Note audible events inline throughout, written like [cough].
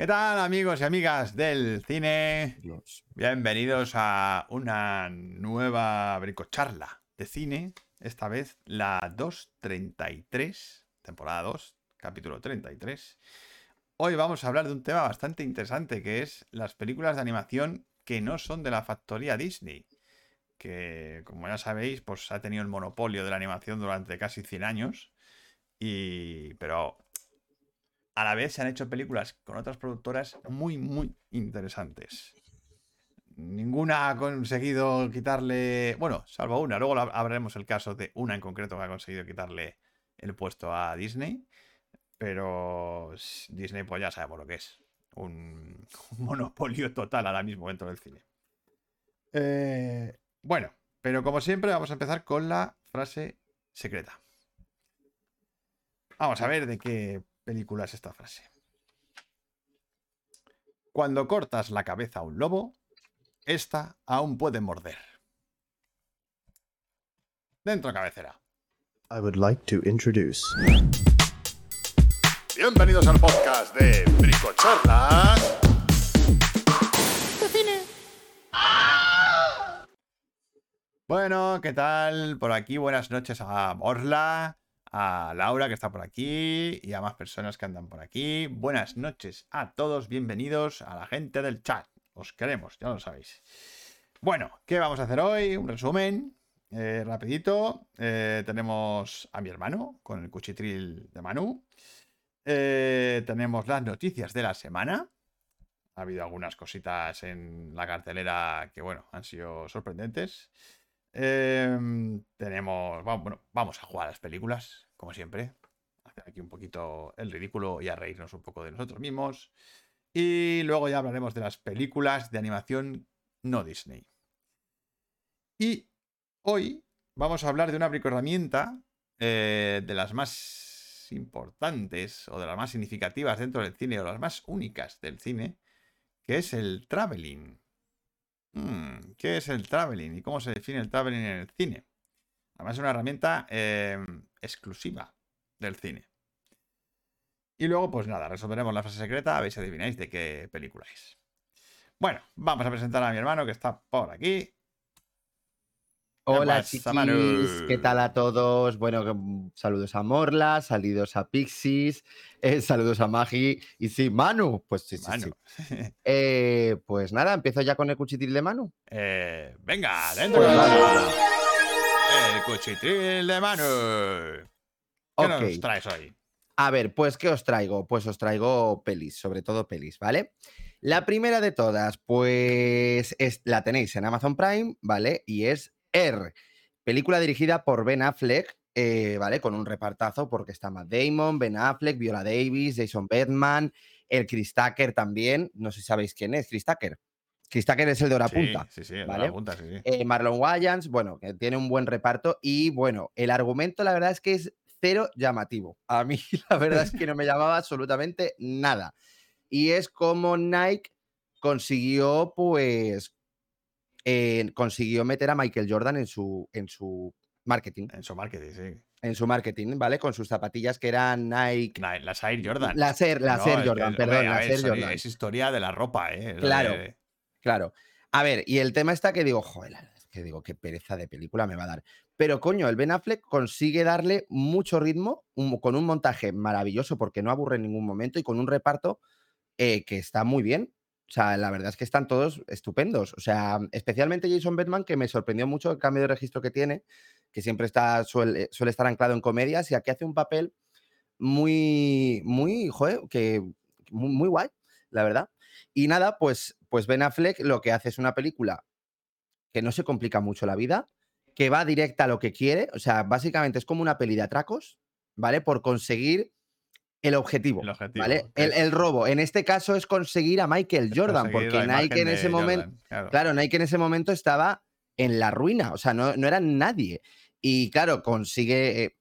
¿Qué tal amigos y amigas del cine? Bienvenidos a una nueva bricocharla de cine, esta vez la 233, temporada 2, capítulo 33. Hoy vamos a hablar de un tema bastante interesante que es las películas de animación que no son de la factoría Disney, que como ya sabéis, pues ha tenido el monopolio de la animación durante casi 100 años, y pero a la vez se han hecho películas con otras productoras muy, muy interesantes. Ninguna ha conseguido quitarle, bueno, salvo una, luego hablaremos el caso de una en concreto que ha conseguido quitarle el puesto a Disney, pero Disney pues ya sabemos lo que es, [laughs] un, monopolio total ahora mismo dentro del cine. Eh, bueno, pero como siempre vamos a empezar con la frase secreta. Vamos a ver de qué película es esta frase. Cuando cortas la cabeza a un lobo, esta aún puede morder. Dentro cabecera. I would like to introduce. Bienvenidos al podcast de Bricochorlas. Bueno, ¿qué tal? Por aquí, buenas noches a Morla a Laura que está por aquí y a más personas que andan por aquí. Buenas noches a todos, bienvenidos a la gente del chat. Os queremos, ya lo sabéis. Bueno, ¿qué vamos a hacer hoy? Un resumen eh, rapidito. Eh, tenemos a mi hermano con el cuchitril de Manu. Eh, tenemos las noticias de la semana. Ha habido algunas cositas en la cartelera que, bueno, han sido sorprendentes. Em, tenemos. Bueno, vamos a jugar a las películas, como siempre. Hacer aquí un poquito el ridículo y a reírnos un poco de nosotros mismos. Y luego ya hablaremos de las películas de animación no Disney. Y hoy vamos a hablar de una herramienta eh, de las más importantes o de las más significativas dentro del cine o las más únicas del cine, que es el traveling. Mm, ¿Qué es el traveling y cómo se define el traveling en el cine? Además es una herramienta em, exclusiva del cine. Y luego, pues nada, resolveremos la frase secreta a ver si adivináis de qué película es. Bueno, vamos a presentar a mi hermano que está por aquí. Hola chiquis, ¿qué tal a todos? Bueno, mm, saludos a Morla, saludos a Pixis, [laughs] eh, saludos a Magi y sí, Manu, pues sí, sí, sí. [laughs] Eh, pues nada, empiezo ya con el cuchitril de Manu. Eh, venga, dentro pues El cuchitril de Manu. ¿Qué nos traes hoy? A ver, pues ¿qué os traigo? Pues os traigo pelis, sobre todo pelis, ¿vale? La primera de todas, pues es, la tenéis en Amazon Prime, ¿vale? Y es R. Película dirigida por Ben Affleck, eh, ¿vale? Con un repartazo porque está Matt Damon, Ben Affleck, Viola Davis, Jason Bateman, el Chris Tucker también. No sé si sabéis quién es, Chris Tucker. Chris Tucker es el de hora punta. Sí, sí, el de punta, sí, sí. Eh, Marlon Wayans, bueno, que tiene un buen reparto. Y bueno, el argumento, la verdad es que es cero llamativo. A mí, [laughs] la verdad es que no me llamaba absolutamente nada. Y es como Nike consiguió, pues, consiguió meter a Michael Jordan en su, en su marketing. En su marketing, sí. En su marketing, ¿vale? Con sus zapatillas que eran Nike. las Air Jordan. Las Air, Jordan, perdón. las Jordan. Es historia de la ropa, ¿eh? Claro. Claro. A ver, y el tema está que digo, joder, que digo, qué pereza de película me va a dar. Pero coño, el Ben Affleck consigue darle mucho ritmo con un montaje maravilloso porque no aburre en ningún momento y con un reparto eh, que está muy bien. O sea, la verdad es que están todos estupendos. O sea, especialmente Jason Bateman, que me sorprendió mucho el cambio de registro que tiene, que siempre está, suele, estar anclado en comedias y aquí hace un papel muy, muy, joder, que muy, guay, la verdad. Y nada, pues, pues Ben Affleck lo que hace es una película que no se complica mucho la vida, que va directa a lo que quiere. O sea, básicamente es como una peli de atracos, ¿vale? Por conseguir el objetivo, ¿vale? El, robo. En este caso es conseguir a Michael Jordan, porque Nike en ese momento, claro. Nike en ese momento estaba en la ruina, o sea, no, no era nadie. Y claro, consigue, eh,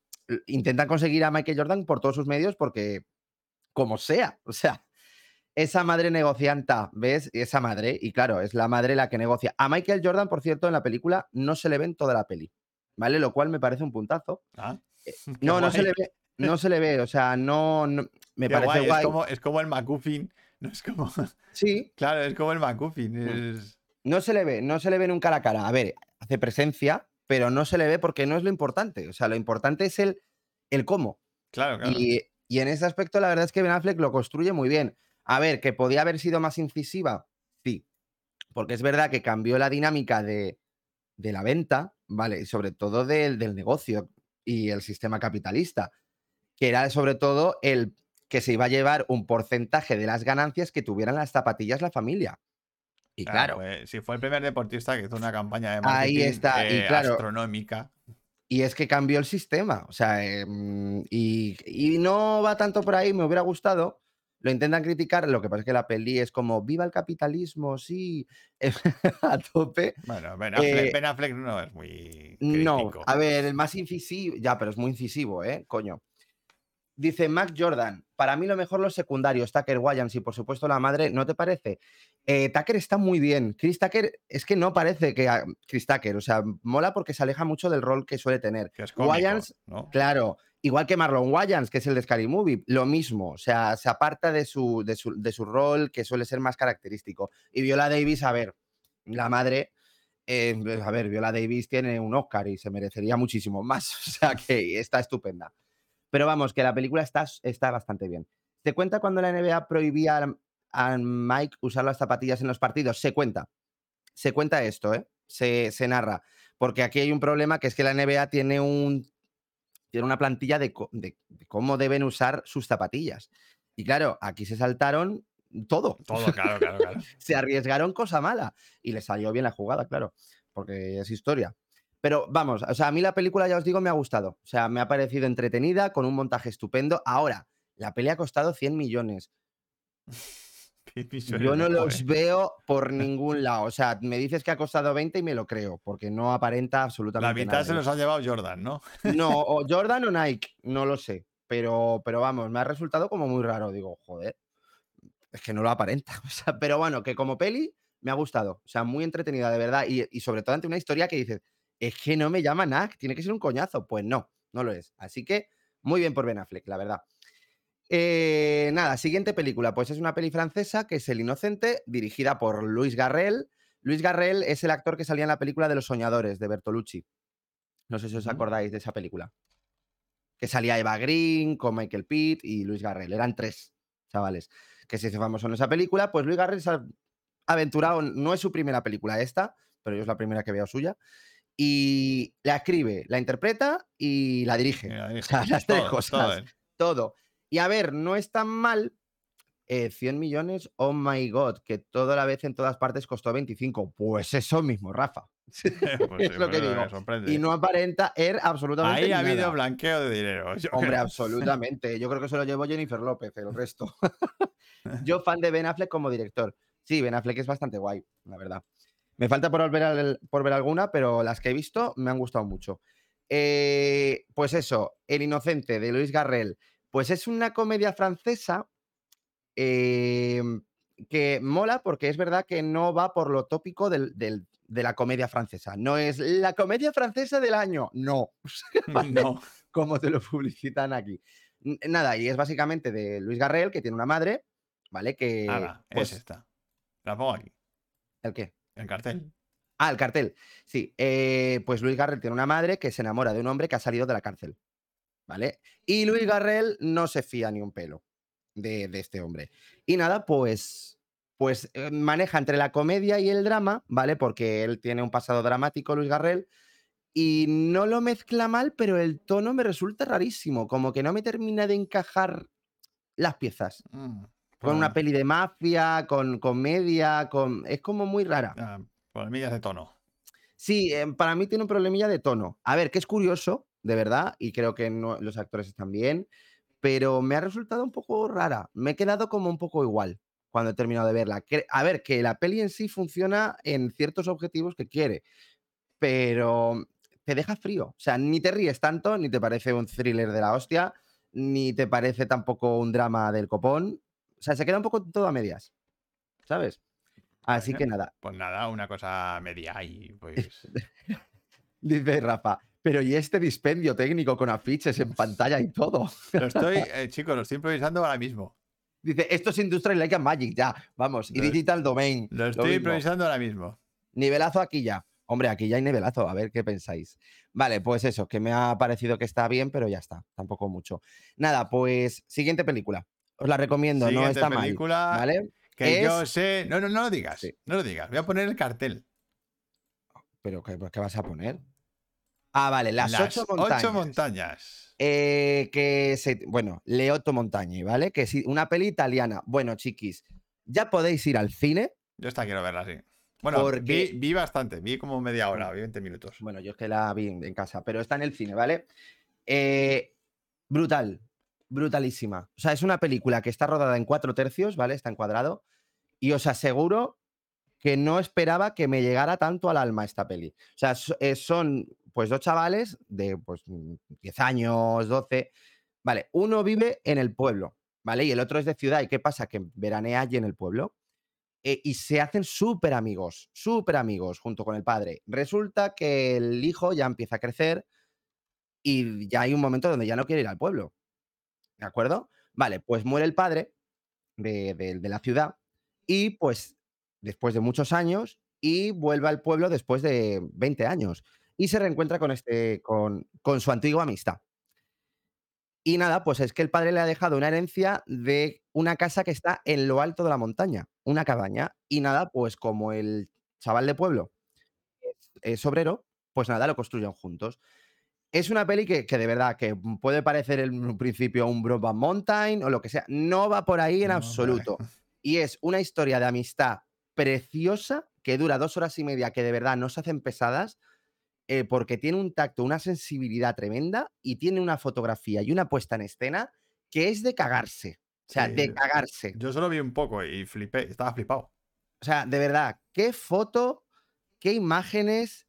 intentan conseguir a Michael Jordan por todos sus medios, porque como sea, [laughs] o sea, esa madre negocianta, ¿ves? Esa madre, y claro, es la madre la que negocia. A Michael Jordan, por cierto, en la película no se le ve en toda la peli, ¿vale? Lo cual me parece un puntazo. Ah, eh, [laughs] no, no se le ve no se le ve, o sea, no, me parece guay. Es, como, es como el McGuffin [laughs] No es como. Sí, Claro, es como el McGuffin. Mm. Es... no se le ve, no se le ve en un cara a cara. A ver, hace presencia, pero no se le ve porque no es lo importante. O sea, lo importante es el, el cómo. Claro, claro. Y, y en ese aspecto, la verdad es que Ben Affleck lo construye muy bien. A ver, que podía haber sido más incisiva, sí. Porque es verdad que cambió la dinámica de, de la venta, ¿vale? Y sobre todo del, del negocio y el sistema capitalista, que era sobre todo el que se iba a llevar un porcentaje de las ganancias que tuvieran las zapatillas la familia. Y Ah, claro, pues, si fue el primer deportista que hizo una campaña de Ahí marketing está, y eh, claro, astronómica. Y es que cambió el sistema. O sea, em, y, y no va tanto por ahí, me hubiera gustado. Lo intentan criticar, lo que pasa es que la peli es como, viva el capitalismo, sí, [laughs] a tope. Bueno, Ben Affleck, Eh, Ben Affleck no es muy No, a ver, el más incisivo, ya, pero es muy incisivo, ¿eh? Coño. Dice Mac Jordan, para mí lo mejor los secundarios, Tucker Williams y por supuesto la madre, ¿no te parece? Eh, Tucker está muy bien. Chris Tucker es que no parece que a- Chris Tucker, o sea, mola porque se aleja mucho del rol que suele tener. Que es cómico, Wayans, ¿no? Claro, igual que Marlon Wayans, que es el de Scary Movie, lo mismo, o sea, se aparta de su, de su, de su rol que suele ser más característico. Y Viola Davis, a ver, la madre, eh, a ver, Viola Davis tiene un Oscar y se merecería muchísimo más, [laughs] o sea que está estupenda. Pero vamos, que la película está, está bastante bien. ¿Se cuenta cuando la NBA prohibía a- Mike usar las zapatillas en los partidos? Se cuenta. Se cuenta esto, ¿eh? Se, se narra. Porque aquí hay un problema que es que la NBA tiene un tiene una plantilla de, co- de- de cómo deben usar sus zapatillas. Y claro, aquí se saltaron todo. Todo, claro, claro, claro. [laughs] se arriesgaron cosa mala. Y le salió bien la jugada, claro, porque es historia. Pero vamos, o sea, a mí la película, ya os digo, me ha gustado. O sea, me ha parecido entretenida, con un montaje estupendo. Ahora, la peli ha costado 100 millones. [laughs] Yo no los veo por [laughs] ningún lado. O sea, me dices que ha costado 20 y me lo creo, porque no aparenta La absolutamente mitad nada. se los ha llevado Jordan, ¿no? No, [laughs] o Jordan o Nike, no lo sé. Pero, pero vamos, me ha resultado como muy raro. Digo, joder, es que no lo aparenta. O sea, pero bueno, que como peli me ha gustado. O sea, muy entretenida, de verdad. Y, y sobre todo ante una historia que dices, es que no me llama Nike, tiene que ser un coñazo. Pues no, no lo es. Así que muy bien por Ben Affleck, la verdad. Eh, nada, siguiente película. Pues es una peli francesa que es El Inocente, dirigida por Luis Garrel. Luis Garrel es el actor que salía en la película de Los Soñadores, de Bertolucci. No sé si os acordáis de esa película. Que salía Eva Green con Michael Pitt y Luis Garrel. Eran tres chavales que se hizo famoso en esa película. Pues Luis Garrel se ha aventurado, no es su primera película esta, pero yo es la primera que veo suya. Y la escribe, la interpreta y la dirige. O sea, [laughs] las tres todo, cosas todo él. todo. Y a ver, no es tan mal. eh, 100 millones, oh my god, que toda la vez en todas partes costó 25. Pues eso mismo, Rafa. [laughs] [laughs] Pues es sí, lo que pues, digo. me sorprende. Y no aparenta er absolutamente Ahí ha habido blanqueo de dinero. yo Hombre, creo. absolutamente. Yo creo que se lo llevó Jennifer López, el resto. Yo fan de Ben Affleck como director. Sí, Ben Affleck es bastante guay, la verdad. Me falta por ver, al- por ver alguna, pero las que he visto me han gustado mucho. Eh, pues eso, El Inocente de Luis Garrel. Pues es una comedia francesa eh, que mola porque es verdad que no va por lo tópico del- del- de la comedia francesa. No es la comedia francesa del año, no [laughs] No. como te lo publicitan aquí. Nada, y es básicamente de Luis Garrel, que tiene una madre, ¿vale? Que. Nada, pues, es esta. La pongo aquí, ¿El qué? El cartel. Ah, el cartel. Sí, eh, pues Luis Garrel tiene una madre que se enamora de un hombre que ha salido de la cárcel, ¿vale? Y Luis Garrel no se fía ni un pelo de, de este hombre. Y nada, pues. Pues eh, maneja entre la comedia y el drama, ¿vale? Porque él tiene un pasado dramático, Luis Garrel, y no lo mezcla mal, pero el tono me resulta rarísimo, como que no me termina de encajar las piezas. Mm, Con una pues, peli de mafia, con comedia, con... es como muy rara. ah, Problemillas de tono. Sí, eh, para mí tiene un problemilla de tono. A ver, que es curioso, de verdad, y creo que no- los actores están bien, pero me ha resultado un poco rara. Me he quedado como un poco igual cuando he terminado de verla. A ver, que la peli en sí funciona en ciertos objetivos que quiere, pero te deja frío. O sea, ni te ríes tanto, ni te parece un thriller de la hostia, ni te parece tampoco un drama del copón. O sea, se queda un poco todo a medias, ¿sabes? Así que nada, Pues nada, una cosa media y pues. [laughs] Dice Rafa, pero ¿y este dispendio técnico con afiches en pantalla y todo? Lo estoy, eh, chicos, lo estoy improvisando ahora mismo. Dice, esto es Industrial Light and Magic, ya, vamos. Y Lo- Digital Domain. Lo estoy improvisando ahora mismo. Nivelazo aquí ya. Hombre, aquí ya hay nivelazo, a ver qué pensáis. Vale, pues eso, que me ha parecido que está bien, pero ya está, tampoco mucho. Nada, pues siguiente película. Os la recomiendo, no está película mal. ¿Vale? que yo sé. No, no, no lo digas. Sí. No lo digas. Voy a poner el cartel. ¿Pero qué, qué vas a poner? Ah, vale, las, ocho montañas. ocho montañas. Eh, que se, bueno, Leotto Montañi, ¿vale? Que sí, una peli italiana. Bueno, chiquis, ya podéis ir al cine. Yo esta quiero verla, sí. Bueno, Porque- vi, vi bastante. Vi como media hora, vi 20 minutos. Bueno, yo es que la vi en, en casa, pero está en el cine, ¿vale? Eh, brutal, brutalísima. O sea, es una película que está rodada en cuatro tercios, ¿vale? Está encuadrado. Y os aseguro que no esperaba que me llegara tanto al alma esta peli. O sea, eh, son pues dos chavales de pues mm, 10 años, 12. Vale, uno vive en el pueblo, ¿vale? Y el otro es de ciudad. ¿Y qué pasa? Que veranea allí en el pueblo. eh, y se hacen súper amigos, súper amigos junto con el padre. Resulta que el hijo ya empieza a crecer y ya hay un momento donde ya no quiere ir al pueblo. ¿De acuerdo? Vale, pues muere el padre de, de- la ciudad y pues después de muchos años y vuelve al pueblo después de 20 años y se reencuentra con, este, con, con su antigua amistad. Y nada, pues es que el padre le ha dejado una herencia de una casa que está en lo alto de la montaña, una cabaña. Y nada, pues como el chaval de pueblo es obrero, pues nada, lo construyen juntos. Es una peli que, que de verdad, que puede parecer en un principio un Brokeback Mountain o lo que sea, no va por ahí en No absoluto. Y es una historia de amistad preciosa que dura dos horas y media, que de verdad no se hacen pesadas, eh, porque tiene un tacto, una sensibilidad tremenda y tiene una fotografía y una puesta en escena que es de cagarse. O sea, de cagarse. Yo solo vi un poco y flipé. Estaba flipado. O sea, de verdad, qué foto, qué imágenes.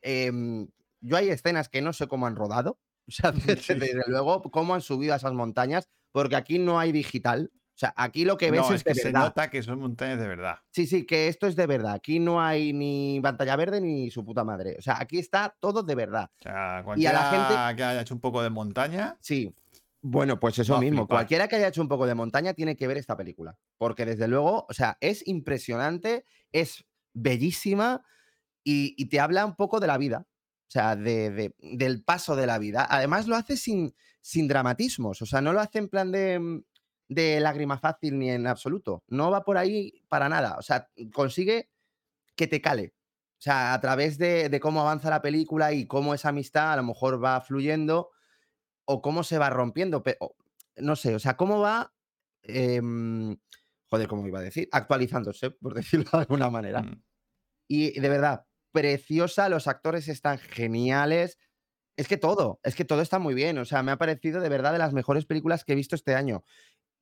em, yo hay escenas que no sé cómo han rodado. [laughs] O sea, desde, luego, cómo han subido a esas montañas, porque aquí no hay digital. O sea, aquí lo que ves no, es, es que de se verdad. nota que son montañas de verdad. Sí, sí, que esto es de verdad. Aquí no hay ni pantalla verde ni su puta madre. O sea, aquí está todo de verdad. O sea, Y cualquiera a la gente- que haya hecho un poco de montaña, Sí. Bueno, pues eso mismo. Cualquiera que haya hecho un poco de montaña tiene que ver esta película. Porque desde luego, o sea, es impresionante, es bellísima y, y te habla un poco de la vida. O sea, de- de- del paso de la vida. Además, lo hace sin, sin dramatismos. O sea, no lo hace en plan de, mm, de lágrima fácil ni en absoluto. No va por ahí para nada. O sea, consigue que te cale. O sea, a través de, de cómo avanza la película y cómo esa amistad a lo mejor va fluyendo o cómo se va rompiendo. pe- o- no sé, o sea, cómo va. em, joder, ¿cómo iba a decir? Actualizándose, por [laughs] decirlo de alguna manera. mm, Y de verdad, preciosa, los actores están geniales. Es que todo, es que todo está muy bien. O sea, me ha parecido de verdad de las mejores películas que he visto este año.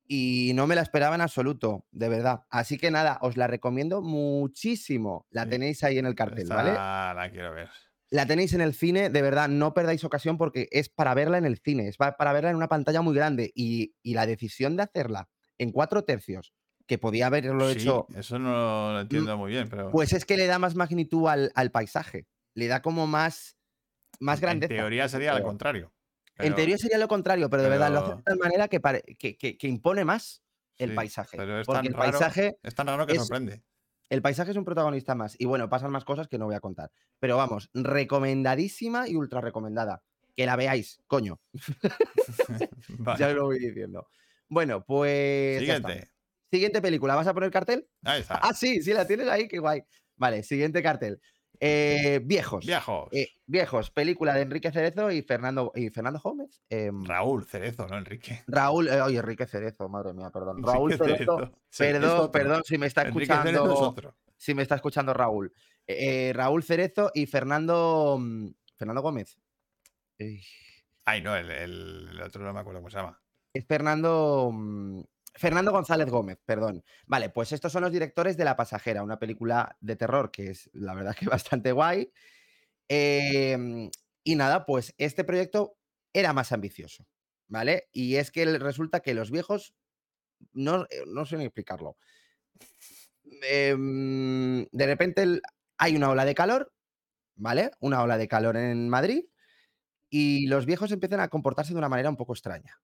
Y no me la esperaba en absoluto, de verdad. Así que nada, os la recomiendo muchísimo. La tenéis ahí en el cartel, ¿vale? la quiero ver. La tenéis en el cine, de verdad, no perdáis ocasión porque es para verla en el cine, es pa- para verla en una pantalla muy grande. Y, y la decisión de hacerla en cuatro tercios, que podía haberlo Sí, hecho eso no lo entiendo muy bien, pero pues es que le da más magnitud al, al paisaje. Le da como más, más en grandeza. teoría sería Pero- contrario. en pero- teoría sería lo contrario, pero de verdad lo hace de tal manera que, pare- que, que- que impone más el sí, paisaje. Pero es tan, el raro, paisaje, es tan raro que es- sorprende. el paisaje es un protagonista más. Y bueno, pasan más cosas que no voy a contar. Pero vamos, recomendadísima y ultra recomendada. Que la veáis, coño. [laughs] [laughs] Vale. Ya lo voy diciendo. Bueno, pues. Siguiente. Siguiente película. ¿Vas a poner cartel? Ahí está. Ah, sí, sí, la tienes ahí, qué guay. Vale, siguiente cartel. Eh, viejos. Viejos. Eh, viejos, película de Enrique Cerezo y Fernando, y Fernando Gómez. em, Raúl Cerezo, ¿no, Enrique? Raúl, eh, oye, Enrique Cerezo, madre mía, perdón. Raúl Enrique Cerezo, Cerezo. Sí, es perdón, perdón, si me está Enrique Cerezo es escuchando, otro. si me está escuchando Raúl. Raúl Cerezo y Fernando, mm, Fernando Gómez. Ay, no, el, el- el otro no me acuerdo cómo se llama. Es Fernando, mm, Fernando González Gómez, perdón. Vale, pues estos son los directores de La Pasajera, una película de terror que es, la verdad, que [laughs] bastante guay. Em, y nada, pues este proyecto era más ambicioso, ¿vale? Y es que resulta que los viejos, no, eh, no sé ni explicarlo. Em, de repente hay una ola de calor, ¿vale? Una ola de calor en Madrid y los viejos empiezan a comportarse de una manera un poco extraña,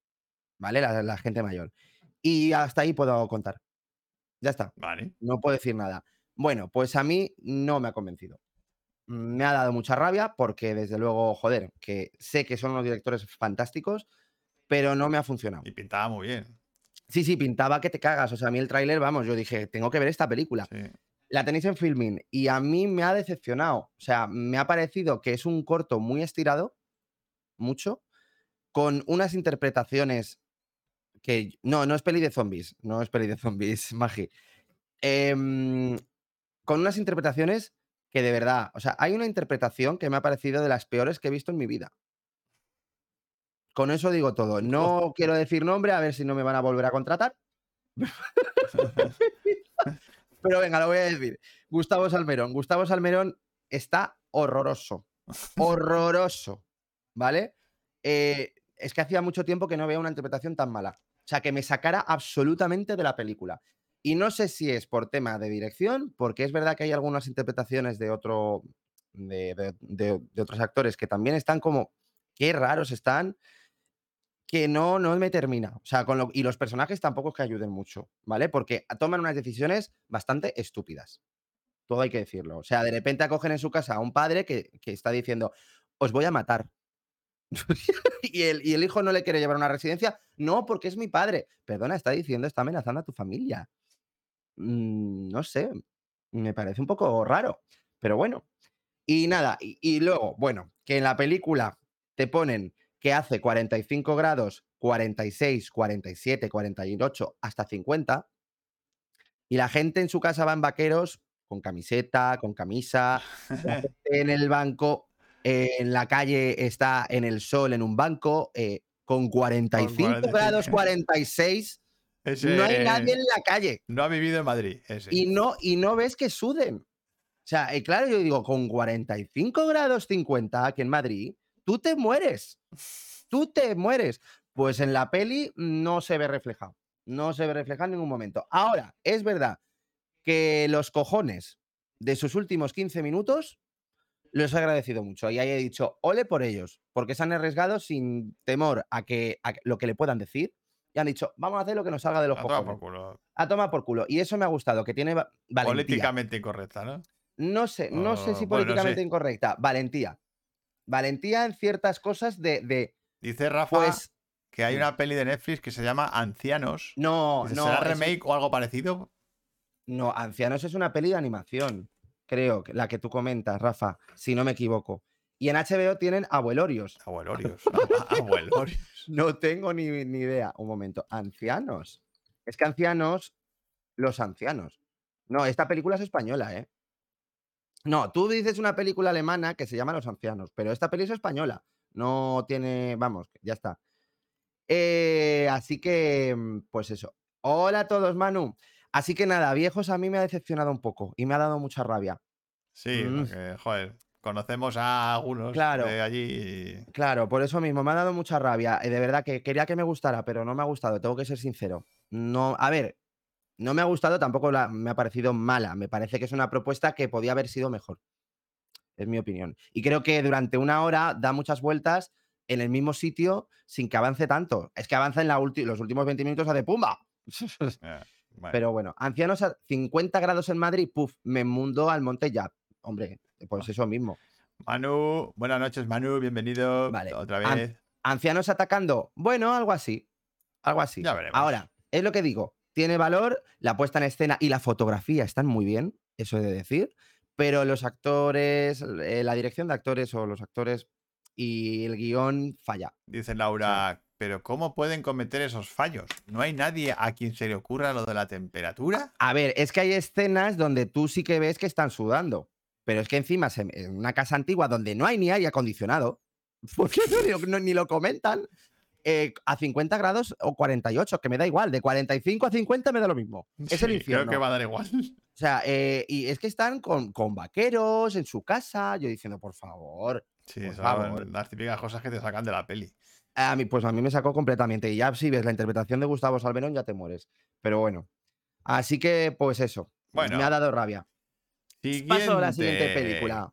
¿vale? La gente mayor. Y hasta ahí puedo contar. Ya está. Vale. No puedo decir nada. Bueno, pues a mí no me ha convencido. Me ha dado mucha rabia porque, desde luego, joder, que sé que son unos directores fantásticos, pero no me ha funcionado. Y pintaba muy bien. Sí, sí, pintaba que te cagas. O sea, a mí el tráiler, vamos, yo dije, tengo que ver esta película. Sí. La tenéis en filming y a mí me ha decepcionado. O sea, me ha parecido que es un corto muy estirado, mucho, con unas interpretaciones que. No, no es peli de zombies, no es peli de zombies, [laughs] Magi. Em, con unas interpretaciones que de verdad, o sea, hay una interpretación que me ha parecido de las peores que he visto en mi vida. Con eso digo todo. No quiero decir nombre, a ver si no me van a volver a contratar. [laughs] Pero venga, lo voy a decir. Gustavo Salmerón. Gustavo Salmerón está horroroso. Horroroso. ¿Vale? Eh, es que hacía mucho tiempo que no veía una interpretación tan mala. O sea, que me sacara absolutamente de la película. Y no sé si es por tema de dirección, porque es verdad que hay algunas interpretaciones de otro. de, de- otros actores que también están como. Qué raros están. Que no, no me termina. O sea, con lo- y los personajes tampoco es que ayuden mucho, ¿vale? Porque toman unas decisiones bastante estúpidas. Todo hay que decirlo. O sea, de repente acogen en su casa a un padre que, que está diciendo, os voy a matar. [laughs] y, el, y el hijo no le quiere llevar a una residencia. No, porque es mi padre. Perdona, está diciendo, está amenazando a tu familia. Mm, no sé, me parece un poco raro. Pero bueno. Y nada, y, y luego, bueno, que en la película te ponen que hace 45 grados, 46, 47, 48, hasta 50. Y la gente en su casa va en vaqueros, con camiseta, con camisa, [laughs] en el banco, eh, en la calle está en el sol en un banco, eh, con 45 45. grados, 46. Ese No hay nadie en la calle no ha vivido en Madrid. Ese. y no, y no ves que suden. O sea, eh, claro, yo digo, con 45 grados 50 aquí en Madrid, tú te mueres. Tú te mueres. Pues en la peli no se ve reflejado. No se ve reflejado en ningún momento. Ahora, es verdad que los cojones de sus últimos 15 minutos los he agradecido mucho. Y ahí he dicho, ole por ellos, porque se han arriesgado sin temor a que a lo que le puedan decir. Y han dicho, vamos a hacer lo que nos salga de los A tomar cojones. por culo. A tomar por culo. Y eso me ha gustado, que tiene va- valentía. Políticamente incorrecta, ¿no? No sé, no sé Oh, si bueno, no políticamente sé. incorrecta. Valentía. Valentía en ciertas cosas de, de, Dice Rafa pues, que hay una peli de Netflix que se llama Ancianos. no, Dice, no. ¿Será remake o algo parecido? no, Ancianos es una peli de animación, creo, que- la que tú comentas, Rafa, si no me equivoco. Y en HBO tienen Abuelorios. Abuelorios. [laughs] Abuelorios. No tengo ni, ni idea. Un momento. Ancianos. Es que ancianos, los ancianos. No, esta película es española, ¿eh? No, tú dices una película alemana que se llama Los Ancianos, pero esta peli es española. No tiene, vamos, ya está. Eh, así que, mm, pues eso. Hola a todos, Manu. Así que nada, viejos, a mí me ha decepcionado un poco y me ha dado mucha rabia. Sí, Mm. porque, joder, conocemos a algunos Claro. de allí. y- Claro, por eso mismo, me ha dado mucha rabia. eh, De verdad que quería que me gustara, pero no me ha gustado, tengo que ser sincero. No, a ver, no me ha gustado, tampoco la- me ha parecido mala. Me parece que es una propuesta que podía haber sido mejor. Es mi opinión. Y creo que durante una hora da muchas vueltas en el mismo sitio sin que avance tanto. Es que avanza en la los últimos 20 minutos hace ¡pumba! eh, bueno. Pero bueno, ancianos a 50 grados en Madrid, puf, me mundo al monte ya. Hombre, pues eso mismo. Manu, buenas noches, Manu, bienvenido Vale. otra An- vez. Ancianos atacando. Bueno, algo así. Algo así. Ya veremos. Ahora, es lo que digo. Tiene valor, la puesta en escena y la fotografía están muy bien, eso he de decir. Pero los actores, eh, la dirección de actores o los actores y el guion falla. Dice Laura, pero ¿cómo pueden cometer esos fallos? ¿No hay nadie a quien se le ocurra lo de la temperatura? A ver, es que hay escenas donde tú sí que ves que están sudando. Pero es que encima en una casa antigua donde no hay ni aire acondicionado, [laughs] porque no, ni lo- comentan, eh, a 50 grados o 48, que me da igual, de 45 a 50 me da lo mismo. Es el infierno. Creo que va a dar igual. O sea, eh, y es que están con, con vaqueros en su casa, yo diciendo, por favor. Sí, Por favor. las típicas cosas que te sacan de la peli. A mí, pues a mí me sacó completamente. Y ya si ves la interpretación de Gustavo Salmerón, ya te mueres. Pero bueno. Así que, pues eso. Bueno. Me ha dado rabia. Siguiente. Paso a la siguiente película.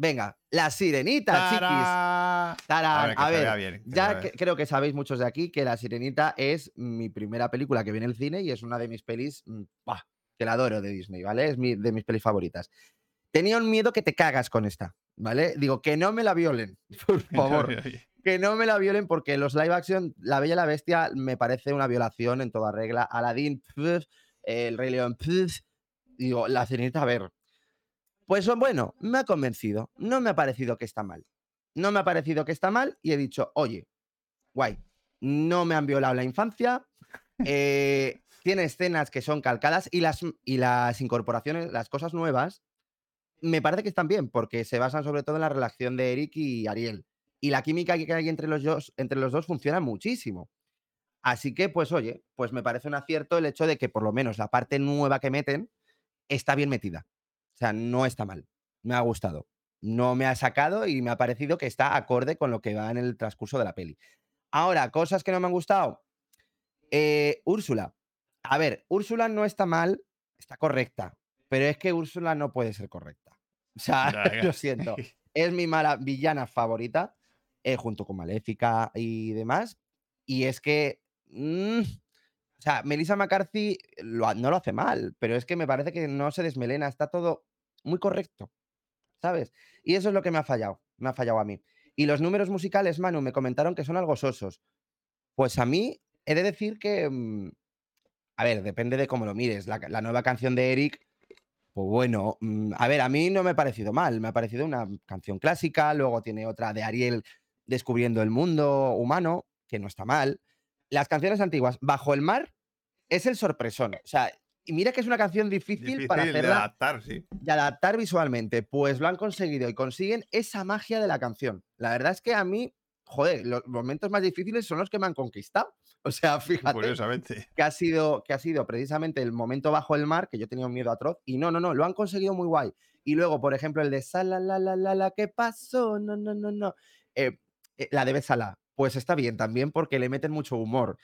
Venga, La Sirenita, chiquis. ¡Tarán! Tarán. que A ver, bien, que se ya que- creo que sabéis muchos de aquí que La Sirenita es mi primera película que vi en el cine y es una de mis pelis mm, ¡buah! que la adoro de Disney, ¿vale? Es mi- de mis pelis favoritas. Tenía un miedo que te cagas con esta, ¿vale? Digo, que no me la violen, [laughs] por [laughs] favor. Que no me la violen porque los live action, La Bella y la Bestia, me parece una violación en toda regla. Aladdin, pf, El Rey León, pf, digo, La Sirenita, a ver. Pues bueno, me ha convencido. No me ha parecido que está mal. No me ha parecido que está mal y he dicho, oye, guay, no me han violado la infancia. eh, [laughs] tiene escenas que son calcadas y las, y las incorporaciones, las cosas nuevas, me parece que están bien porque se basan sobre todo en la relación de Eric y Ariel. Y la química que hay entre los dos, entre los dos funciona muchísimo. Así que, pues oye, pues me parece un acierto el hecho de que por lo menos la parte nueva que meten está bien metida. O sea, no está mal. Me ha gustado. No me ha sacado y me ha parecido que está acorde con lo que va en el transcurso de la peli. Ahora, cosas que no me han gustado. Eh, Úrsula. A ver, Úrsula no está mal, está correcta. Pero es que Úrsula no puede ser correcta. O sea, [laughs] lo siento. [laughs] Es mi mala villana favorita, eh, junto con Maléfica y demás. Y es que. mm, o sea, Melissa McCarthy no lo hace mal, pero es que me parece que no se desmelena, está todo muy correcto, ¿sabes? Y eso es lo que me ha fallado, me ha fallado a mí. Y los números musicales, Manu, me comentaron que son algo sosos. Pues a mí he de decir que, mm, a ver, depende de cómo lo mires. La nueva canción de Eric, pues bueno, mm, a ver, a mí no me ha parecido mal, me ha parecido una canción clásica, luego tiene otra de Ariel descubriendo el mundo humano, que no está mal. Las canciones antiguas, Bajo el mar, es el sorpresón. O sea, y mira que es una canción difícil, Difícil para de hacerla adaptar, sí. y adaptar visualmente. Pues lo han conseguido y consiguen esa magia de la canción. La verdad es que a mí, joder, los momentos más difíciles son los que me han conquistado. [laughs] O sea, fíjate Curiosamente. que ha sido, que ha sido precisamente el momento bajo el mar, que yo tenía un miedo atroz, y no, no, no, lo han conseguido muy guay. Y luego, por ejemplo, el de Sala, la, la, la, la, ¿qué pasó? No, no, no, no. Eh, eh, la de Besala, pues está bien también porque le meten mucho humor.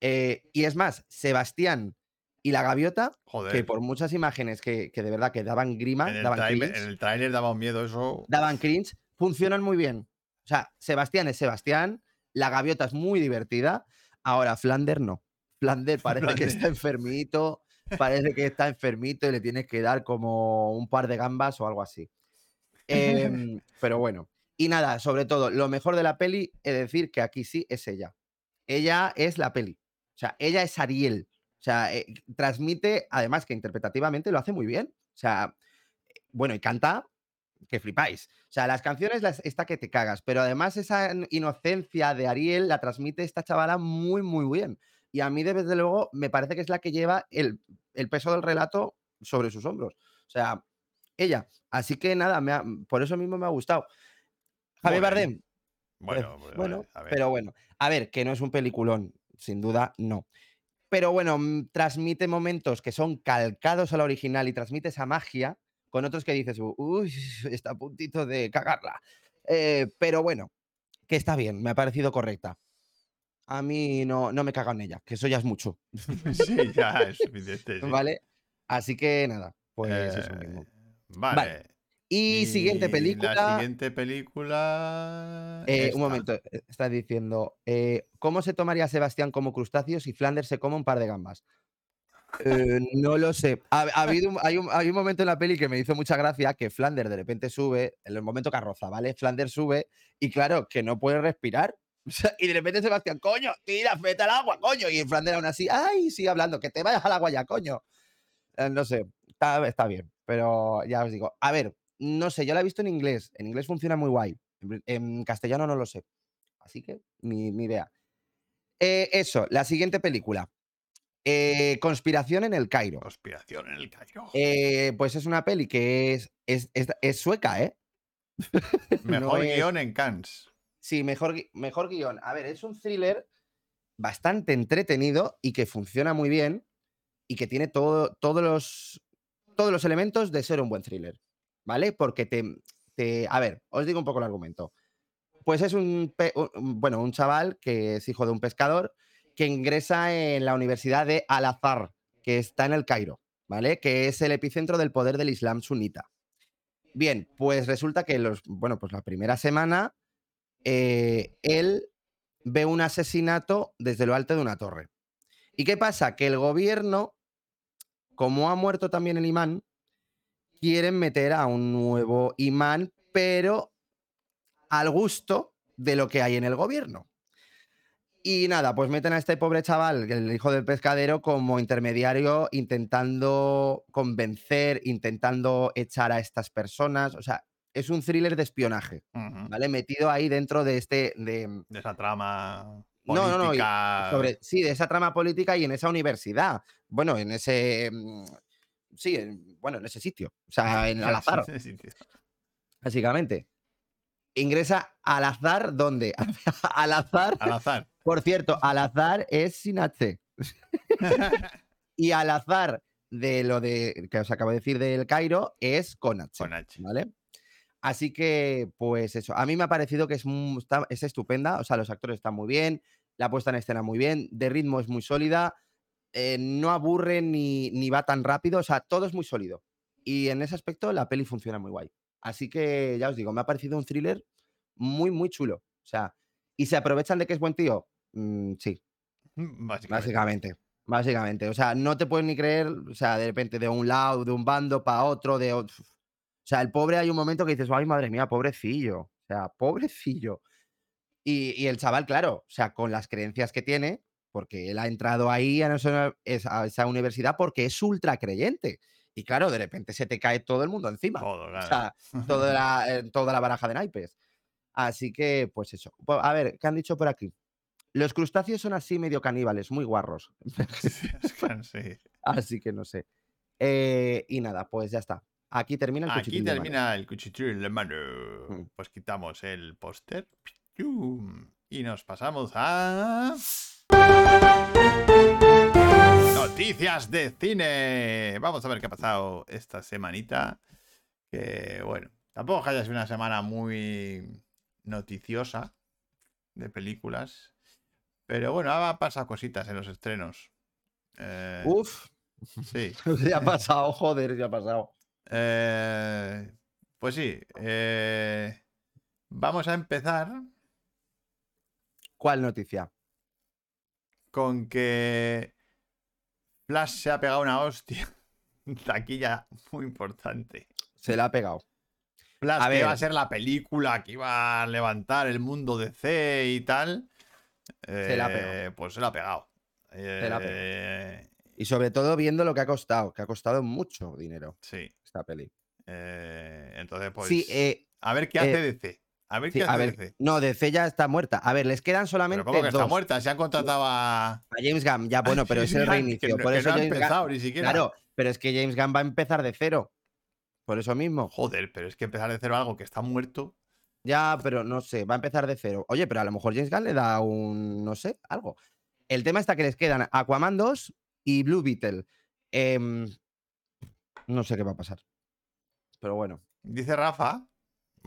Eh, y es más, Sebastián y la gaviota, Joder. que por muchas imágenes que, que de verdad que daban grima, en, el daban cringe, en el tráiler daba un miedo eso. daban cringe, funcionan muy bien. O sea, Sebastián es Sebastián, la gaviota es muy divertida. Ahora, Flander no. Flander [laughs] parece que está enfermito, parece que está enfermito y le tienes que dar como un par de gambas o algo así. [laughs] Em, pero bueno. Y nada, sobre todo, lo mejor de la peli es decir que aquí sí es ella. Ella es la peli. O sea, ella es Ariel. O sea, eh, transmite, además que interpretativamente lo hace muy bien. O sea, bueno, y canta que flipáis. O sea, las canciones las, está que te cagas, pero además esa inocencia de Ariel la transmite esta chavala muy, muy bien. Y a mí, desde luego, me parece que es la que lleva el, el peso del relato sobre sus hombros. O sea, ella. Así que nada, me ha- por eso mismo me ha gustado. Javier Bueno, Bardem, Bueno, pues, a bueno, ver, a ver. pero bueno. A ver, que no es un peliculón, sin duda, no. Pero bueno, mm, transmite momentos que son calcados a la original y transmite esa magia con otros que dices, uy, está a puntito de cagarla. Eh, pero bueno, que está bien, me ha parecido correcta. A mí no, no me cago en ella, que eso ya es mucho, [laughs] sí, ya es suficiente. sí. [laughs] ¿vale? Así que nada, pues eso Eh, mismo. Vale. Vale, Y, siguiente La película. siguiente película. Eh, un momento, eh, está diciendo, eh, ¿cómo se tomaría Sebastián como crustáceo si Flanders se come un par de gambas? Eh, no lo sé. Ha, ha habido un- hay, un, hay un momento en la peli que me hizo mucha gracia que Flanders de repente sube, en el momento carroza, ¿vale? Flanders sube y claro, que no puede respirar. Y de repente Sebastián, coño, tira, vete al agua, coño. Y Flanders aún así, ay, sigue hablando, que te vayas al agua ya, coño. No sé, está, está bien, pero ya os digo. A ver, no sé, yo la he visto en inglés. En inglés funciona muy guay. En, castellano no lo sé. Así que ni, ni idea. Eh, eso, la siguiente película. Eh, Conspiración en el Cairo. Conspiración en el Cairo. Eh, pues es una peli que es, es, es- es sueca, ¿eh? [laughs] Mejor no guion en Cannes. Sí, mejor, mejor guion. A ver, es un thriller bastante entretenido y que funciona muy bien y que tiene todo, todos, los, todos los elementos de ser un buen thriller, ¿vale? Porque te, te- A ver, os digo un poco el argumento. Pues es un, bueno, un chaval que es hijo de un pescador que ingresa en la Universidad de Al-Azhar, que está en el Cairo, ¿vale? Que es el epicentro del poder del Islam sunita. Bien, pues resulta que los, bueno, pues la primera semana eh, él ve un asesinato desde lo alto de una torre. ¿Y qué pasa? Que el gobierno, como ha muerto también el imán, quieren meter a un nuevo imán, pero al gusto de lo que hay en el gobierno. Y nada, pues meten a este pobre chaval, el hijo del pescadero, como intermediario, intentando convencer, intentando echar a estas personas. O sea, es un thriller de espionaje. ¿vale? Metido ahí dentro de este. De, De esa trama no, no, no. política. sobre, sí, de esa trama política y en esa universidad. Bueno, en ese. Sí, en- bueno, en ese sitio. O sea, en al [laughs] azar, básicamente. Ingresa al azar, ¿dónde? [laughs] al azar. Al azar. Por cierto, al azar es sin H. [laughs] Y al azar de lo de que os acabo de decir del Cairo es con H. Con H. ¿Vale? Así que, pues eso. A mí me ha parecido que es, está- es estupenda. O sea, los actores están muy bien, la puesta en escena muy bien, de ritmo es muy sólida, eh, no aburre ni, ni va tan rápido. O sea, todo es muy sólido. Y en ese aspecto la peli funciona muy guay. Así que ya os digo, me ha parecido un thriller muy, muy chulo. O sea, ¿y se aprovechan de que es buen tío? Mm, sí, Básicamente. Básicamente, básicamente. O sea, no te puedes ni creer, o sea, de repente de un lado, de un bando para otro, de otro. O sea, el pobre hay un momento que dices, ay, madre mía, pobrecillo. O sea, pobrecillo. Y, y el chaval, claro, o sea, con las creencias que tiene, porque él ha entrado ahí a esa, universidad porque es ultra creyente. Y claro, de repente se te cae todo el mundo encima. Todo, O claro. sea, toda la, eh, toda la baraja de naipes. Así que, pues eso. A ver, ¿qué han dicho por aquí? Los crustáceos son así medio caníbales, muy guarros. [laughs] Sí, [laughs] así que no sé. Eh, y nada, pues ya está. Aquí termina el Aquí cuchitril de mano. termina el cuchitril de mano. Mm. Pues quitamos el póster. Y nos pasamos a. Noticias de cine. Vamos a ver qué ha pasado esta semanita. Que bueno, tampoco haya sido una semana muy noticiosa de películas. Pero bueno, ha pasado cositas en los estrenos. Eh, Uf, sí. [laughs] ya ha pasado, joder, ya ha pasado. Eh, pues sí. eh, vamos a empezar ¿Cuál noticia? Con que Flash se ha pegado una hostia. [laughs] Taquilla muy importante. Se la ha pegado. Flash, A que iba a ser la película que iba a levantar el mundo de C y tal. Se la ha eh, pegado. Pues se la ha pegado. Se la ha pegado. Eh, Y sobre todo viendo lo que ha costado, que ha costado mucho dinero sí. esta peli. eh, entonces, pues. sí, eh, a ver qué eh, hace DC. A ver sí, qué a hace ver, DC. no, DC ya está muerta. A ver, les quedan solamente Pero ¿cómo que está dos. muerta? Se han contratado a. A James Gunn, ya bueno, [laughs] pero es el Que reinicio. no- por que no Gunn- empezado ni siquiera. Claro, pero es que James Gunn va a empezar de cero. Por eso mismo. Joder, pero es que empezar de cero algo que está muerto. Ya, pero no sé, va a empezar de cero. Oye, pero a lo mejor James Gunn le da un, no sé, algo. El tema está que les quedan Aquaman 2 y Blue Beetle. Em, no sé qué va a pasar. Pero bueno. Dice Rafa.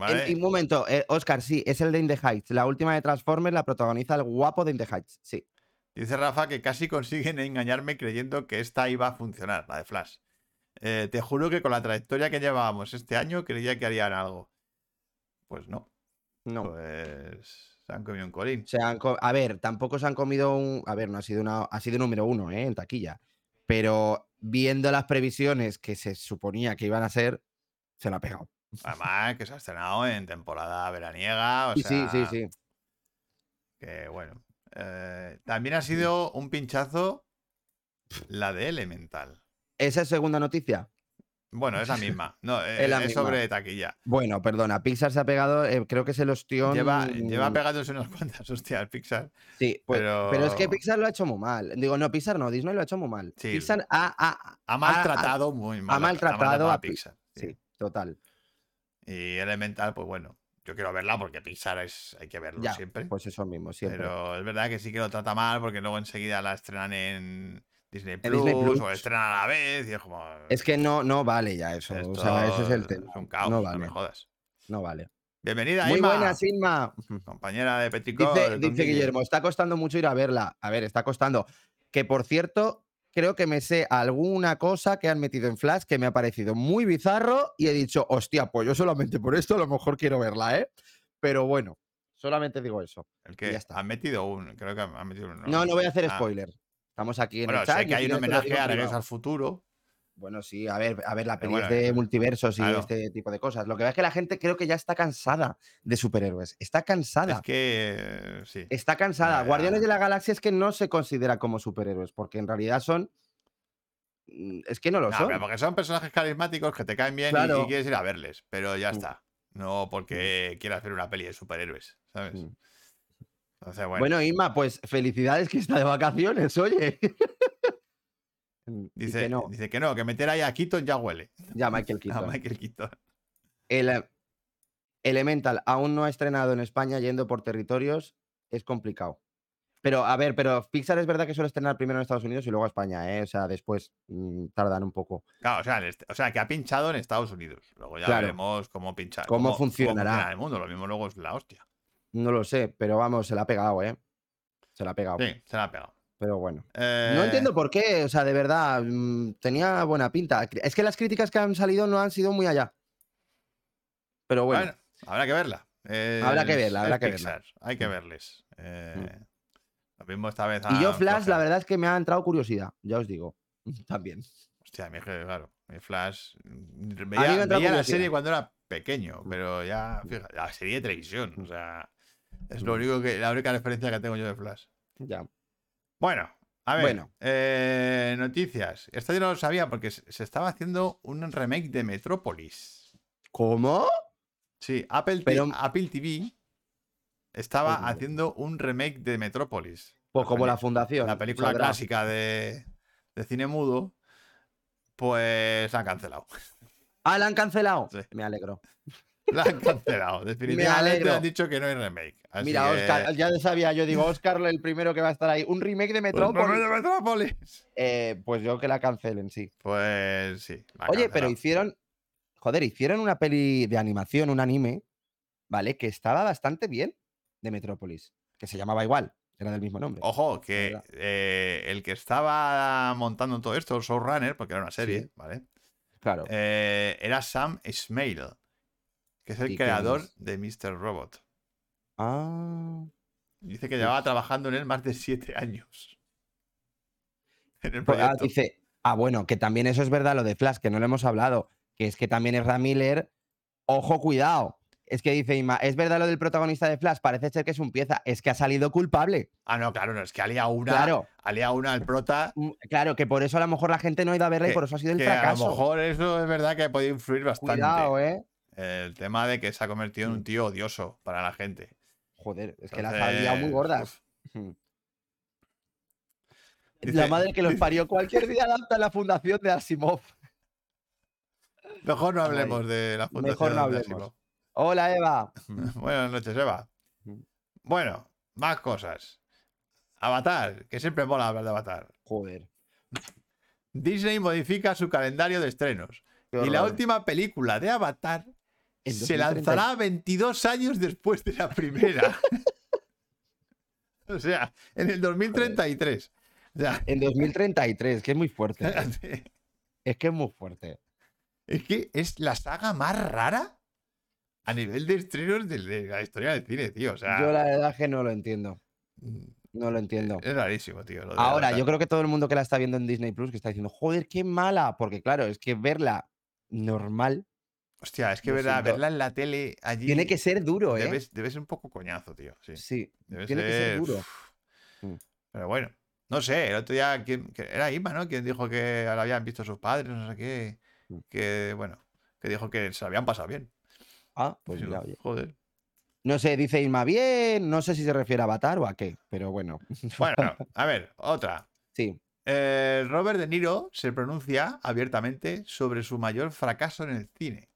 En- ¿vale? en un momento, eh, Oscar, sí, es el de In the Heights. La última de Transformers la protagoniza el guapo de In the Heights. Sí. Dice Rafa que casi consiguen engañarme creyendo que esta iba a funcionar, la de Flash. Eh, te juro que con la trayectoria que llevábamos este año creía que harían algo. Pues no. No. Pues se han comido un colín. Se han co- a ver, tampoco se han comido un. A ver, no ha sido una. Ha sido número uno, ¿eh? En taquilla. Pero viendo las previsiones que se suponía que iban a ser, se la ha pegado. Además, que se ha estrenado en temporada veraniega. O Sí, sí, sí, sea, sí. Que bueno. Eh, también ha sido un pinchazo la de Elemental. Esa es segunda noticia. Bueno, es la misma. [laughs] No, eh, Es la es misma. sobre taquilla. Bueno, perdona, Pixar se ha pegado, eh, creo que es el ostión. Lleva, lleva pegándose unas cuantas hostias Pixar. Sí, pues, pero... es que pero- Pixar lo ha hecho muy mal. Digo, no, Pixar no, Disney lo ha hecho muy mal. Sí. Pixar ha, ha- Ha maltratado muy mal. ha maltratado a Pi- Pixar. sí. Sí, total. Y Elemental, pues bueno, yo quiero verla porque Pixar es, hay que verlo Ya, siempre. pues eso mismo, siempre. pero es verdad que sí que lo trata mal porque luego enseguida la estrenan en Disney Plus, Disney Plus. o estrenan a la vez y es como. Es que no, no vale ya eso. O sea, ese es el tema. Es un caos, no no, vale. me jodas. No vale. Bienvenida, Muy Inma, buena, Silma. compañera de Petricor. Dice. Guillermo, está costando mucho ir a verla. A ver, está costando. Que por cierto, creo que me sé alguna cosa que han metido en Flash que me ha parecido muy bizarro y he dicho, hostia, pues yo solamente por esto a lo mejor quiero verla, ¿eh? Pero bueno, solamente digo eso. El Y que ya está. han metido un. Creo que han metido uno. No, no voy a hacer Ah, spoiler. Estamos aquí en Bueno, el chat. sé que hay un homenaje a Regreso al Futuro. Bueno, sí, a ver, a ver, la peli es de eso- multiversos y claro. este tipo de cosas. Lo que pasa es que la gente creo que ya está cansada de superhéroes. Está cansada. Es que. eh, sí. Está cansada. Guardianes de la Galaxia es que no se considera como superhéroes, porque en realidad son. mm, Es que no lo No, son. porque son personajes carismáticos que te caen bien y- quieres ir a verles. Pero ya Mm. está. No porque quieras ver una peli de superhéroes. ¿Sabes? Mm. Entonces, bueno. Bueno, Inma, pues felicidades que está de vacaciones, oye. [laughs] Dice, que no, dice que no, que meter ahí a Keaton ya huele. ya [laughs] Michael A Keaton. Michael Keaton. El eh, Elemental aún no ha estrenado en España yendo por territorios, es complicado. Pero, a ver, pero Pixar es verdad que suele estrenar primero en Estados Unidos y luego a España, ¿eh? O sea, después mm, tardan un poco. Claro, o sea, o sea, que ha pinchado en Estados Unidos. Luego ya Claro. veremos cómo pinchar. Cómo funcionará. funciona el mundo. Lo mismo luego es la hostia. No lo sé, pero vamos, se la ha pegado, ¿eh? Se la ha pegado. Sí, se la ha pegado. Pero bueno. No Eh, entiendo por qué, o sea, de verdad, mm, tenía buena pinta. Es que las críticas que han salido no han sido muy allá. Pero bueno, Bueno, habrá que verla. Habrá que verla, habrá que verla. Pixar, Hay que Mm. verles. Eh, Mm. Lo mismo esta vez. y yo Flash, la verdad es que me ha entrado curiosidad, ya os digo, [laughs] también. Hostia, mi jefe, claro. Mi Flash. mm, me Veía, la serie cuando era pequeño, Mm. pero ya, fíjate, la serie de televisión. O sea, es lo Mm. único que, la única referencia que tengo yo de Flash. Ya. Bueno, a ver. Bueno. eh, noticias. Esto yo no lo sabía porque se estaba haciendo un remake de Metrópolis. ¿Cómo? Sí, Apple, Pero- Apple TV estaba Pues haciendo un remake de Metrópolis. Pues como la fundación. La película saldrá. clásica de, de cine mudo, pues la han cancelado. Ah, la han cancelado. Sí. Me alegro. [laughs] La han cancelado. Definitivamente han dicho que no hay remake. Así Mira, que- Oscar, ya sabía, yo digo, Oscar el primero que va a estar ahí. Un remake de Pues Metrópolis. remake de Metrópolis. Eh, pues yo que la cancelen, sí. Pues sí. Oye, pero hicieron. Joder, hicieron una peli de animación, un anime, ¿vale? Que estaba bastante bien de Metrópolis. Que se llamaba igual, era del mismo nombre. Ojo, que eh, el que estaba montando todo esto, el Showrunner, porque era una serie, Sí. ¿vale? Claro. Eh, era Sam Ismail, que es el ¿Y quién creador es? de Mr. Robot. Ah. Dice que llevaba trabajando en él más de siete años. [laughs] En el Pues, ah, proyecto. dice, ah, bueno, que también eso es verdad lo de Flash, que no lo hemos hablado, que es que también es Miller. Ojo, cuidado. Es que dice Ima, es verdad lo del protagonista de Flash, parece ser que es un pieza, es que ha salido culpable. Ah, no, claro, no, es que alía una, Claro, alía una al prota. mm, claro, que por eso a lo mejor la gente no ha ido a verla y por eso ha sido el Que a fracaso. lo mejor eso es verdad que ha podido influir bastante. Cuidado, eh. El tema de que se ha convertido en un Mm. tío odioso para la gente. Joder, es que las ha liado muy Entonces, gordas. uf. La madre que los [laughs] parió. Cualquier día adapta la fundación de Asimov. Mejor no hablemos de la fundación. mejor no de hablemos. Asimov. Hola, Eva. [laughs] Buenas noches, Eva. Mm. Bueno, más cosas. Avatar, que siempre mola hablar de Avatar. Joder. Disney modifica su calendario de estrenos. Y la última película de Avatar se 2030. lanzará 22 años después de la primera. [laughs] o sea, en el 2033. O sea, En 2033, que es muy fuerte. [laughs] Es que es muy fuerte. es que es la saga más rara a nivel de estrenos de, la historia del cine, tío. O sea, Yo la verdad que no lo entiendo. No lo entiendo. es rarísimo, tío. lo Ahora, yo creo que todo el mundo que la está viendo en Disney Plus que está diciendo, joder, qué mala. Porque claro, es que verla normal Hostia, es que lo verla, en la tele allí. tiene que ser duro, ¿eh? debe, debe ser un poco coñazo, tío. Sí. Sí, Debe tiene que ser duro. uf. Mm. Pero bueno, no sé, el otro día ¿quién- que era Ima, ¿no? Quien dijo que la habían visto sus padres, no sé qué. Mm. Que, bueno, que dijo que se la habían pasado bien. Ah, pues mira, oye. Joder. No sé, dice Irma, bien. No sé si se refiere a Avatar o a qué, pero bueno. [laughs] Bueno, a ver, otra. Sí. Eh, Robert De Niro se pronuncia abiertamente sobre su mayor fracaso en el cine.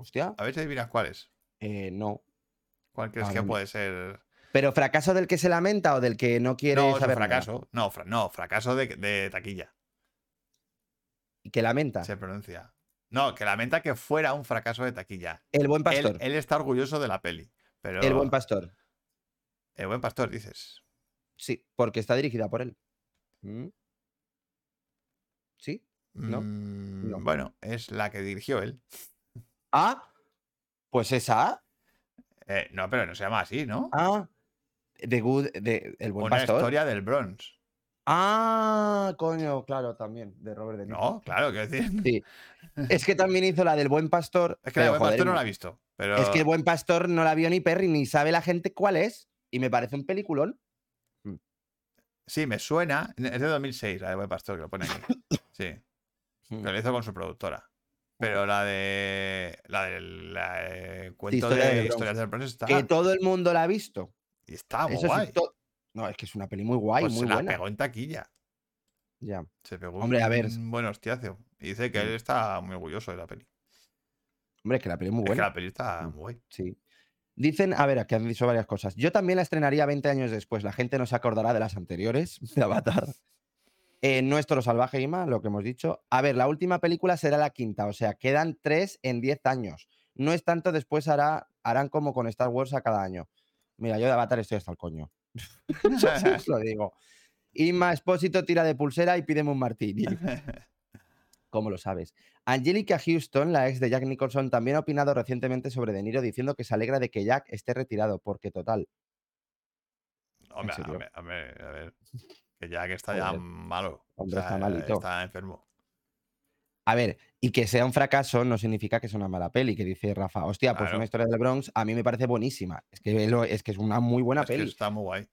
Hostia, A ver si adivinas cuál es. eh, no. ¿Cuál crees Ah, que no puede ser? ¿Pero fracaso del que se lamenta o del que no quiere No, saber nada? fracaso. No, fra- no, fracaso de, de taquilla. ¿Y que lamenta? Se pronuncia. No, que lamenta que fuera un fracaso de taquilla. El buen Él, pastor. él está orgulloso de la peli. Pero El buen pastor. El buen pastor, dices. Sí, porque está dirigida por él. Mm. ¿Sí? ¿No? Mm, No. Bueno, es la que dirigió él. Ah, pues esa. Eh, no, pero no se llama así, ¿no? Ah, The Good, de, El Buen Una Pastor. historia del Bronx. Ah, coño, claro, también, de Robert De Niro. No, claro, quiero decir. Sí. Es que también hizo la del Buen Pastor. Es que la de pero, Buen Pastor no la he visto. Pero Es que el Buen Pastor no la vio ni Perry, ni sabe la gente cuál es. Y me parece un peliculón. sí, me suena. Es de 2006, la de Buen Pastor, que lo pone aquí. [coughs] Sí, lo hizo con su productora. Pero la de. La del la de cuento Historia de Bronx. historias del está. Que todo el mundo la ha visto. Y está muy Eso sí, guay. to- No, es que es una peli muy guay, Pues muy se la buena. pegó en taquilla. Ya. Se pegó Hombre, a ver. un buen hostiazo. Y dice que Mm. él está muy orgulloso de la peli. Hombre, es que la peli es muy Es que buena. la peli está Mm. muy guay. Sí. Dicen, a ver, aquí han dicho varias cosas. Yo también la estrenaría 20 años después. La gente no se acordará de las anteriores [laughs] de Avatar. Eh, Nuestro salvaje Ima, lo que hemos dicho. A ver, la última película será la quinta, o sea, quedan tres en 10 años. No es tanto, después hará, harán como con Star Wars a cada año. Mira, yo de Avatar estoy hasta el coño. [laughs] Os lo digo. Inma Espósito tira de pulsera y pídeme un martini. [laughs] ¿Cómo lo sabes? Angelica Houston, la ex de Jack Nicholson, también ha opinado recientemente sobre De Niro diciendo que se alegra de que Jack esté retirado, porque total. Hombre, hombre, hombre, a ver. Que ya que está ya malo. o Hombre, sea, está malito. Está enfermo. A ver, y que sea un fracaso no significa que sea una mala peli, que dice Rafa. Hostia, pues Claro. una historia del Bronx a mí me parece buenísima. Es que, lo- es, que es una muy buena Es que peli. está muy guay.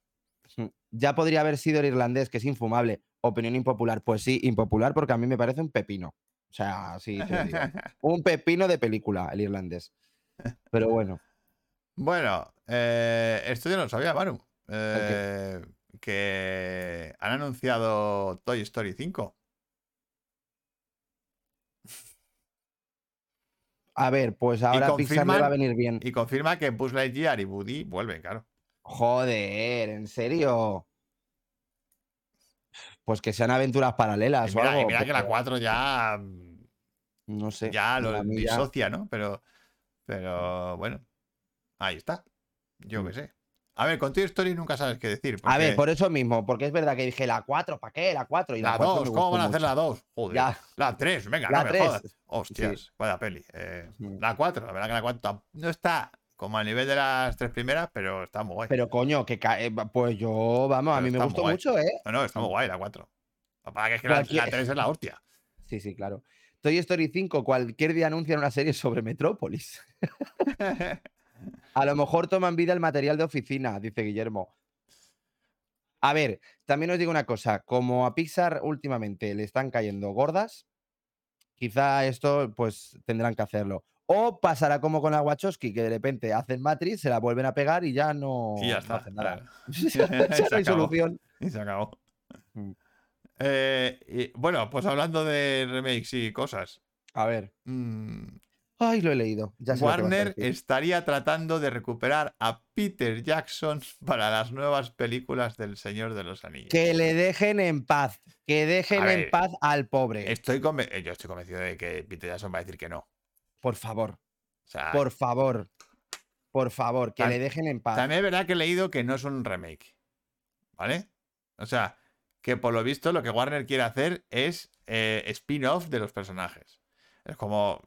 Mm. Ya podría haber sido el irlandés, que es infumable. Opinión impopular. Pues sí, impopular porque a mí me parece un pepino. O sea, sí, te lo digo. [laughs] un pepino de película, el irlandés. Pero bueno, Bueno, eh, esto yo no lo sabía, Manu. Eh, que han anunciado Toy Story 5. a ver, pues ahora Pixar le va a venir bien. Y confirma que Buzz Lightyear y Woody vuelven, claro. Joder, ¿en serio? Pues que sean aventuras paralelas Y o mira, y que la porque 4 ya, No sé. ya lo ya- disocia, ¿no? Pero, pero bueno, ahí está. Yo qué Mm. sé. A ver, con Toy Story nunca sabes qué decir. A ver, porque por eso mismo, porque es verdad que dije la 4, ¿para qué? La 4 y la, La 4 2, ¿cómo van a hacer la 2? Joder. Ya. La 3, venga, La no me 3. jodas. Hostias, vaya peli. Eh, Mm. La 4, la verdad que la 4 tam- no está como a nivel de las tres primeras, pero está muy guay. Pero coño, que ca- eh, pues yo, vamos, a Pero mí me gustó guay. mucho, ¿eh? No, no, está muy guay la 4. Lo que es que la, la 3 es la hostia. Sí, sí, claro. Toy Story 5, cualquier día anuncian una serie sobre Metrópolis. [laughs] A lo mejor toman vida el material de oficina, dice Guillermo. A ver, también os digo una cosa, como a Pixar últimamente le están cayendo gordas, quizá esto pues tendrán que hacerlo. O pasará como con la Wachowski, que de repente hacen Matrix, se la vuelven a pegar y ya no, y [laughs] [laughs] ya no está. hacen nada. claro. ya no hay solución. Y se acabó. Mm. Eh, y, bueno, pues hablando de remakes y cosas. A ver. mm, Ay, lo he leído. Ya Warner estaría tratando de recuperar a Peter Jackson [laughs] para las nuevas películas del Señor de los Anillos. Que le dejen en paz. Que dejen en paz al pobre. Estoy eh, yo estoy convencido de que Peter Jackson va a decir que no. Por favor. O sea, Por favor. Por favor, que le dejen en paz. también es verdad que he leído que no es un remake. ¿Vale? O sea, que por lo visto lo que Warner quiere hacer es eh, spin-off de los personajes. Es como.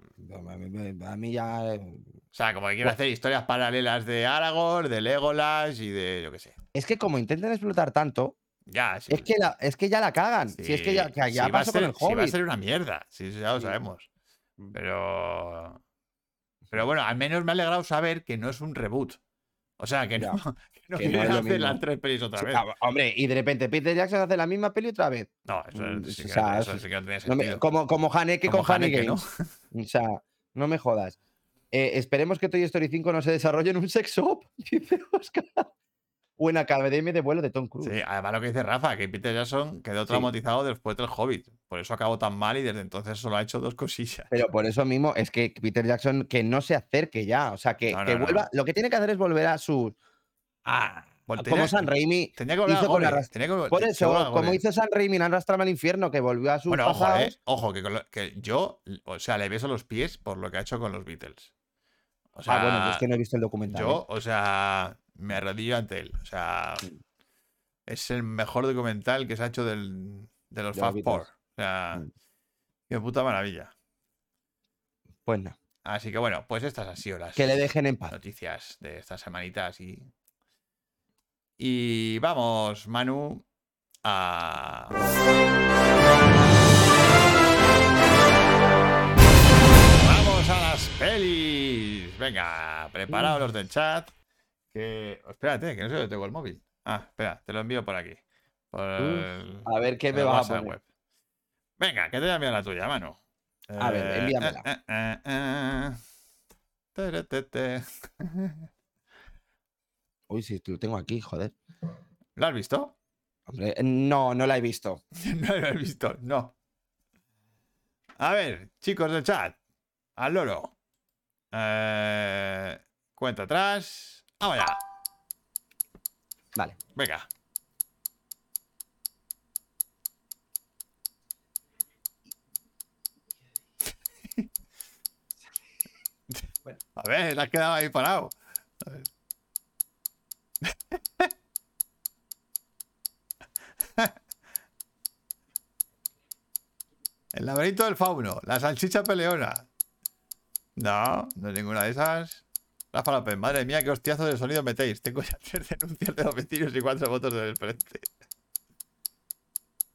A mí ya. eh, O sea, como que quiere hacer historias paralelas de Aragorn, de Legolas y de. yo qué sé. Es que como intentan explotar tanto, Ya, sí. es, que la- es que ya la cagan. Si es que ya, que ya pasó con ser- el sí va a Hobbit. ser una mierda. Sí, sí, ya lo Sí. sabemos. Mm. Pero. Pero bueno, al menos me ha alegrado saber que no es un reboot. O sea, que no, [laughs] no que [laughs] no es hacer las tres pelis otra Sí, vez. ah, hombre, y de repente Peter Jackson hace la misma peli otra vez. No, eso, Mm, sí o sea, eso sí que no No me- sentido. como, como Haneke Como con Haneke, ¿no? [laughs] O sea, no me jodas. Eh, esperemos que Toy Story 5 no se desarrolle en un sex shop, [laughs] dice Oscar. O en academia de vuelo de Tom Cruise. Sí, además lo que dice Rafa, que Peter Jackson quedó traumatizado después del Hobbit. Por eso acabó tan mal y desde entonces solo ha hecho dos cosillas. Pero por eso mismo es que Peter Jackson que no se acerque ya. O sea, que, No, no, que vuelva. Lo que tiene que hacer es volver a su. A- Bueno, como tenía- San Raimi. Tenía que volver hizo con la tenía que Por eso, como hizo San Raimi en Arrastrame al infierno, que volvió a su. Bueno, ojo, eh, ojo, que, con lo- que yo, o sea, le beso los pies por lo que ha hecho con los Beatles. O sea, ah, bueno, yo es que no he visto el documental. yo, ¿eh? o sea, me arrodillo ante él. O sea, es el mejor documental que se ha hecho del, de los De Fab Four. O sea, Mm. Qué puta maravilla. Pues no. Así que bueno, pues estas han sido las Que le dejen en paz. noticias de estas semanitas y. Y vamos, Manu, a. Vamos a las pelis. Venga, preparaos los del chat. Que. Espérate, que no sé dónde tengo el móvil. Ah, espera, te lo envío por aquí. Por el- A ver qué me vas a poner. web. Venga, que te voy a enviar la tuya, Manu. A ver, Eh, envíamela. eh, eh, eh. [laughs] Uy, sí, lo tengo aquí, joder. ¿Lo has visto? Hombre, no, no la he visto. [laughs] No lo he visto, no. A ver, chicos del chat. Al loro. Eh, cuenta atrás. Vamos ya. Vale. Venga. Bueno. [laughs] [laughs] A ver, te has quedado ahí parado. A ver. [laughs] El laberinto del fauno, la salchicha peleona. No, no es ninguna de esas. Rafa López, madre mía, qué hostiazo de sonido metéis. Tengo ya [laughs] tres denuncias de los vecinos y cuatro votos del frente.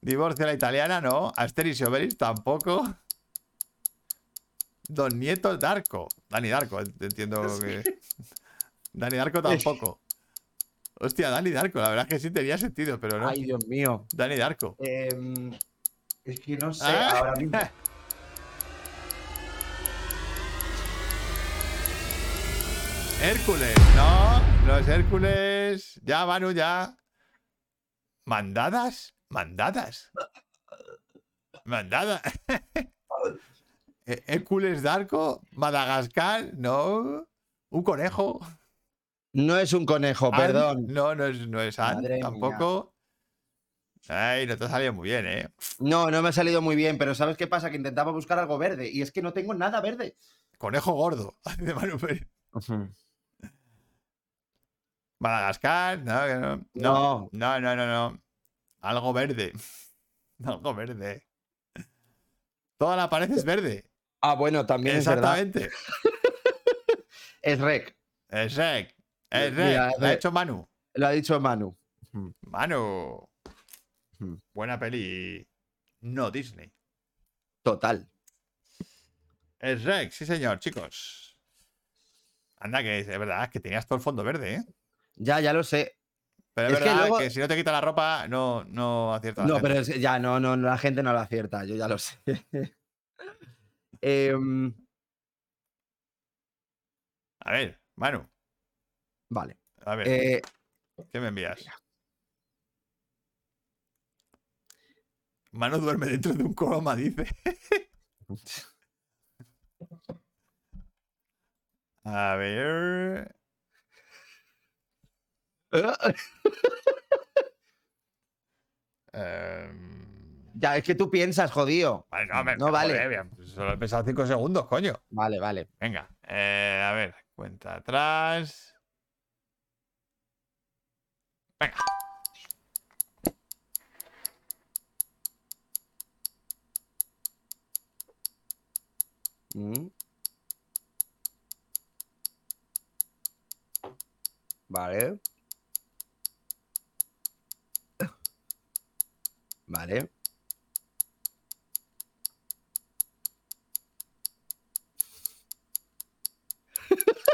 Divorcio a la italiana, no. Asteris y Obelix tampoco. Don Nieto Darko. Dani Darko, entiendo [laughs] que. Dani Darko tampoco. Hostia, Dani Darko, la verdad es que sí tenía sentido, pero no. Ay, Dios mío. Dani Darko. Em, es que no sé Ah. ahora mismo. [laughs] Hércules, no, los Hércules. Ya, Manu, ya. ¿Mandadas? ¿Mandadas? ¿Mandadas? [laughs] Hércules Darko, Madagascar, no. Un conejo. No es un conejo, perdón. No, no es, no es Ann, Madre mía. tampoco. Ay, no te ha salido muy bien, ¿eh? No, no me ha salido muy bien, pero ¿sabes qué pasa? Que intentaba buscar algo verde y es que no tengo nada verde. Conejo gordo. [laughs] De Manu Pérez. Madagascar, no, no. No, no, no, no, no. Algo verde. [laughs] Algo verde. Toda la pared es verde. Ah, bueno, también es. Exactamente. [laughs] Es rec. Es rec. Es Mira, rec. Lo ha hecho Manu. Lo ha dicho Manu. Manu. Hmm. Buena peli. No Disney. Total. Es rec, sí señor, chicos. Anda, que es verdad que tenías todo el fondo verde, ¿eh? Ya, ya lo sé. Pero es, verdad que, luego- si no te quita la ropa, no, no acierta. la No, gente. pero es- ya no, no, la gente no lo acierta, yo ya lo sé. [laughs] Em, A ver, Manu. Vale. A ver, Eh, ¿qué me envías? Manu duerme dentro de un croma, dice. [laughs] A ver. [laughs] em, ya, es que tú piensas, jodido. Vale, no, me- No vale. joder, pues solo he pensado cinco segundos, coño. Vale, vale. Venga, eh, a ver, cuenta atrás. Venga. Mm. Vale. Vale. [laughs]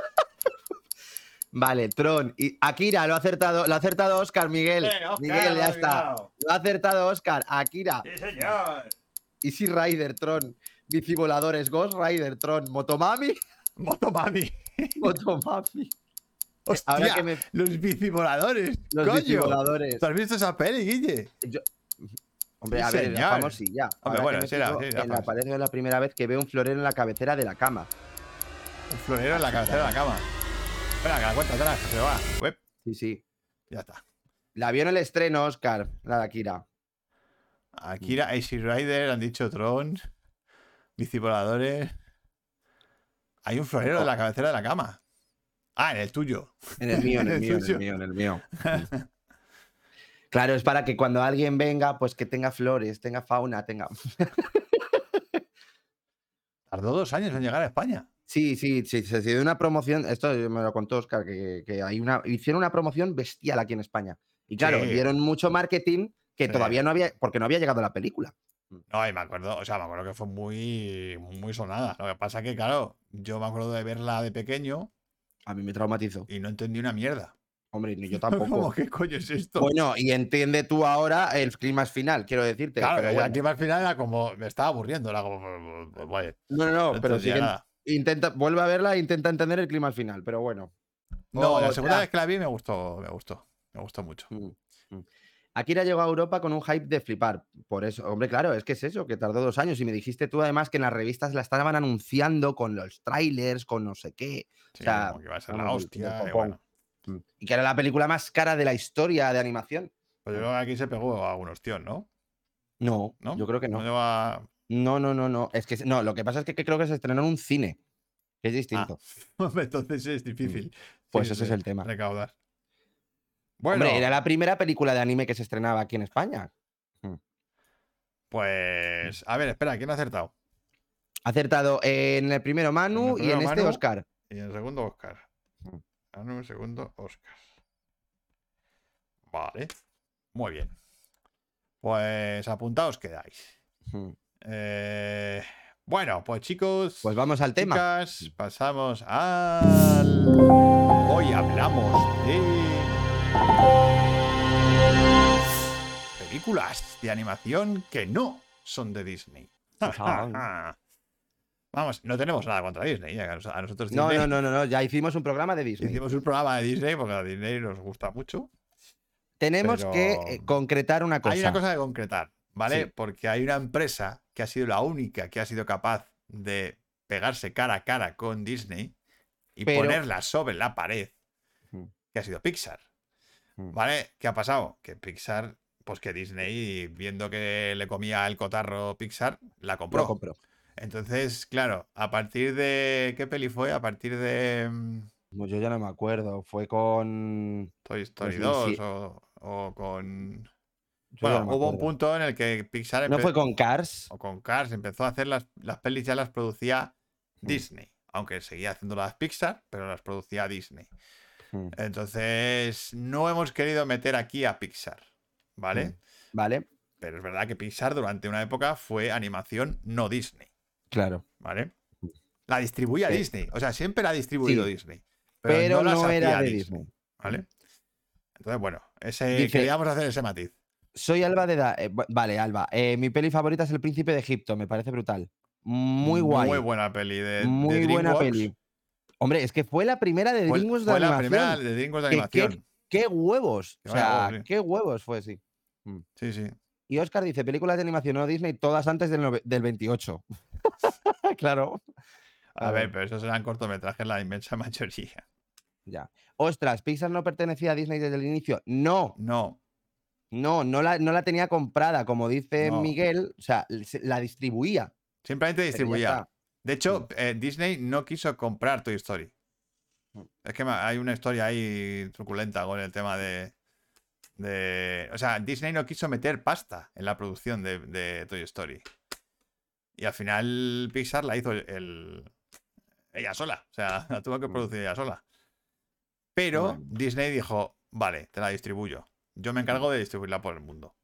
Vale, Tron. Y Akira, lo ha acertado, lo ha acertado Oscar, Miguel. Eh, Oscar, Miguel, ya está. Lo ha acertado Oscar. Akira. Sí, señor. Easy Rider, Tron. Bicivoladores, Ghost Rider, Tron. Motomami. [laughs] Motomami. Motomami. Hostia, Ahora que me. los bicivoladores. Los coño. bicivoladores. ¿Tú has visto esa peli, Guille? Hombre, Sí, a ver, señor. Hombre, Ahora que bueno, sí, la- sí, la en la pared es la primera vez que veo un florero en la cabecera de la cama. Un florero en la cabecera de la cama. Espera, que la cuenta atrás, que se va. Sí, sí. ya está. La vio en el estreno, Oscar, la de Akira. Akira, AC Rider, han dicho Tron, bicivoladores. Hay un florero en la cabecera de la cama. Ah, en el tuyo. En el mío, en [laughs] el mío, en el mío, en el mío. [laughs] Claro, es para que cuando alguien venga, pues que tenga flores, tenga fauna, tenga. Tardó dos años en llegar a España. Sí, sí, sí, se dio una promoción, esto me lo contó Oscar, que, que hay una, hicieron una promoción bestial aquí en España. Y claro, Sí. dieron mucho marketing que Sí. todavía no había, porque no había llegado la película. No, y me acuerdo, o sea, me acuerdo que fue muy, muy sonada. Lo que pasa que, claro, yo me acuerdo de verla de pequeño A mí me traumatizó. y no entendí una mierda. Hombre, ni yo [laughs] tampoco. ¿qué coño es esto? Bueno, y entiende tú ahora el clima final, quiero decirte. claro, pero que bueno. al final era como, me estaba aburriendo, era como, No, no, no pero nada. Intenta, vuelve a verla e intenta entender el clima final, pero bueno. No, la O segunda sea, vez que la vi me gustó, me gustó, me gustó mucho. Mm, mm. Akira llegó a Europa con un hype de flipar. Por eso, hombre, claro, es que es eso, que tardó dos años. Y me dijiste tú además que en las revistas la estaban anunciando con los trailers, con no sé qué. Sí, sea, como que iba a ser la del hostia, y copón. bueno. Mm. Y que era la película más cara de la historia de animación. Pues yo creo que aquí se pegó a algunos tíos, ¿no? No, ¿No? yo creo que no. lleva- No, no, no, no. Es que no, lo que pasa es que, que creo que se estrenó en un cine. Que es Ah, distinto. [laughs] entonces es difícil. Pues sí, ese es el tema. Recaudar. Bueno, Hombre, era la primera película de anime que se estrenaba aquí en España. pues a ver, espera, ¿quién ha acertado? Acertado en el primero Manu y primero en este Manu. Oscar. Y en el segundo, Oscar. Mm. Ah, no, en el segundo, Oscar. Vale. Muy bien. Pues apuntaos quedáis. Eh, bueno, pues chicos, Pues vamos al tema. chicas, pasamos al... Hoy hablamos de... Películas de animación que no son de Disney. [laughs] Vamos, no tenemos nada contra Disney. ¿eh? A nos- a nosotros No, Disney- no, no, no, no, ya hicimos un programa de Disney. Hicimos un programa de Disney porque a Disney nos gusta mucho. Tenemos que pero- eh, concretar una cosa. Hay una cosa que concretar, ¿vale? Sí. Porque hay una empresa que ha sido la única que ha sido capaz de pegarse cara a cara con Disney y Pero- ponerla sobre la pared, que ha sido Pixar. ¿Vale? ¿Qué ha pasado? Que Pixar, pues que Disney, viendo que le comía el cotarro Pixar, la compró. Lo. Entonces, claro, a partir de. ¿Qué peli fue? A partir de. mm, No, Yo ya no me acuerdo. Fue con. Toy Story Pues sí, 2 sí. o, o con... yo Bueno, no hubo un punto en el que Pixar ¿No fue con Cars? o con Cars empezó a hacer las, las pelis, ya las producía Mm. Disney. Aunque seguía haciendo las Pixar, pero las producía Disney. Mm. Entonces, no hemos querido meter aquí a Pixar, ¿vale? Mm. Vale, Pero es verdad que Pixar durante una época fue animación no Disney, claro. ¿vale? La distribuía Sí. Disney, o sea, siempre ha distribuido Sí. Disney. Pero, no era de Disney. ¿Vale? Entonces, bueno, ese, Dice- queríamos hacer ese matiz. Soy Alba de Da- eh, vale, Alba. eh, mi peli favorita es El Príncipe de Egipto. Me parece brutal. Muy guay. Muy buena peli de, de Muy buena peli. Hombre, es que fue la primera de DreamWorks de fue la animación. primera de DreamWorks de animación. ¡Qué huevos! Qué O sea, huevos, sí. qué huevos fue, sí. Sí, sí. Y Oscar dice, películas de animación no Disney, todas antes del, del 28. [laughs] claro. A A ver, ver. pero esos eran cortometrajes la inmensa [laughs] mayoría. Ya. Ostras, ¿Pixar no pertenecía a Disney desde el inicio? No, No, no, no la, no la tenía comprada, como dice No. Miguel, o sea, se- la distribuía. simplemente distribuía. De hecho, eh, Disney no quiso comprar Toy Story. Mm. Es que hay una historia ahí truculenta con el tema de. de- o sea, Disney no quiso meter pasta en la producción de, de Toy Story. Y al final Pixar la hizo el, el- ella sola. O sea, [laughs] la tuvo que Mm. producir ella sola. Pero. Disney dijo: Vale, te la distribuyo. Yo me encargo de distribuirla por el mundo.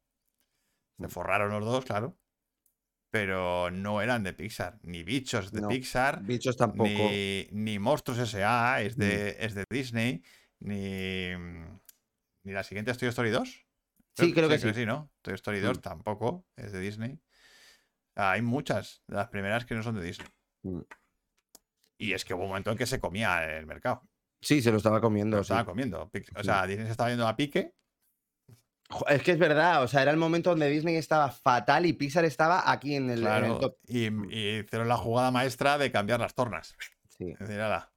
Se Mm. forraron los dos, claro. Pero no eran de Pixar. Ni bichos de No, Pixar. Bichos tampoco. Ni, ni Monstruos S.A. es de, Mm. es de Disney. Ni, ni la siguiente es Toy Story 2. Sí, creo que sí. ¿no? Toy Story 2 Mm. tampoco es de Disney. Ah, Hay muchas de las primeras que no son de Disney. Mm. Y es que hubo un momento en que se comía el mercado. Sí, se lo estaba comiendo. Lo sí. estaba comiendo. O Sí. sea, Disney se estaba yendo a pique. Es que es verdad, o sea, era el momento donde Disney estaba fatal y Pixar estaba aquí en el, en el Claro, top. y, Mm. y hicieron la jugada maestra de cambiar las tornas. Sí, Es decir, ala,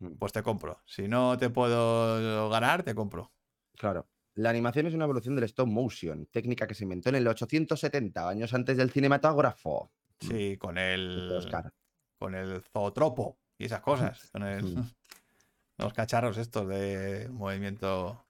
Mm. pues te compro. Si no te puedo ganar, te compro. claro. La animación es una evolución del stop motion, técnica que se inventó en el 870, años antes del cinematógrafo. Sí, con el, Oscar. con el zootropo y esas cosas. [laughs] Con el, Mm. [laughs] los cacharros estos de movimiento.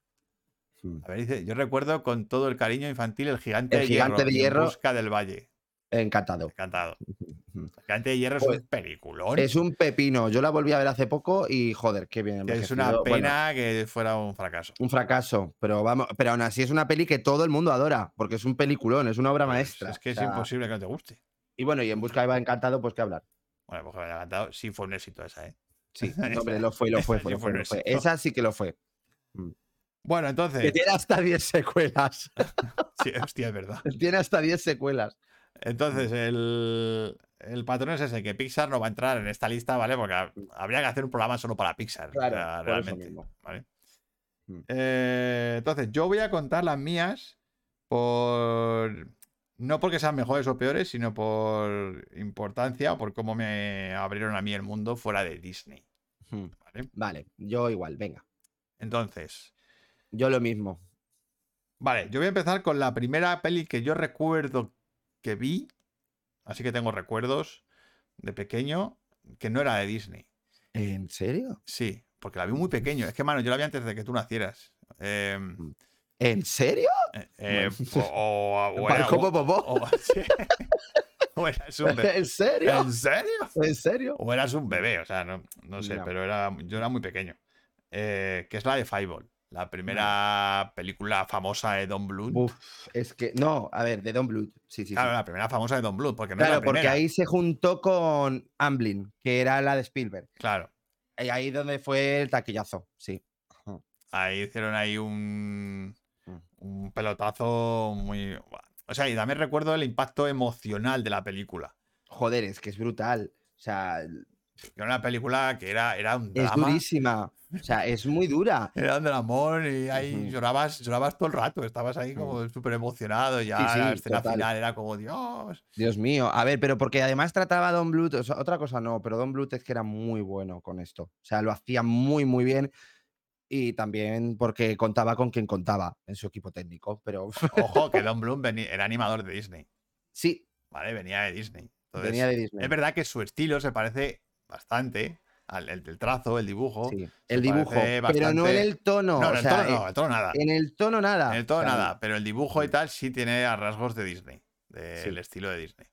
Mm. A ver, dice, yo recuerdo con todo el cariño infantil el gigante, El de, gigante hierro, de y en hierro. busca del valle. Encantado. Encantado. [laughs] Mm. Gigante de Hierro Pues, es un peliculón. Es un pepino. Yo la volví a ver hace poco y joder, qué bien. es una. Bueno, pena que fuera un fracaso. un fracaso, pero vamos, pero aún así es una peli que todo el mundo adora, porque es un peliculón, es una obra Pues maestra. Es que es o sea, imposible que no te guste. Y bueno, y en busca de Eva encantado, pues qué hablar. Bueno, pues haya encantado. Sí fue un éxito esa, ¿eh? Sí, [laughs] no, hombre, lo fue, lo fue, fue, sí fue. Esa sí que lo fue. Bueno, Que entonces. tiene hasta 10 secuelas. [laughs] Sí, hostia, es verdad. [laughs] tiene hasta 10 secuelas. Entonces, el, el patrón es ese, que Pixar no va a entrar en esta lista, ¿vale? Porque ha- habría que hacer un programa solo para Pixar. Claro, realmente. mismo. ¿vale? Mm. Eh, entonces, yo voy a contar las mías por. No porque sean mejores o peores, sino por importancia o por cómo me abrieron a mí el mundo fuera de Disney. Hmm, ¿vale? Vale, yo igual, venga. Entonces, Yo lo mismo. vale, yo voy a empezar con la primera peli que yo recuerdo que vi. Así que tengo recuerdos de pequeño que no era de Disney. ¿En serio? Sí, porque la vi muy pequeño. Es que, mano, yo la vi antes de que tú nacieras. Em, ¿En serio? eh, eh, o, o- era, o- [laughs] sí. [laughs] Eras un bebé. ¿En serio? ¿En serio? ¿En serio? O eras un bebé, o sea, no, no sé, pero era, yo era muy pequeño. Eh, que es la de Fireball, la primera película famosa de Don Bluth. Uf, es que. No, a ver, de Don Blood. Sí, sí, sí. Claro, la primera famosa de Don Bluth, porque no es Claro, la porque ahí se juntó con Amblin, que era la de Spielberg. Claro, Y ahí donde fue el taquillazo, sí. ahí hicieron ahí un, Mm. un pelotazo muy... O sea, y también recuerdo el impacto emocional de la película. Joder, es que es brutal. O sea, Era una película que era, era un es durísima. O sea, es muy dura. Era del amor y ahí llorabas, llorabas todo el rato, estabas ahí como súper emocionado ya Sí, la escena total. final era como, Dios. Dios mío. A ver, pero porque además trataba a Don Bluth, o sea, otra cosa no, pero Don Bluth es que era muy bueno con esto. O sea, lo hacía muy, muy bien. Y también porque contaba con quien contaba en su equipo técnico. Pero [laughs] Ojo, que Don Bloom veni- era animador de Disney, sí, ¿vale? Venía de Disney. Entonces, venía de Disney. Es verdad que su estilo se parece bastante al el, trazo, el dibujo. Sí, el dibujo. Pero no en el tono. No, en o el sea, tono no, eh, el tono nada. En el tono nada. En el tono nada, pero el dibujo y Mm. tal sí tiene a rasgos de Disney, del estilo de Disney.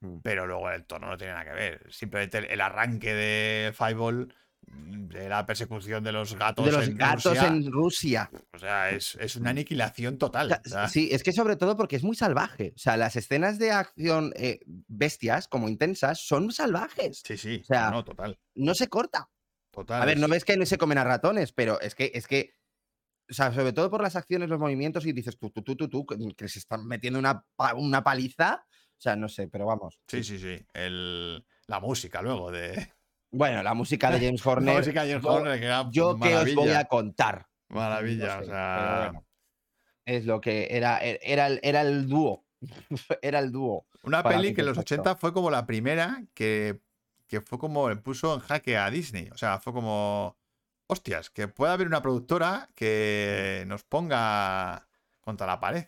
mm. Pero luego el tono no tiene nada que ver. Simplemente el, el arranque de Fireball, de la persecución de los gatos, De los en gatos Rusia, en Rusia. O sea, es, es una aniquilación total. O sea, o sea, Sí, es que sobre todo porque es muy salvaje. O sea, las escenas de acción eh, bestias, como intensas, son salvajes. sí, sí, o sea, no, total. No se corta. Total. A ver, no es- ves que no se comen a ratones, pero es que, es que, o sea, sobre todo por las acciones, los movimientos, y dices tú, tú, tú, tú, tú, que se están metiendo una, una paliza. O sea, no sé, pero vamos. Sí, sí, sí. El, la música luego de. Bueno, la música de James [laughs] La Horner. música de James Horner, que era Yo qué os voy a contar. Maravilla, No o sea. bueno, es lo que era, era, el, era el dúo. [laughs] era el dúo. Una peli que en los perfecto. 80 fue como la primera que, que fue como le puso en jaque a Disney. O sea, fue como. Hostias, que pueda haber una productora que nos ponga contra la pared.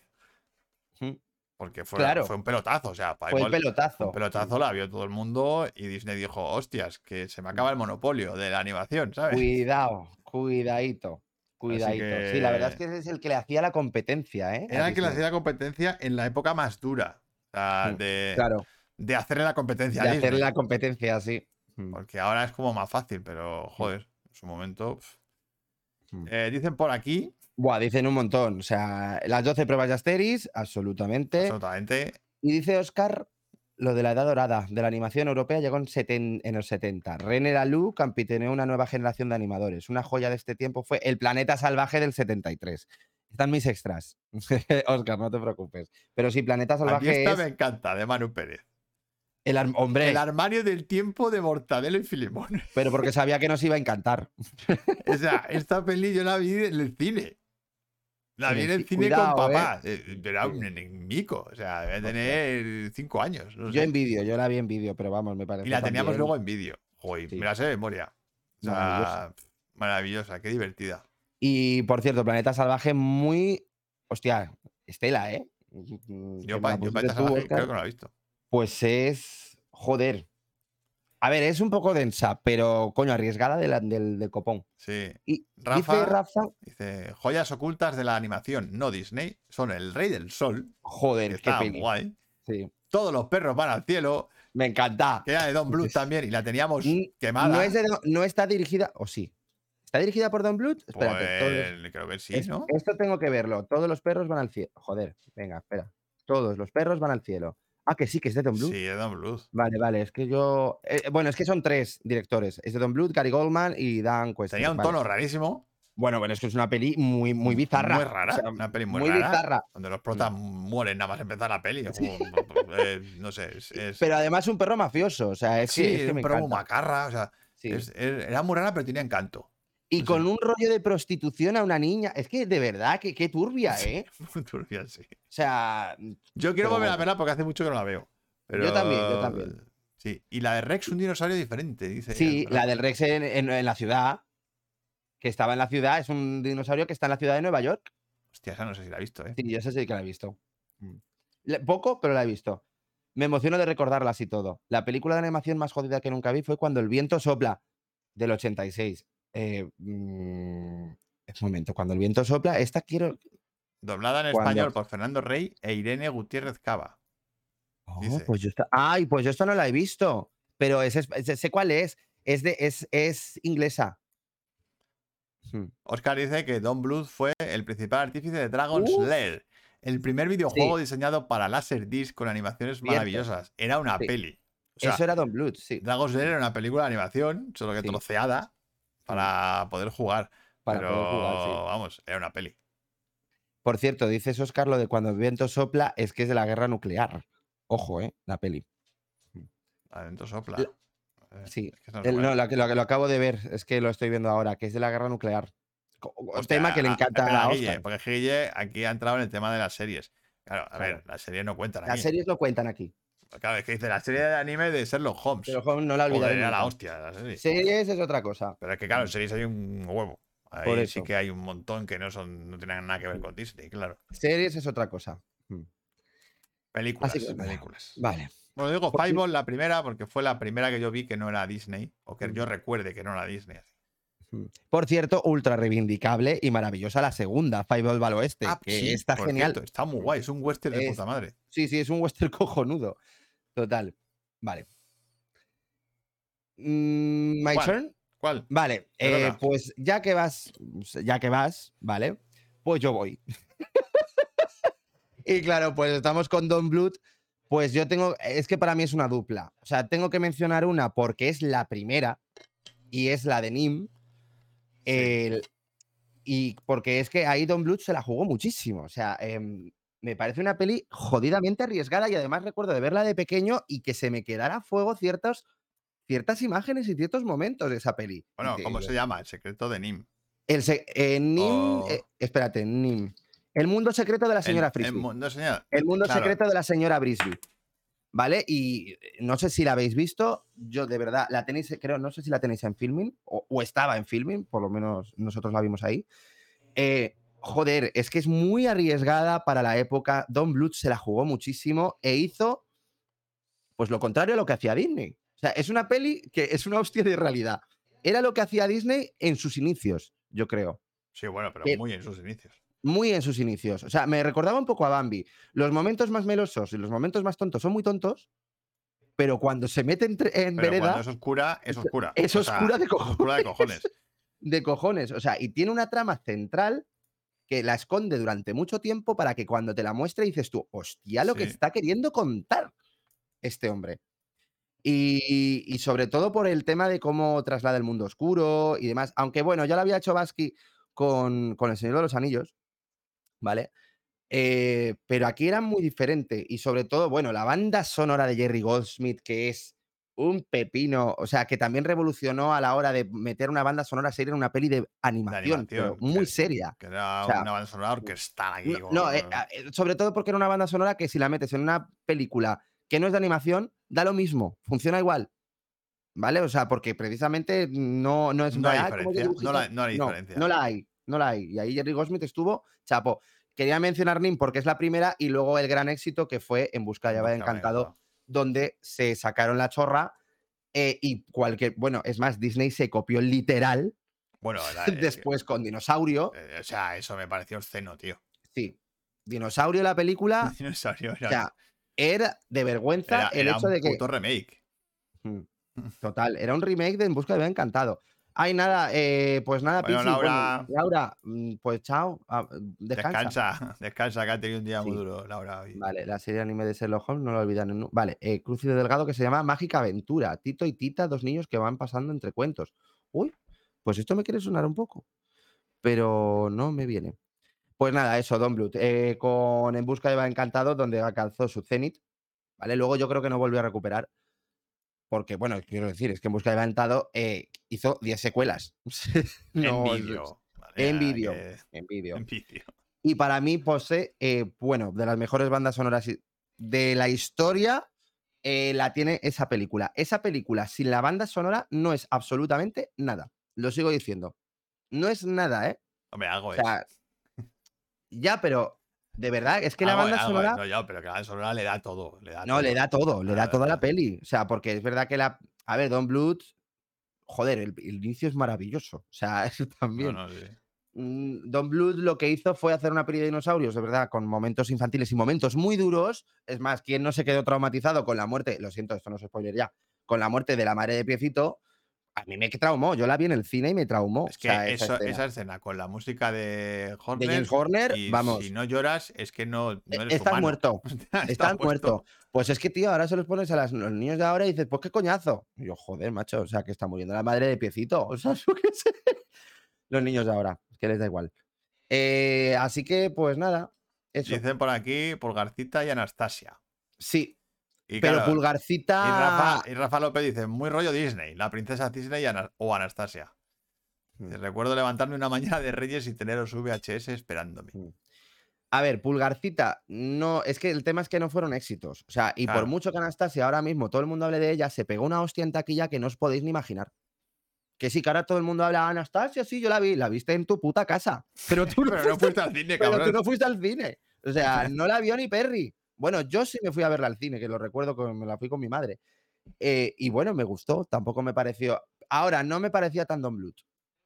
Ujú. Porque fue, Claro. fue un pelotazo. O sea, Fue el igual- pelotazo. un pelotazo la vio todo el mundo y Disney dijo, hostias, que se me acaba el monopolio de la animación, ¿sabes? Cuidado, cuidadito. Cuidadito. Sí, la verdad es que es el que le hacía la competencia, ¿eh? Era el que le hacía la competencia en la época más dura. O sea, Mm, de, Claro, de hacerle la competencia de a hacerle la competencia así. Mm. Porque ahora es como más fácil, pero joder, en su momento. Mm. Eh, dicen por aquí, Buah, dicen un montón. O sea, las 12 pruebas de Asteris, absolutamente. absolutamente. Y dice Oscar, lo de la edad dorada de la animación europea llegó en, seten- en los 70. René Laloux capitaneó una nueva generación de animadores. Una joya de este tiempo fue El Planeta Salvaje del 73. Están mis extras. [laughs] Oscar, no te preocupes. Pero sí, Planeta A mí Salvaje esta es me encanta, de Manu Pérez. el ar- hombre, El armario del tiempo de Mortadelo y Filemón. pero porque sabía que nos iba a encantar. [laughs] o sea, esta peli yo la vi en el cine. La vi en el ci- cine cuidado, con ¿eh? papá. Eh, Era un enemigo. O sea, debe tener cinco años. no Yo sé. en vídeo, yo la vi en vídeo, pero vamos, me parece. Y la teníamos también- luego en vídeo. Joder, Sí. me la sé de memoria. O sea, Maravillosa. maravillosa, qué divertida. Y por cierto, Planeta Salvaje, muy. Hostia, Estela, ¿eh? Yo, pa, Planeta Salvaje creo que no la he visto. Pues es. Joder. A ver, es un poco densa, pero coño, arriesgada de la- del, del copón. Sí. Y Rafa- dice Rafa. Dice, joyas ocultas de la animación, no Disney, son El Rey del Sol, que Joder, qué está peli. guay. Sí. Todos los perros van al cielo Me encanta. Que era de Don Bluth también y la teníamos quemada. No, es de Don- no está dirigida, o sí. ¿Está dirigida por Don Bluth? Espérate. Pues, creo que sí, es- ¿no? Esto tengo que verlo. Todos los perros van al cielo. Joder, venga, espera. Todos los perros van al cielo. Ah, que sí, que es de Don Bluth. Sí, es Don Bluth. Vale, vale, es que yo. eh, bueno, es que son tres directores. Es de Don Bluth, Gary Goldman y Dan Quest. Tenía un tono rarísimo. Bueno, bueno, es que es una peli muy, muy bizarra. Muy rara. o sea, una peli muy, muy rara. bizarra. Donde los protas mueren nada más empezar la peli. es como, eh, no sé. Es, es- Pero además un perro mafioso. O sea, es sí, que, es que un me perro encanta. macarra. O sea, Sí. es- es- era muy rara, pero tenía encanto. Y sí. con un rollo de prostitución a una niña. Es que de verdad, que qué turbia, ¿eh? [laughs] Muy turbia, sí. O sea, Yo quiero volver a bueno. verla porque hace mucho que no la veo. Pero... Yo también, yo también. Sí, y la de Rex, un dinosaurio diferente, dice. sí, la del Rex en, en- en la ciudad. Que estaba en la ciudad. Es un dinosaurio que está en la ciudad de Nueva York. Hostia, esa no sé si la he visto, ¿eh? Sí, yo sé sí que la he visto. Le- Poco, pero la he visto. Me emociono de recordarla así todo. La película de animación más jodida que nunca vi fue Cuando el viento sopla, del 86. Eh, mm, un momento, cuando el viento sopla, esta quiero. Doblada en Cuando- español por Fernando Rey e Irene Gutiérrez Cava. Oh, pues yo. Ay, pues yo esta no la he visto. Pero es, es- es- sé cuál es. Es, de, es, es inglesa. Hmm. Oscar dice que Don Bluth fue el principal artífice de Dragon's. Lair, el primer videojuego diseñado para Laserdisc con animaciones Cierto. maravillosas. Era una Sí. peli. O sea, Eso era Don Bluth, sí. Dragon's Lair era una película de animación, solo que Sí. troceada para poder jugar. Para pero poder jugar, sí. vamos, era una peli. Por cierto, dices Oscar lo de cuando el viento sopla es que es de la guerra nuclear. Ojo, ¿eh? La peli. Adentro sopla. La- Eh, Sí. es que no El- no, lo que, lo que lo acabo de ver, es que lo estoy viendo ahora, que es de la guerra nuclear. Tema que le a- encanta a Guille, Oscar. porque Guille aquí ha entrado en el tema de las series. Claro, a Claro. ver, las series no cuentan Las aquí. series lo cuentan aquí, Claro, es que dice la serie de anime de Sherlock Holmes. pero joder, no la olvidaré. era la hostia la serie. Series es otra cosa. Pero es que claro, en series hay un huevo. Ahí Por sí que hay un montón que no son, no tienen nada que ver con Disney, claro. Series es otra cosa. Mm. Películas, que, películas. Vale. Bueno, digo Pues. Fireball la primera porque fue la primera que yo vi que no era Disney, o que Mm. yo recuerde que no era Disney. Mm. Por cierto, ultra reivindicable y maravillosa la segunda, Five al Oeste, Ah, que sí, está genial. cierto, está muy guay, es un western de Es- puta madre. Sí, sí, es un western [laughs] cojonudo. Total. Vale. Mm, My ¿Cuál? turn. ¿Cuál? Vale, eh, pues ya que vas, ya que vas, ¿vale? Pues yo voy. [laughs] y claro, pues estamos con Don Bluth. Pues yo tengo, es que para mí es una dupla. O sea, tengo que mencionar una porque es la primera y es la de Nim. El- y porque es que ahí Don Bluth se la jugó muchísimo. O sea, em, me parece una peli jodidamente arriesgada y además recuerdo de verla de pequeño y que se me quedara a fuego ciertos, ciertas imágenes y ciertos momentos de esa peli. Bueno, ¿cómo se llama? El secreto de Nim. el se- eh, Nim. Oh. eh, espérate, Nim. El mundo secreto de la señora el, Frisbee. el mundo, señor. El mundo claro. secreto de la señora Brisby. ¿Vale? Y eh, no sé si la habéis visto. Yo, de verdad, la tenéis, creo, no sé si la tenéis en filming o, o estaba en filming, por lo menos nosotros la vimos ahí. Eh, joder, es que es muy arriesgada para la época. Don Bluth se la jugó muchísimo e hizo, pues lo contrario a lo que hacía Disney. O sea, es una peli que es una hostia de realidad. Era lo que hacía Disney en sus inicios, yo creo Sí, bueno, pero muy en sus inicios. muy en sus inicios. O sea, me recordaba un poco a Bambi. Los momentos más melosos y los momentos más tontos son muy tontos, pero cuando se mete entre- en Pero vereda, cuando es oscura, es oscura. es sea, de es oscura de cojones. [laughs] de cojones. O sea, y tiene una trama central que la esconde durante mucho tiempo para que cuando te la muestre dices tú, hostia, lo que está queriendo contar este hombre. Y, y sobre todo por el tema de cómo traslada el mundo oscuro y demás. Aunque bueno, ya lo había hecho Basky con, con El Señor de los Anillos, ¿vale? Eh, pero aquí era muy diferente. Y sobre todo, bueno, la banda sonora de Jerry Goldsmith, que es un pepino, o sea, que también revolucionó a la hora de meter una banda sonora seria en una peli de animación, muy que- seria. Que era O sea, una banda sonora orquestal aquí. No, no, eh, eh, sobre todo porque era una banda sonora que si la metes en una película que no es de animación, da lo mismo, funciona igual. ¿Vale? O sea, porque precisamente no, no es No hay "Ah, ¿cómo que diferencia, no la- dibujitos?". no hay diferencia. No, la hay, no la hay. Y ahí Jerry Goldsmith estuvo chapo. Quería mencionar Nim porque es la primera y luego el gran éxito que fue En Busca de Llave Encantado, donde se sacaron la chorra eh, y cualquier, bueno, es más, Disney se copió literal Bueno, es [laughs] que- después con Dinosaurio. eh, o sea, eso me pareció obsceno, tío. Sí, Dinosaurio la [laughs] película Dinosaurio era- o sea, era de vergüenza Era, el era hecho un de que. remake. [laughs] Total, era un remake de En Busca de Encantado. Ay, nada, eh, pues nada, Bueno, Pixi, bueno, Laura. Laura, mm, pues chao, ah, descansa. Descansa, [laughs] descansa, que ha tenido un día muy duro, Laura. hoy. Vale, la serie anime de Sherlock Holmes, no lo olvidan. en nu- Vale, eh, Crucido Delgado que se llama Mágica Aventura. Tito y Tita, dos niños que van pasando entre cuentos. Uy, pues esto me quiere sonar un poco, pero no me viene. Pues nada, eso, Don Bluth, eh, con En Busca de Eva Encantado, donde alcanzó su cenit. ¿Vale? Luego yo creo que no volvió a recuperar. Porque, bueno, quiero decir, es que En Busca de Eva Encantado eh, hizo 10 secuelas. [laughs] No, en vídeo. vale, en vídeo. que- En vídeo. Y para mí posee, eh, bueno, de las mejores bandas sonoras de la historia, eh, la tiene esa película. Esa película sin la banda sonora no es absolutamente nada. Lo sigo diciendo. No es nada, ¿eh? Hombre, algo O es. ya, pero de verdad, es que la Algo banda sonora No, ya, pero que la banda sonora le da todo. Le da no todo. le da todo, le da toda la peli. O sea, porque es verdad que la. A ver, Don Bluth, joder, el, el inicio es maravilloso. O sea, [laughs] eso también. No, no, sí. Mm, Don Bluth lo que hizo fue hacer una peli de dinosaurios, de verdad, con momentos infantiles y momentos muy duros. Es más, ¿quién no se quedó traumatizado con la muerte? Lo siento, esto no es spoiler ya. Con la muerte de la madre de Piecito. A mí me traumó. Yo la vi en el cine y me traumó. Es O que eso- esa esa, escena. con la música de de Horner. James Horner, y vamos. Si no lloras, es que no, no eh, eres estás humano. muerto. [laughs] Estás Estás muerto. Pues es que, tío, ahora se los pones a las- los niños de ahora y dices, pues qué coñazo. Y yo, joder, macho, o sea, que está muriendo la madre de piecito. O sea, [laughs] yo qué sé. Los niños de ahora, que les da igual. Eh, así que, pues nada, eso. Dicen por aquí Pulgarcita y Anastasia. Sí, Y pero claro, Pulgarcita. Y Rafa, y Rafa López dice, muy rollo Disney, la princesa Disney o Anastasia. Mm. Recuerdo levantarme una mañana de Reyes y tener los VHS esperándome. A ver, Pulgarcita, no, es que el tema es que no fueron éxitos. O sea, y Claro. por mucho que Anastasia ahora mismo todo el mundo hable de ella, se pegó una hostia en taquilla que no os podéis ni imaginar. Que sí, que ahora todo el mundo habla, Anastasia, sí, yo la vi, la viste en tu puta casa. [laughs] Pero tú no, Pero no fuiste, fuiste al cine, pero tú cabrón. no fuiste al cine. O sea, [laughs] no la vio ni Perry. Bueno, yo sí me fui a verla al cine, que lo recuerdo que me la fui con mi madre. Eh, y bueno, me gustó, tampoco me pareció. Ahora, no me parecía tan Don Bluth.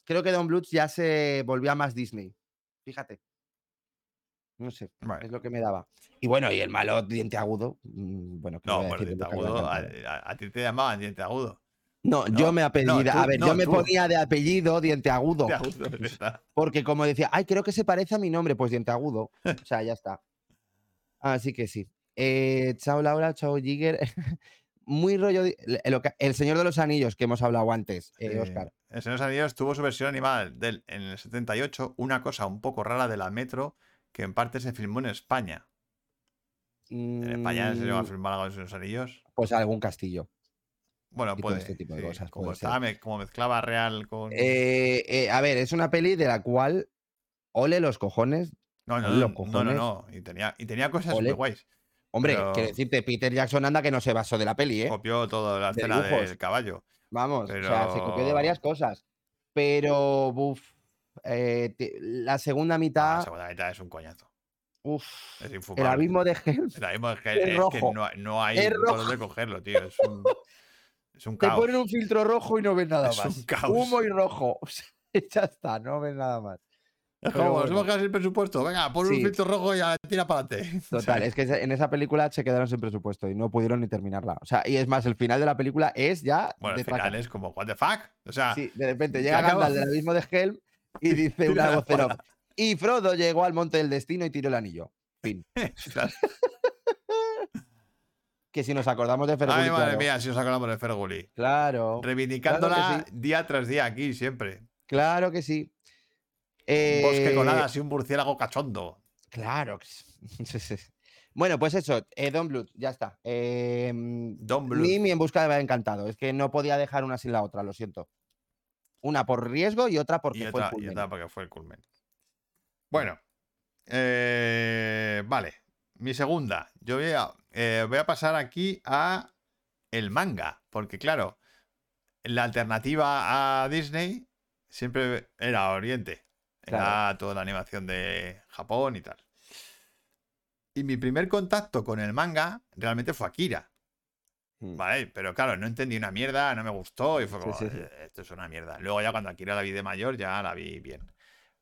Creo que Don Bluth ya se volvía más Disney. Fíjate. No sé, Vale. es lo que me daba. Y bueno, y el malo diente agudo. mm, Bueno, que No, de diente agudo. A, a- a ti te llamaban diente agudo. No, no, yo me no, apellida. tú- a ver, no, yo me tú. ponía de apellido diente agudo. [laughs] Diente agudo. Porque como decía, ay, creo que se parece a mi nombre, pues diente agudo. O sea, ya está. Así que sí. Eh, chao Laura, chao Jigger. [laughs] Muy rollo. que- el Señor de los Anillos que hemos hablado antes, eh. Oscar. El Señor de los Anillos tuvo su versión animada del, en el 78, una cosa un poco rara de la Metro, que en parte se filmó en España. En España se llegó a Mm, filmar algo de los Anillos. Pues algún castillo. Bueno, puede. este tipo de sí, cosas, Como, puede ser. estaba me- como mezclaba real con. Eh, eh, a ver, es una peli de la cual ole los cojones. No, no, no, no, no. Y tenía, y tenía cosas Ole. muy guays. Hombre, Pero- quiero decirte, Peter Jackson anda que no se basó de la peli, ¿eh? Copió toda la De escena dibujos. del caballo. Vamos, o sea, se copió de varias cosas. Pero, uff, la segunda mitad, la segunda mitad es un coñazo. uff, Es el abismo de Hell. El abismo es que, es es que no, no hay por dónde cogerlo, tío. Es un, [laughs] es un Te caos. ponen un filtro rojo y no ves nada Es más. un caos. Humo y rojo. [laughs] Ya está, no ves nada más. Es como, nos hemos quedado sin presupuesto. Venga, pon un filtro rojo y ya tira para adelante. Total, es que en esa película se quedaron sin presupuesto y no pudieron ni terminarla. O sea, y es más, el final de la película es ya Bueno, de al final es como, ¿what the fuck? O sea, Sí, de repente ¿qué llega? Gandalf del abismo de Helm y [laughs] dice una espada. Y Frodo llegó al monte del destino y tiró el anillo. Fin. [laughs] [laughs] Que si nos acordamos de Fergus. Ay, madre mía, si os acordamos de Ferguli. Claro. Reivindicándola sí. día tras día aquí, siempre. Claro que sí. Un bosque con Eh, hadas y un murciélago cachondo. Claro. [laughs] bueno, pues eso, eh, Don Bluth, ya está. Eh, Don Bluth. Mimi en busca de haber encantado. Es que no podía dejar una sin la otra, lo siento. Una por riesgo y otra porque y, fue el otra, y culmen. otra porque fue el culmen. Bueno, eh, vale. Mi segunda. Yo voy a, voy a pasar aquí a el manga. Porque, claro, la alternativa a Disney siempre era Oriente. Era Claro. toda la animación de Japón y tal. Y mi primer contacto con el manga realmente fue Akira. Mm. Vale, pero claro, no entendí una mierda, no me gustó y fue como, sí, sí. "Eh, esto es una mierda. Luego ya cuando Akira la vi de mayor, ya la vi bien.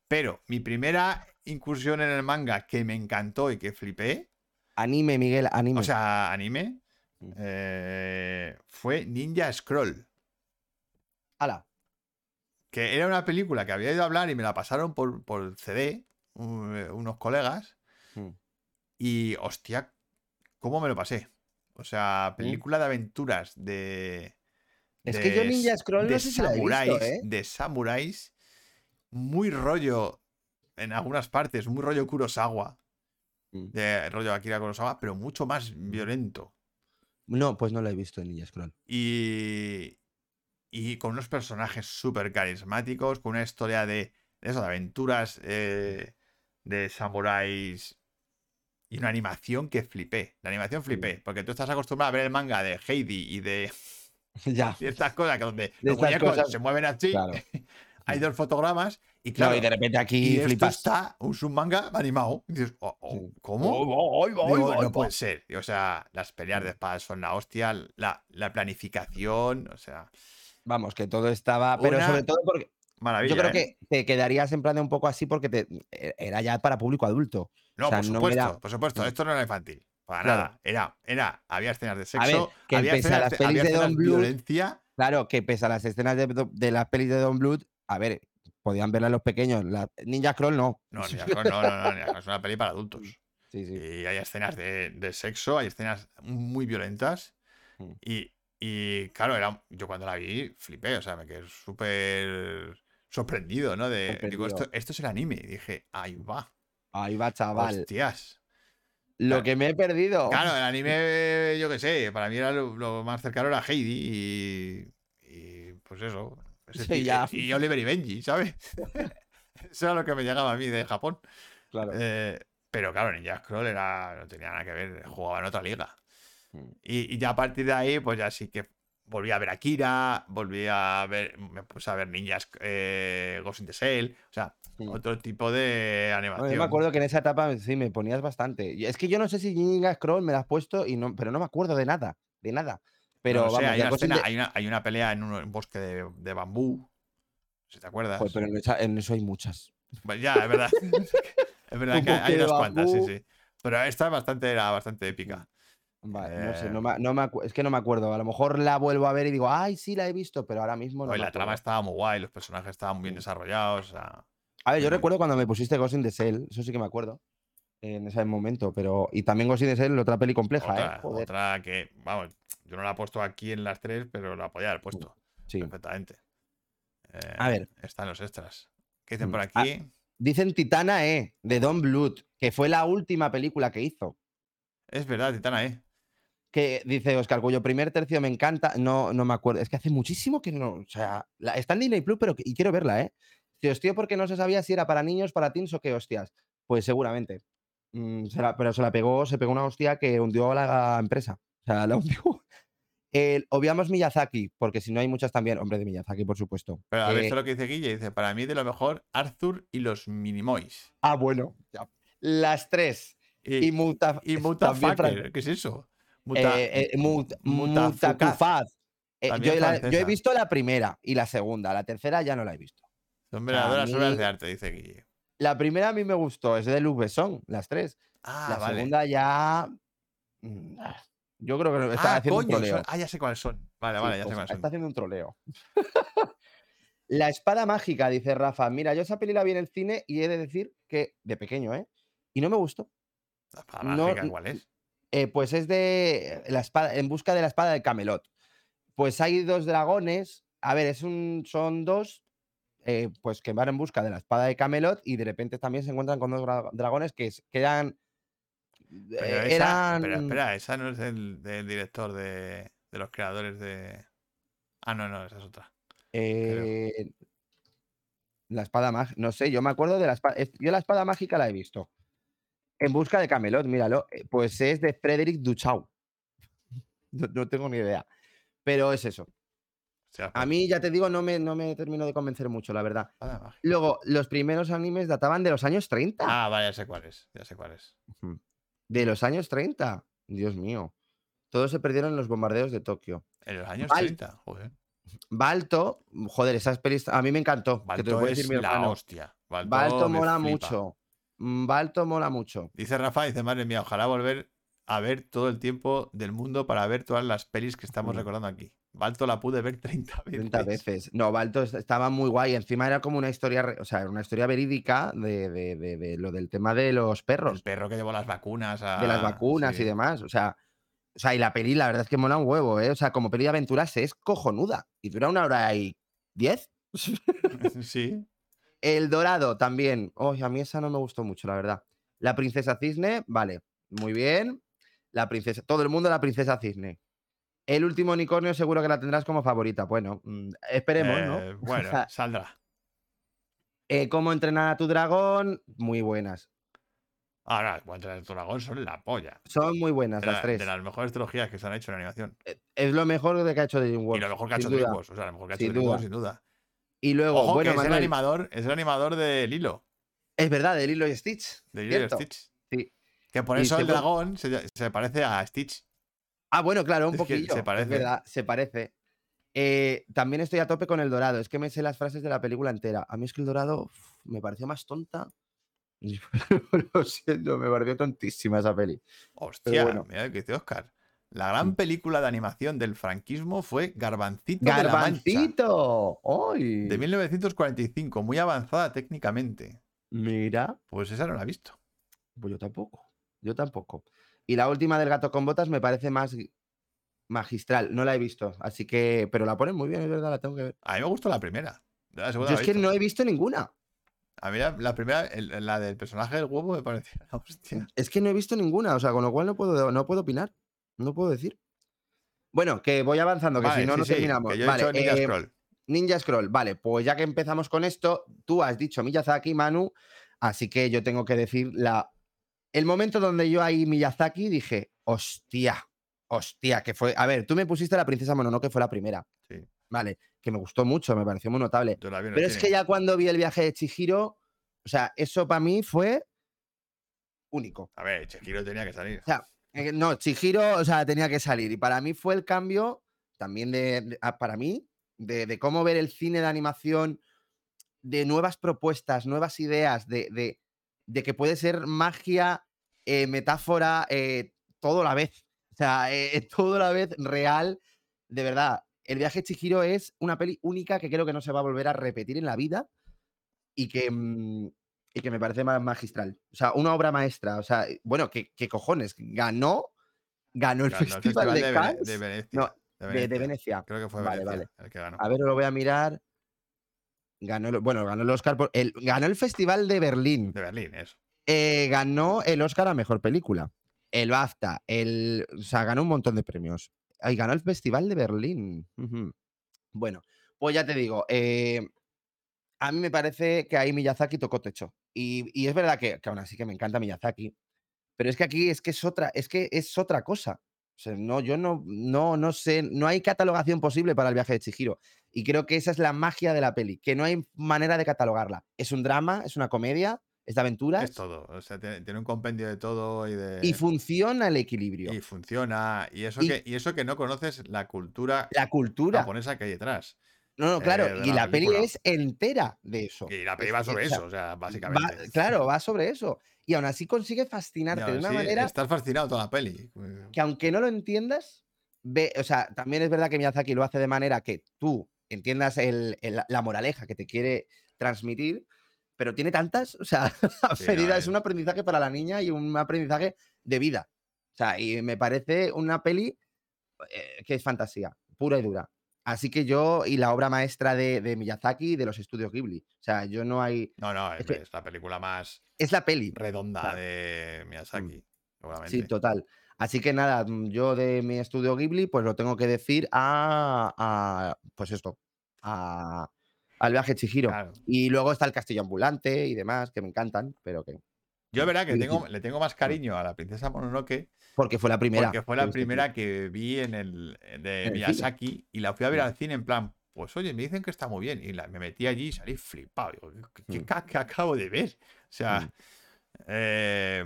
Pero mi primera incursión en el manga que me encantó y que flipé Anime, Miguel, anime. O sea, anime. Mm. eh, fue Ninja Scroll. Ala. Que era una película que había ido a hablar y me la pasaron por, por CD, eh, unos colegas. Mm. Y hostia, ¿cómo me lo pasé? O sea, película de aventuras de. Es que yo Ninja Scroll no de sé si la he visto, samuráis, ¿eh? De samuráis. Muy rollo. En algunas partes, muy rollo Kurosawa. Mm. De rollo Akira Kurosawa, pero mucho más violento. No, pues no la he visto en Ninja Scroll. Y. Y con unos personajes súper carismáticos, con una historia de. de eso, de aventuras eh, de samuráis. Y una animación que flipé. La animación flipé. Porque tú estás acostumbrado a ver el manga de Heidi y de [laughs] ya. [laughs] ciertas cosas que donde De los estas muñecos cosas- se mueven así. Claro. [laughs] Hay dos fotogramas. Y Claro, claro. y de repente y aquí esto flipas. está un submanga animado. Y dices, oh, oh. ¿cómo? Oh, oh, oh, Digo, oh, no oh. puede ser. O sea, las peleas de espadas son la hostia, la, la planificación, o sea, Vamos, que todo estaba. Pero Una sobre todo porque maravilla. yo creo ¿eh? que te quedarías en plan de un poco así porque te, e- era ya para público adulto. No, o sea, por no supuesto, era- por supuesto, esto no era infantil. Para Claro. nada. Era, era, había escenas de ver, sexo, que había escenas, las de, pelis había de escenas Don Bluth, violencia. Claro, que pese a las escenas de, de las pelis de Don Blood, a ver, podían verlas los pequeños. La, Ninja Scroll no. No, [laughs] ni la- no, no, no, es una peli para adultos. Sí, sí. Y hay escenas de, de sexo, hay escenas muy violentas. Mm. Y, y, claro, era, yo cuando la vi flipé, o sea, me quedé súper sorprendido, ¿no? De, digo, esto, esto es el anime. Y dije, ahí va. Ahí va, chaval. Hostias. Lo claro. que me he perdido. Claro, el [laughs] anime, yo qué sé, para mí era lo, lo más cercano era Heidi y, y pues eso. Sí, ya. Y Oliver y Benji, ¿sabes? [laughs] eso era lo que me llegaba a mí de Japón. Claro. Eh, pero claro, Ninja Scroll era, no tenía nada que ver, jugaba en otra liga. Mm. Y, y ya a partir de ahí, pues ya sí que volví a ver Akira, volví a ver, me puse a ver Ninjas eh, Ghost in the Shell, o sea, Mm. otro tipo de animación. yo me acuerdo que en esa etapa sí me ponías bastante. Es que yo no sé si Ninja Scroll me la has puesto, y no, pero no me acuerdo de nada. De nada. Pero No vamos, hay, una escena- de- hay, una, hay una pelea en un, bosque de, de bambú, si te acuerdas. Joder, pero en, esa- en eso hay muchas. Pues ya, es verdad. [laughs] es verdad que hay unas cuantas, sí, sí. Pero esta es bastante, era bastante épica. Vale, no sé, Eh, no me, no me acu- es que no me acuerdo. A lo mejor la vuelvo a ver y digo, ay, sí la he visto, pero ahora mismo no. Oye, me la trama estaba muy guay, los personajes estaban muy bien desarrollados. o sea, A ver, yo recuerdo cuando me pusiste Ghost in the Shell, eso sí que me acuerdo. En ese momento, pero. Y también Ghost in the Shell, otra peli compleja, otra, ¿eh? Joder. otra que, vamos, yo no la he puesto aquí en las tres, pero la podía haber puesto Sí. perfectamente. Eh, A ver. Están los extras. ¿Qué dicen Mm. por Ah, aquí? Dicen Titana E, de Don Bluth, que fue la última película que hizo. Es verdad, Titana, ¿eh? Que dice Oscar, cuyo primer tercio me encanta. No, no me acuerdo. Es que hace muchísimo que no. O sea, la- está en Disney Plus, pero que- y quiero verla, ¿eh? Si hostia, porque no se sabía si era para niños, para teens o qué hostias. Pues seguramente. Mm, se la- pero se la pegó, se pegó una hostia que hundió a la empresa. O sea, la [laughs] hundió. El- obviamos Miyazaki, porque si no hay muchas también. Hombre, de Miyazaki, por supuesto. Pero a ver, Eh, esto es lo que dice Guille. Dice, para mí de lo mejor, Arthur y los Minimoys. ah, bueno. ya. Las tres. Y, Y, Muta, y ¿qué es eso? Muta- eh, eh, Mut-. Eh, yo, la- yo he visto la primera y la segunda. La tercera ya no la he visto. Son verdaderas obras de arte, dice Guille. La primera a mí me gustó, es de Luc Besson, las tres. Ah, la vale. segunda ya. mm, ah, Yo creo que está ah, haciendo un troleo. son- ah, ya sé cuáles son. Vale, Sí, vale, ya pues sé cuáles está son. haciendo un troleo. [laughs] la espada mágica, dice Rafa. Mira, yo esa peli la vi en el cine y he de decir que de pequeño, ¿eh? Y no me gustó. La espada no- mágica, ¿cuál es? Eh, pues es de la espada, en busca de la espada de Camelot. Pues hay dos dragones. A ver, es un, son dos, eh, pues que van en busca de la espada de Camelot y de repente también se encuentran con dos dra- dragones que, es- que eran. Pero, eh, esa, eran. pero espera, esa no es del, del director de, de los creadores de. Ah, no, no, esa es otra. la espada mágica. No sé, yo me acuerdo de la espada. Yo la espada mágica la he visto. En busca de Camelot, míralo. eh, Pues es de Frederick Duchau. No, no tengo ni idea. Pero es eso. A mí, ya te digo, no me, no me termino de convencer mucho, la verdad. Luego, los primeros animes databan de los años 30. Ah, vale, ya sé cuál es. Ya sé cuál es. Ujú. De los años 30. Dios mío. Todos se perdieron en los bombardeos de Tokio. En los años Vale. 30, joder. Balto, joder, esas pelis a mí me encantó. que te lo Balto puede es decir mi la hostia. Balto, Balto mola flipa. mucho. Mm, Balto mola mucho. Dice Rafa, dice, madre mía, ojalá volver a ver todo el tiempo del mundo para ver todas las pelis que estamos Mm. recordando aquí. Balto la pude ver [laughs] 30 veces. 30 veces. No, Balto est- estaba muy guay. Encima era como una historia, o sea, una historia verídica de, de- de- de lo del tema de los El perros, perro que llevó las vacunas a... de las vacunas sí. y demás. O sea, o sea, y la peli, la verdad es que mola un huevo, ¿eh? O sea, como peli de aventuras es cojonuda. Y dura una hora y diez. [laughs] sí. El Dorado también. Oh, a mí esa no me gustó mucho, la verdad. La Princesa Cisne, vale, muy bien. La princesa, todo el mundo la Princesa Cisne. El último unicornio seguro que la tendrás como favorita. Bueno, mm, esperemos, ¿no? Eh, [laughs] bueno, saldrá. Eh, ¿Cómo entrenar a tu dragón? Muy buenas. Ahora, Contra el Dragón son la polla. Son muy buenas De, las la- tres. de las mejores trilogías que se han hecho en animación. Eh, Es lo mejor de que ha hecho Y DreamWorks. lo mejor que ha hecho. DreamWorks. O sea, lo mejor que ha hecho Sin DreamWorks, duda. sin duda. Y luego, Ojo, bueno, que es el animador, es el animador de Lilo, es verdad, de Lilo y Stitch. de Lilo y. Stitch. Sí. Que por Y eso el dragón se, se parece a Stitch. Ah, bueno, claro, un Es que se poquillo. parece. Verdad, se parece. Eh, también estoy a tope con el dorado. Es que me sé las frases de la película entera. A mí es que el dorado uf, me pareció más tonta. [laughs] Lo siento, me pareció tontísima esa peli. Hostia, bueno. mira que dice Oscar. La gran película de animación del franquismo fue Garbancito de la Mancha, ¡Garbancito! ¡Ay! de 1945, muy avanzada técnicamente. Mira, Pues esa no la he visto. pues yo tampoco. Yo tampoco. Y la última del gato con botas me parece más magistral. No la he visto, así que. Pero la ponen muy bien, es verdad, la tengo que ver. A mí me gustó la primera. La Yo la es que no he visto ninguna. A mí la, la primera, el- la del personaje del huevo me parecía la hostia. Es que no he visto ninguna, o sea, con lo cual no puedo, no puedo opinar. No puedo decir. Bueno, que voy avanzando, que Vale, si no, sí, no sí, terminamos. que yo he Vale, hecho Ninja eh, Scroll. Ninja Scroll, vale, pues ya que empezamos con esto, tú has dicho Miyazaki, Manu, así que yo tengo que decir la... El momento donde yo ahí Miyazaki dije, hostia, hostia, que fue... A ver, tú me pusiste la princesa Mononoke, fue la primera. Sí. Vale, que me gustó mucho, me pareció muy notable. Pero es que ya cuando vi el viaje de Chihiro, o sea, eso para mí fue único. A ver, Chihiro tenía que salir. O sea, eh, no, Chihiro, o sea, tenía que salir. Y para mí fue el cambio, también de, ah, para mí, de, cómo ver el cine de animación, de nuevas propuestas, nuevas ideas, de, de- que puede ser magia, eh, metáfora, eh, todo la vez. O sea, eh, todo a la vez real. De verdad, el viaje de Chihiro es una peli única que creo que no se va a volver a repetir en la vida y que, mm, y que me parece ma- magistral. O sea, una obra maestra. O sea, bueno, ¿qué, qué cojones? Ganó, ganó el Ganó el Festival, de, Vene- Cannes de Venecia. No, de de, de Venecia. Creo que fue Vale, Venecia vale. el que ganó. A ver, lo voy a mirar. Ganó, bueno, ganó el Oscar. Por, el, ganó el Festival de Berlín. De Berlín, eso. Eh, ganó el Oscar a Mejor Película. El BAFTA. El, o sea, ganó un montón de premios. Y ganó el Festival de Berlín. Bueno, pues ya te digo. eh, a mí me parece que ahí Miyazaki tocó techo. Y, y es verdad que, que aún así que me encanta Miyazaki. Pero es que aquí es que es otra, es que es otra cosa. O sea, no, yo no, no, no sé, no hay catalogación posible para el viaje de Chihiro. Y creo que esa es la magia de la peli, que no hay manera de catalogarla. Es un drama, es una comedia, es de aventuras Es todo. O sea, tiene, tiene un compendio de todo y de. y funciona el equilibrio. y funciona. Y eso, Y- que, y eso que no conoces la cultura la cultura. japonesa que hay detrás. No, no, claro. eh, y la la peli es entera de eso. Y la peli va sobre eso, o sea, va- básicamente. claro, va sobre eso. Y aún así consigue fascinarte de una manera Estás fascinado toda la peli. que aunque no lo entiendas, ve, o sea, también es verdad que Miyazaki lo hace de manera que tú entiendas el- el- la moraleja que te quiere transmitir, pero tiene tantas, o sea, [laughs] Sí, no, es- un aprendizaje para la niña y un aprendizaje de vida. O sea, y me parece una peli eh, que es fantasía, pura y dura. Así que yo, y la obra maestra de, de Miyazaki y de los estudios Ghibli. O sea, yo no hay. No, no, es, la película más Es la peli. redonda Claro. de Miyazaki, seguramente. Sí, total. Así que nada, mm, yo de mi estudio Ghibli, pues lo tengo que decir a, a, pues esto, a, al viaje Chihiro. Claro. Y luego está el castillo ambulante y demás, que me encantan, pero que. Yo es verdad que tengo, le tengo más cariño a la princesa Mononoke Porque fue la primera. porque fue la primera que vi en el de En el cine. Miyazaki y la fui a ver al cine en plan, pues oye, me dicen que está muy bien. Y la- me metí allí y salí flipado. Digo, ¿qué, Mm. acabo de ver? O sea, Mm. eh,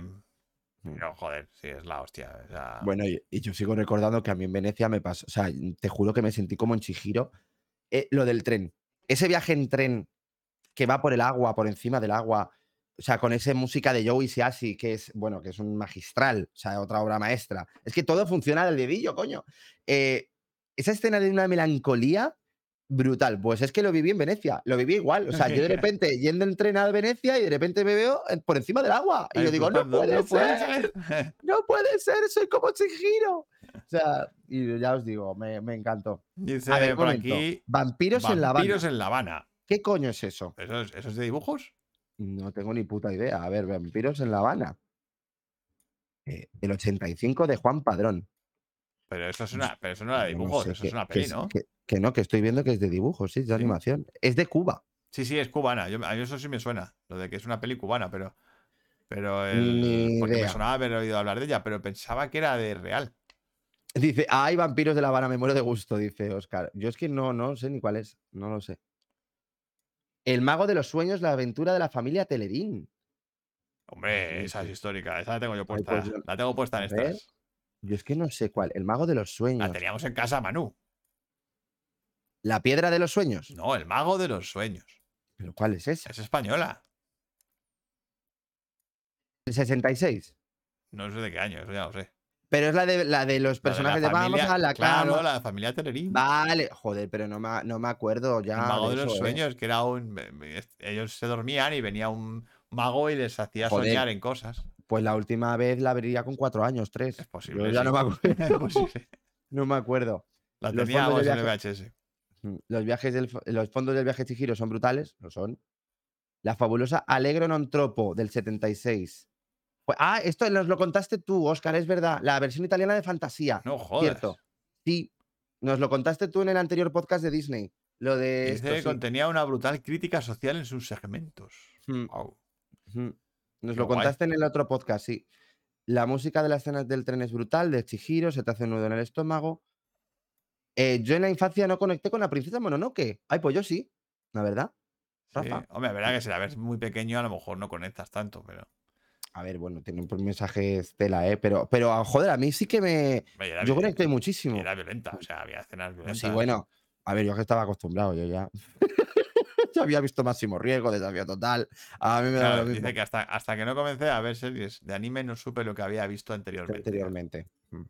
Mm. joder, sí, es la hostia. o sea, Bueno, y, y yo sigo recordando que a mí en Venecia me pasó, o sea, te juro que me sentí como en Chihiro. Eh, lo del tren. Ese viaje en tren que va por el agua, por encima del agua, O sea, con esa música de Joey Siassi, que es, bueno, que es un magistral, o sea, otra obra maestra. Es que todo funciona del dedillo, coño. Eh, esa escena de una melancolía brutal. Pues es que lo viví en Venecia, lo viví igual. O sea, yo de [laughs] repente yendo en tren a Venecia y de repente me veo por encima del agua. Y yo digo, no puede ser, [laughs] no puede ser, soy como Chihiro. O sea, y ya os digo, me, me encantó. Dice A ver, por momento. aquí. Vampiros, en La Habana. Vampiros en La Habana. ¿Qué coño es eso? ¿Eso es, ¿Eso es de dibujos? No tengo ni puta idea. A ver, Vampiros en La Habana. Eh, el 85 de Juan Padrón. Pero eso, es una, pero eso no era de no sé, eso que- es una que peli, es- ¿no? Que, que no, que estoy viendo que es de dibujos, sí, es de Sí. animación. Es de Cuba. Sí, sí, es cubana. Yo, a mí eso sí me suena. Lo de que es una peli cubana, pero. Pero el, porque me sonaba haber oído hablar de ella, pero pensaba que era de real. Dice, hay vampiros de La Habana, me muero de gusto, dice Oscar. Yo es que no, no sé ni cuál es, no lo sé. El mago de los sueños, la aventura de la familia Telerín. Hombre, esa es histórica. Esa la tengo yo Ay, puesta. pues yo- La tengo puesta en estas. Yo es que no sé cuál. El mago de los sueños. La teníamos en casa, Manu. La piedra de los sueños. No, el mago de los sueños. ¿Pero cuál es esa? Es española. El 66. No sé de qué año, eso ya lo sé. Pero es la de, la de los La de la personajes de, vamos familia- a la Claro, cama. la familia Telerín. Vale, joder, pero no me, no me acuerdo ya. el mago de, los eso, ¿eh? sueños, que era un. Ellos se dormían y venía un mago y les hacía Joder. soñar en cosas. Pues la última vez la vería con cuatro años, tres. Es posible. Yo ya sí. no me acuerdo. [laughs] Sí, sí. [laughs] no me acuerdo. La Los teníamos en viaje- VHS. Los, viajes del, los fondos del viaje Chihiro son brutales, lo son. La fabulosa Alegro non tropo del 76. Ah, esto nos lo contaste tú, Oscar, es verdad. La versión italiana de fantasía. No jodas. Cierto. Sí, nos lo contaste tú en el anterior podcast de Disney. Lo de. Dice esto, que sí. contenía una brutal crítica social en sus segmentos. Mm. Nos Qué lo guay. contaste en el otro podcast, sí. La música de las escenas del tren es brutal, de Chihiro, se te hace un nudo en el estómago. Eh, yo en la infancia no conecté con la princesa Mononoke. Ay, pues yo sí, la verdad. Sí. Rafa. Hombre, la verdad que si la ves muy pequeño, a lo mejor no conectas tanto, pero. A ver, bueno, tiene un mensaje estela, ¿eh? Pero, pero joder, a mí sí que me. Era Yo conecté muchísimo. Era violenta, o sea, había escenas violentas. sí, bueno. A ver, yo que estaba acostumbrado, yo ya. [laughs] ya había visto Máximo Riesgo, Desafío Total. A mí me da lo mismo dice que hasta, hasta que no comencé a ver series de anime no supe lo que había visto anteriormente. anteriormente. Mm.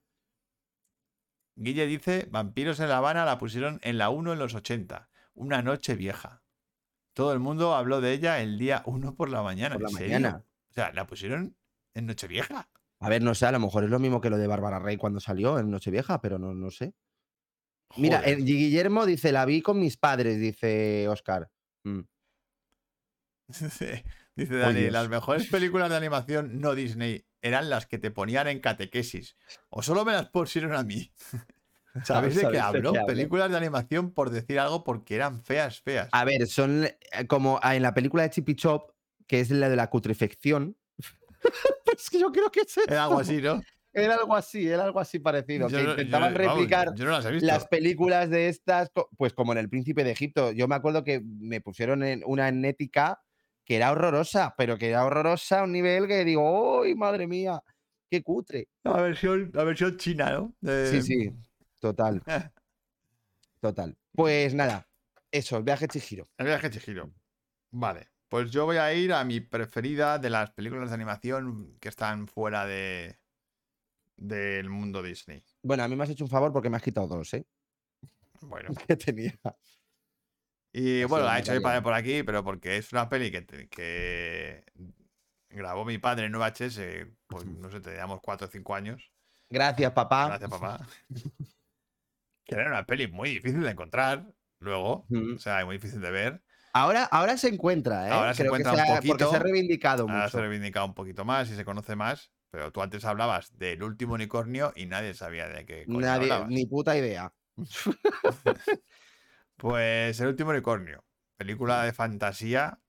Guille dice, Vampiros en La Habana la pusieron en la 1 en los 80, una noche vieja. Todo el mundo habló de ella el día 1 por la mañana. Por la mañana. O sea, la pusieron en Nochevieja. A ver, no sé, a lo mejor es lo mismo que lo de Bárbara Rey cuando salió en Nochevieja, pero no, no sé. Mira, Joder. eh, Guillermo dice, la vi con mis padres, dice Oscar. Mm. [laughs] Dice, Dani, las mejores películas de animación no Disney eran las que te ponían en catequesis. O solo me las pusieron a mí. [laughs] ¿Sabéis de qué hablo? Películas de animación por decir algo porque eran feas, feas. A ver, son eh, como ah, en la película de Chippy Chop, que es la de la cutrefección. [laughs] pues que yo creo que es Era algo esto. así, ¿no? Era algo así, era algo así parecido. Yo que no- yo intentaban vamos, replicar yo no las películas de estas, pues como en El Príncipe de Egipto. Yo me acuerdo que me pusieron en una en Ética que era horrorosa, pero que era horrorosa a un nivel que digo, ¡ay, madre mía! ¡Qué cutre! La versión, la versión china, ¿no? De- Sí, sí, total, [laughs] total. Pues nada, eso, el viaje Chihiro. El viaje Chihiro. Vale. Pues yo voy a ir a mi preferida de las películas de animación que están fuera de del mundo Disney. Bueno, a mí me has hecho un favor porque me has quitado dos, ¿eh? Bueno. [laughs] Que tenía. Y Ha bueno, la he una hecho mi padre por aquí, pero porque es una peli que, te- que grabó mi padre en VHS, pues no sé, teníamos 4 o 5 años. Gracias, papá. Gracias, papá. [laughs] que era una peli muy difícil de encontrar luego, o sea, muy difícil de ver. Ahora, ahora se encuentra, ¿eh? Ahora se encuentra que un ha- Porque poquito. se ha reivindicado Ahora se ha reivindicado un poquito más y se conoce más, pero tú antes hablabas del último unicornio y nadie sabía de qué coño Nadie, hablabas. ni puta idea. [laughs] Pues El último unicornio, película de fantasía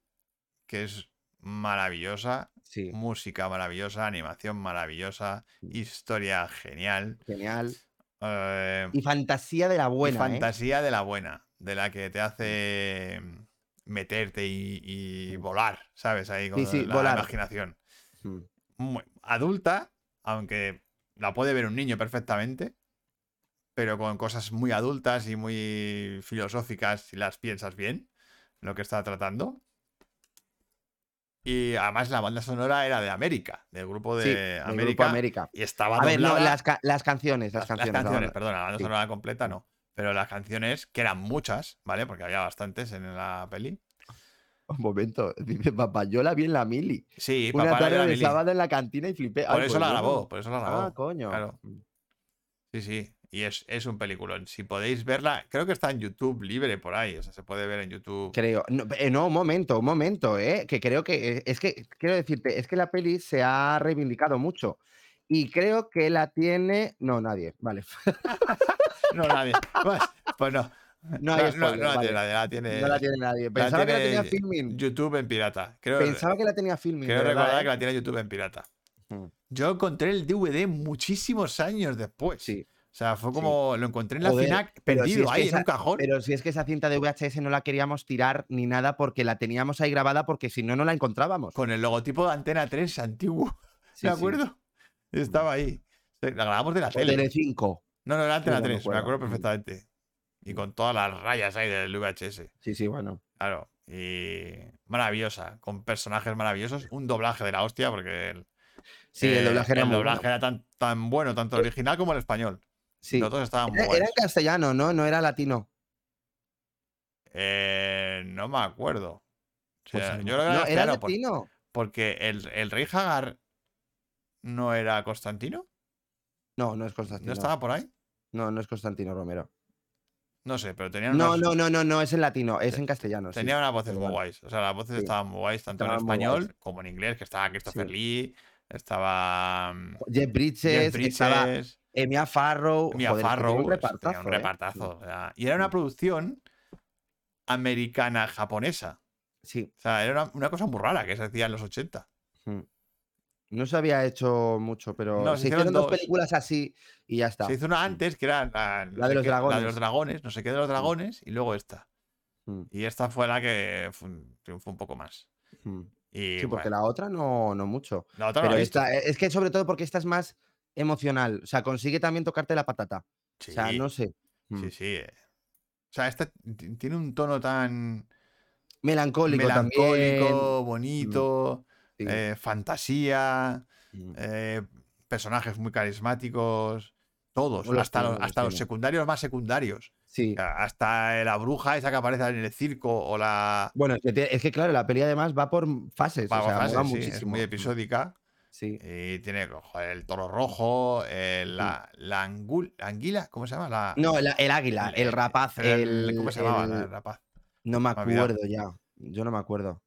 que es maravillosa, Sí, música maravillosa, animación maravillosa, historia genial. genial. eh, Y fantasía de la y buena, ¿eh? fantasía de la buena, de la que te hace meterte y, y volar, ¿sabes? Ahí con sí, la volar. imaginación. Mm. Muy- adulta, aunque la puede ver un niño perfectamente, pero con cosas muy adultas y muy filosóficas si las piensas bien, lo que está tratando. Y además la banda sonora era de América, del grupo de Sí, del Grupo América. Y estaba A ver, no, doblada- las, ca- las canciones, las, canciones. canciones, perdona, la banda sí. sonora completa no. Pero las canciones, que eran muchas, ¿vale? Porque había bastantes en la peli. Un momento, [laughs] dice papá, yo la vi en la mili. Sí, Una papá tarde era de Mili. sábado en la cantina y flipé. Por Ay, eso pues la grabó, por eso la grabó. Ah, coño. Claro. Sí, sí. Y es, es un peliculón. Si podéis verla, creo que está en YouTube libre por ahí. O sea, se puede ver en YouTube. Creo. No, eh, no, un momento, un momento, ¿eh? Que creo que. eh, Es que, quiero decirte, es que la peli se ha reivindicado mucho. Y creo que la tiene. No, nadie. Vale. [laughs] No, nadie. Pues, pues no. No hay no, spoiler, no la vale. tiene nadie, la tiene, No la tiene nadie. la Pensaba que la tenía filming. YouTube en pirata. Creo, Pensaba que la tenía filming. creo de recordar ¿eh? que la tiene YouTube en pirata. Mm. Yo encontré el DVD muchísimos años después. Sí. O sea, fue como lo encontré en la Joder, si perdido ahí en esa- un cajón. Pero si es que esa cinta de VHS no la queríamos tirar ni nada porque la teníamos ahí grabada porque si no, no la encontrábamos. Con el logotipo de Antena 3 antiguo. [laughs] Sí, ¿Me sí. acuerdo? Estaba ahí. La grabamos de la tele. Tele5. No, no, era Antena no me 3, me acuerdo. perfectamente. Y con todas las rayas ahí del VHS. Sí, sí, bueno. Claro. Y maravillosa, con personajes maravillosos. Un doblaje de la hostia, porque el, Sí, el eh, doblaje era el muy doblaje bueno. era tan, tan bueno, tanto el original como el español. Sí. Los dos estaban muy Era, era buenos. en castellano, ¿no? No era latino. Eh, no me acuerdo. O Pues sea, yo mejor- creo que no, era era por- latino. porque el, el rey Hagar no era Constantino. No, no es Constantino. ¿No estaba por ahí? No, no es Constantino Romero. No sé, pero tenían No, unas, no, no, no, no, es en latino, es en castellano. sí. tenía unas voces muy guays. O sea, las voces Sí. estaban muy guays, tanto en Estaban español como en inglés, que estaba Christopher Sí. Lee, estaba mm, Jeff Bridges, Jeff estaba Bridges, Emia Farrow. Mia joder, tenía Farrow. un es- tenía repartazo. un ¿eh? repartazo, sea, y era una producción americana-japonesa. Sí. O sea, era una, una cosa muy rara que se hacía en los 80. Mm. No se había hecho mucho, pero No, se se hicieron hicieron dos dos. películas así y ya está. Se hizo una antes que era la, de los qué- la de dragones. los dragones, no sé qué de los dragones, y luego esta. Mm, Y esta fue la que triunfó un poco más. mm. Y Sí, porque la otra no, no mucho. la otra Pero esta, es que sobre todo porque esta es más emocional. O sea, consigue también tocarte la patata. Sí, O sea, no sé. mm, sí, sí. eh. O sea, esta tiene un tono tan Melancólico, melancólico, bonito. Sí, eh, fantasía, mm. eh, personajes muy carismáticos, todos, hasta, los, hasta secundarios más secundarios. Sí. Hasta la bruja esa que aparece en el circo o la... Bueno, es que, tie- es que, claro, la peli además va por fases. Va, o sea, sí, es muy episódica. Sí. Y tiene joder, el toro rojo, eh, la, la, angul- la anguila, ¿cómo se llama? La, No, el, el águila, el, rapaz, el, ¿Cómo se llamaba? el- el rapaz. No me acuerdo ya. Yo no me acuerdo.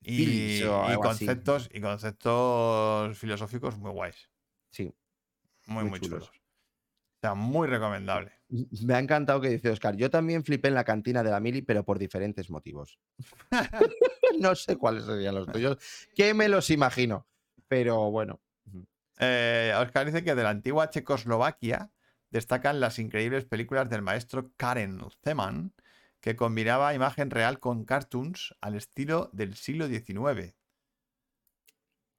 Y, así. conceptos, y conceptos filosóficos muy guays. Sí. Muy, Muy muy, chulos. chulos. O sea, muy recomendable. Me ha encantado que dice Oscar. Yo también flipé en la cantina de la Mili, pero por diferentes motivos. [laughs] [laughs] no sé cuáles serían los tuyos, que me los imagino. Pero bueno. Eh, Oscar dice que de la antigua Checoslovaquia destacan las increíbles películas del maestro Karen Zeman, que combinaba imagen real con cartoons al estilo del siglo XIX.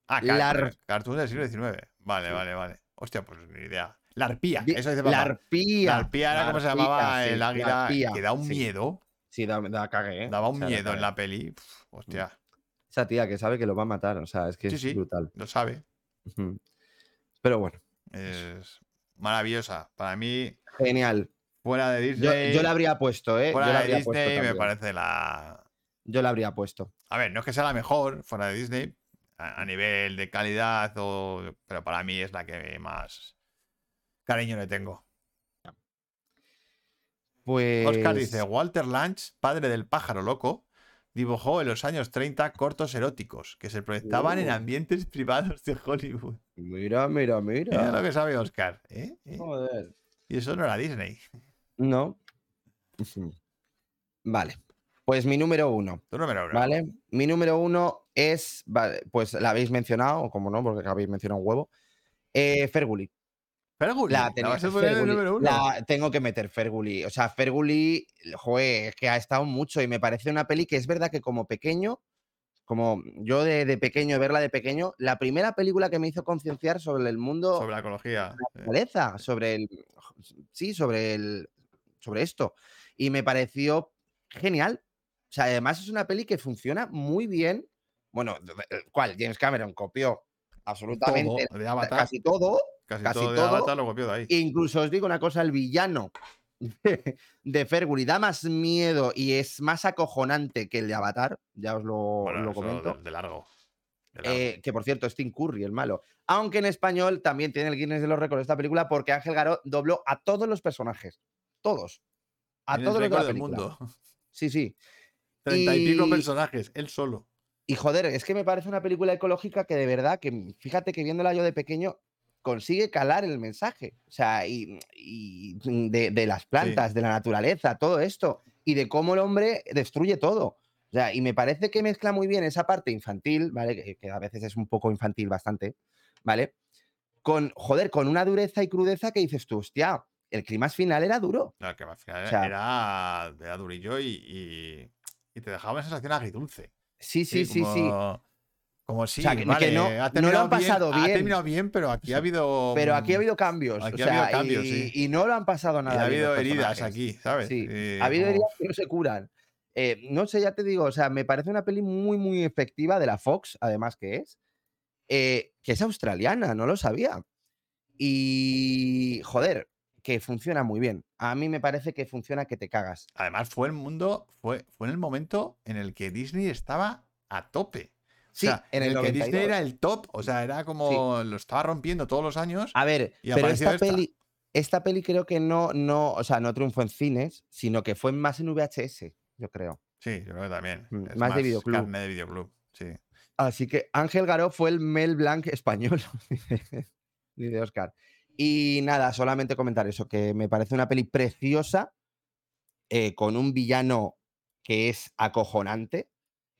Ah, car- cartoons del siglo XIX. Vale, Sí. vale, vale. Hostia, pues ni idea. La arpía, eso dice la papá. arpía. La arpía era la como se llamaba sí, el la águila, que da un sí. miedo. Sí, da, da cague, ¿eh? Daba O un sea, miedo en la peli. Pf, hostia, Esa tía que sabe que lo va a matar. O sea, es que es sí. brutal. lo sabe. Pero bueno, Es maravillosa. Para mí, genial. Fuera de Yo, Disney. yo la habría puesto, ¿eh? Yo fuera de puesto Disney me parece la. Yo la habría puesto. A ver, no es que sea la mejor fuera de Disney a, a nivel de calidad, o... pero para mí es la que más cariño le tengo. Pues. Oscar dice: Walter Lange, padre del pájaro loco, dibujó en los años 30 cortos eróticos que se proyectaban en Oh. ambientes privados de Hollywood. Mira, mira, Mira lo mira. que sabe Oscar. ¿eh? ¿eh? Joder. Y eso no era Disney. No. Vale. Pues mi número uno. Tu número uno. ¿Vale? Mi número uno es. vale, pues la habéis mencionado, como no, porque habéis mencionado un huevo. Eh, Ferguli. Ferguli, La, la tenía- vas a poner en el Ferguli. número uno. La tengo que meter Ferguli. O sea, Ferguli, joder, es que ha estado mucho y me parece una peli que es verdad que como pequeño, como yo de, de pequeño, verla de pequeño, la primera película que me hizo concienciar sobre el mundo Sobre la ecología. eh. naturaleza, sobre el. Sí, sobre el. Sobre esto. Y me pareció genial. O sea, además es una peli que funciona muy bien Bueno, el cual James Cameron copió absolutamente Todo, de Avatar, casi todo. casi, casi todo de todo. Avatar lo copió de ahí. Incluso os digo una cosa, el villano de, de Ferguri da más miedo y es más acojonante que el de Avatar, ya os lo, Bueno, lo comento. De, de largo. de largo. Eh, que por cierto es Tim Curry, el malo. Aunque en español también tiene el Guinness de los récords esta película porque Ángel Garó dobló a todos los personajes. Todos. A el todos los de la récord del película. mundo. Sí, sí. Treinta y pico Y- personajes, él solo. Y joder, es que me parece una película ecológica que de verdad, que fíjate que viéndola yo de pequeño, consigue calar el mensaje. O sea, y, y de, de las plantas, de la naturaleza, todo esto. Y de cómo el hombre destruye todo. O sea, y me parece que mezcla muy bien esa parte infantil, ¿vale? Que, que a veces es un poco infantil bastante, ¿vale? Con, joder, con una dureza y crudeza que dices tú, hostia, el clima final era duro. Que al final O sea- era, era durillo y, y, y te dejaba una sensación agridulce. Sí, sí, sí, sí. como, Como si, sea, que no- ha no lo han pasado Ha bien. terminado bien, pero aquí ha habido. Pero aquí ha habido cambios. aquí o ha habido cambios, y, sí. y no lo han pasado y nada. ha habido heridas aquí, ¿sabes? Sí, ha habido como- heridas que no se curan. Eh, no sé, ya te digo, o sea, me parece una peli muy, muy efectiva de la Fox, además que es, eh, que es australiana, no lo sabía. Y, joder, que funciona muy bien. A mí me parece que funciona que te cagas. Además, fue el mundo, fue, fue en el momento en el que Disney estaba a tope. O Sí, sea, en el que Disney 92. era el top, o sea, era como lo estaba rompiendo todos los años. A ver, pero esta esta. peli, esta peli creo que no, no, o sea, no triunfó en cines, sino que fue más en VHS, yo creo. Sí, yo creo que también. Mm, más de videoclub. Carne de videoclub, sí. Así que Ángel Garó fue el Mel Blanc español, [laughs] dice Oscar. Y nada, solamente comentar eso, que me parece una peli preciosa, eh, con un villano que es acojonante,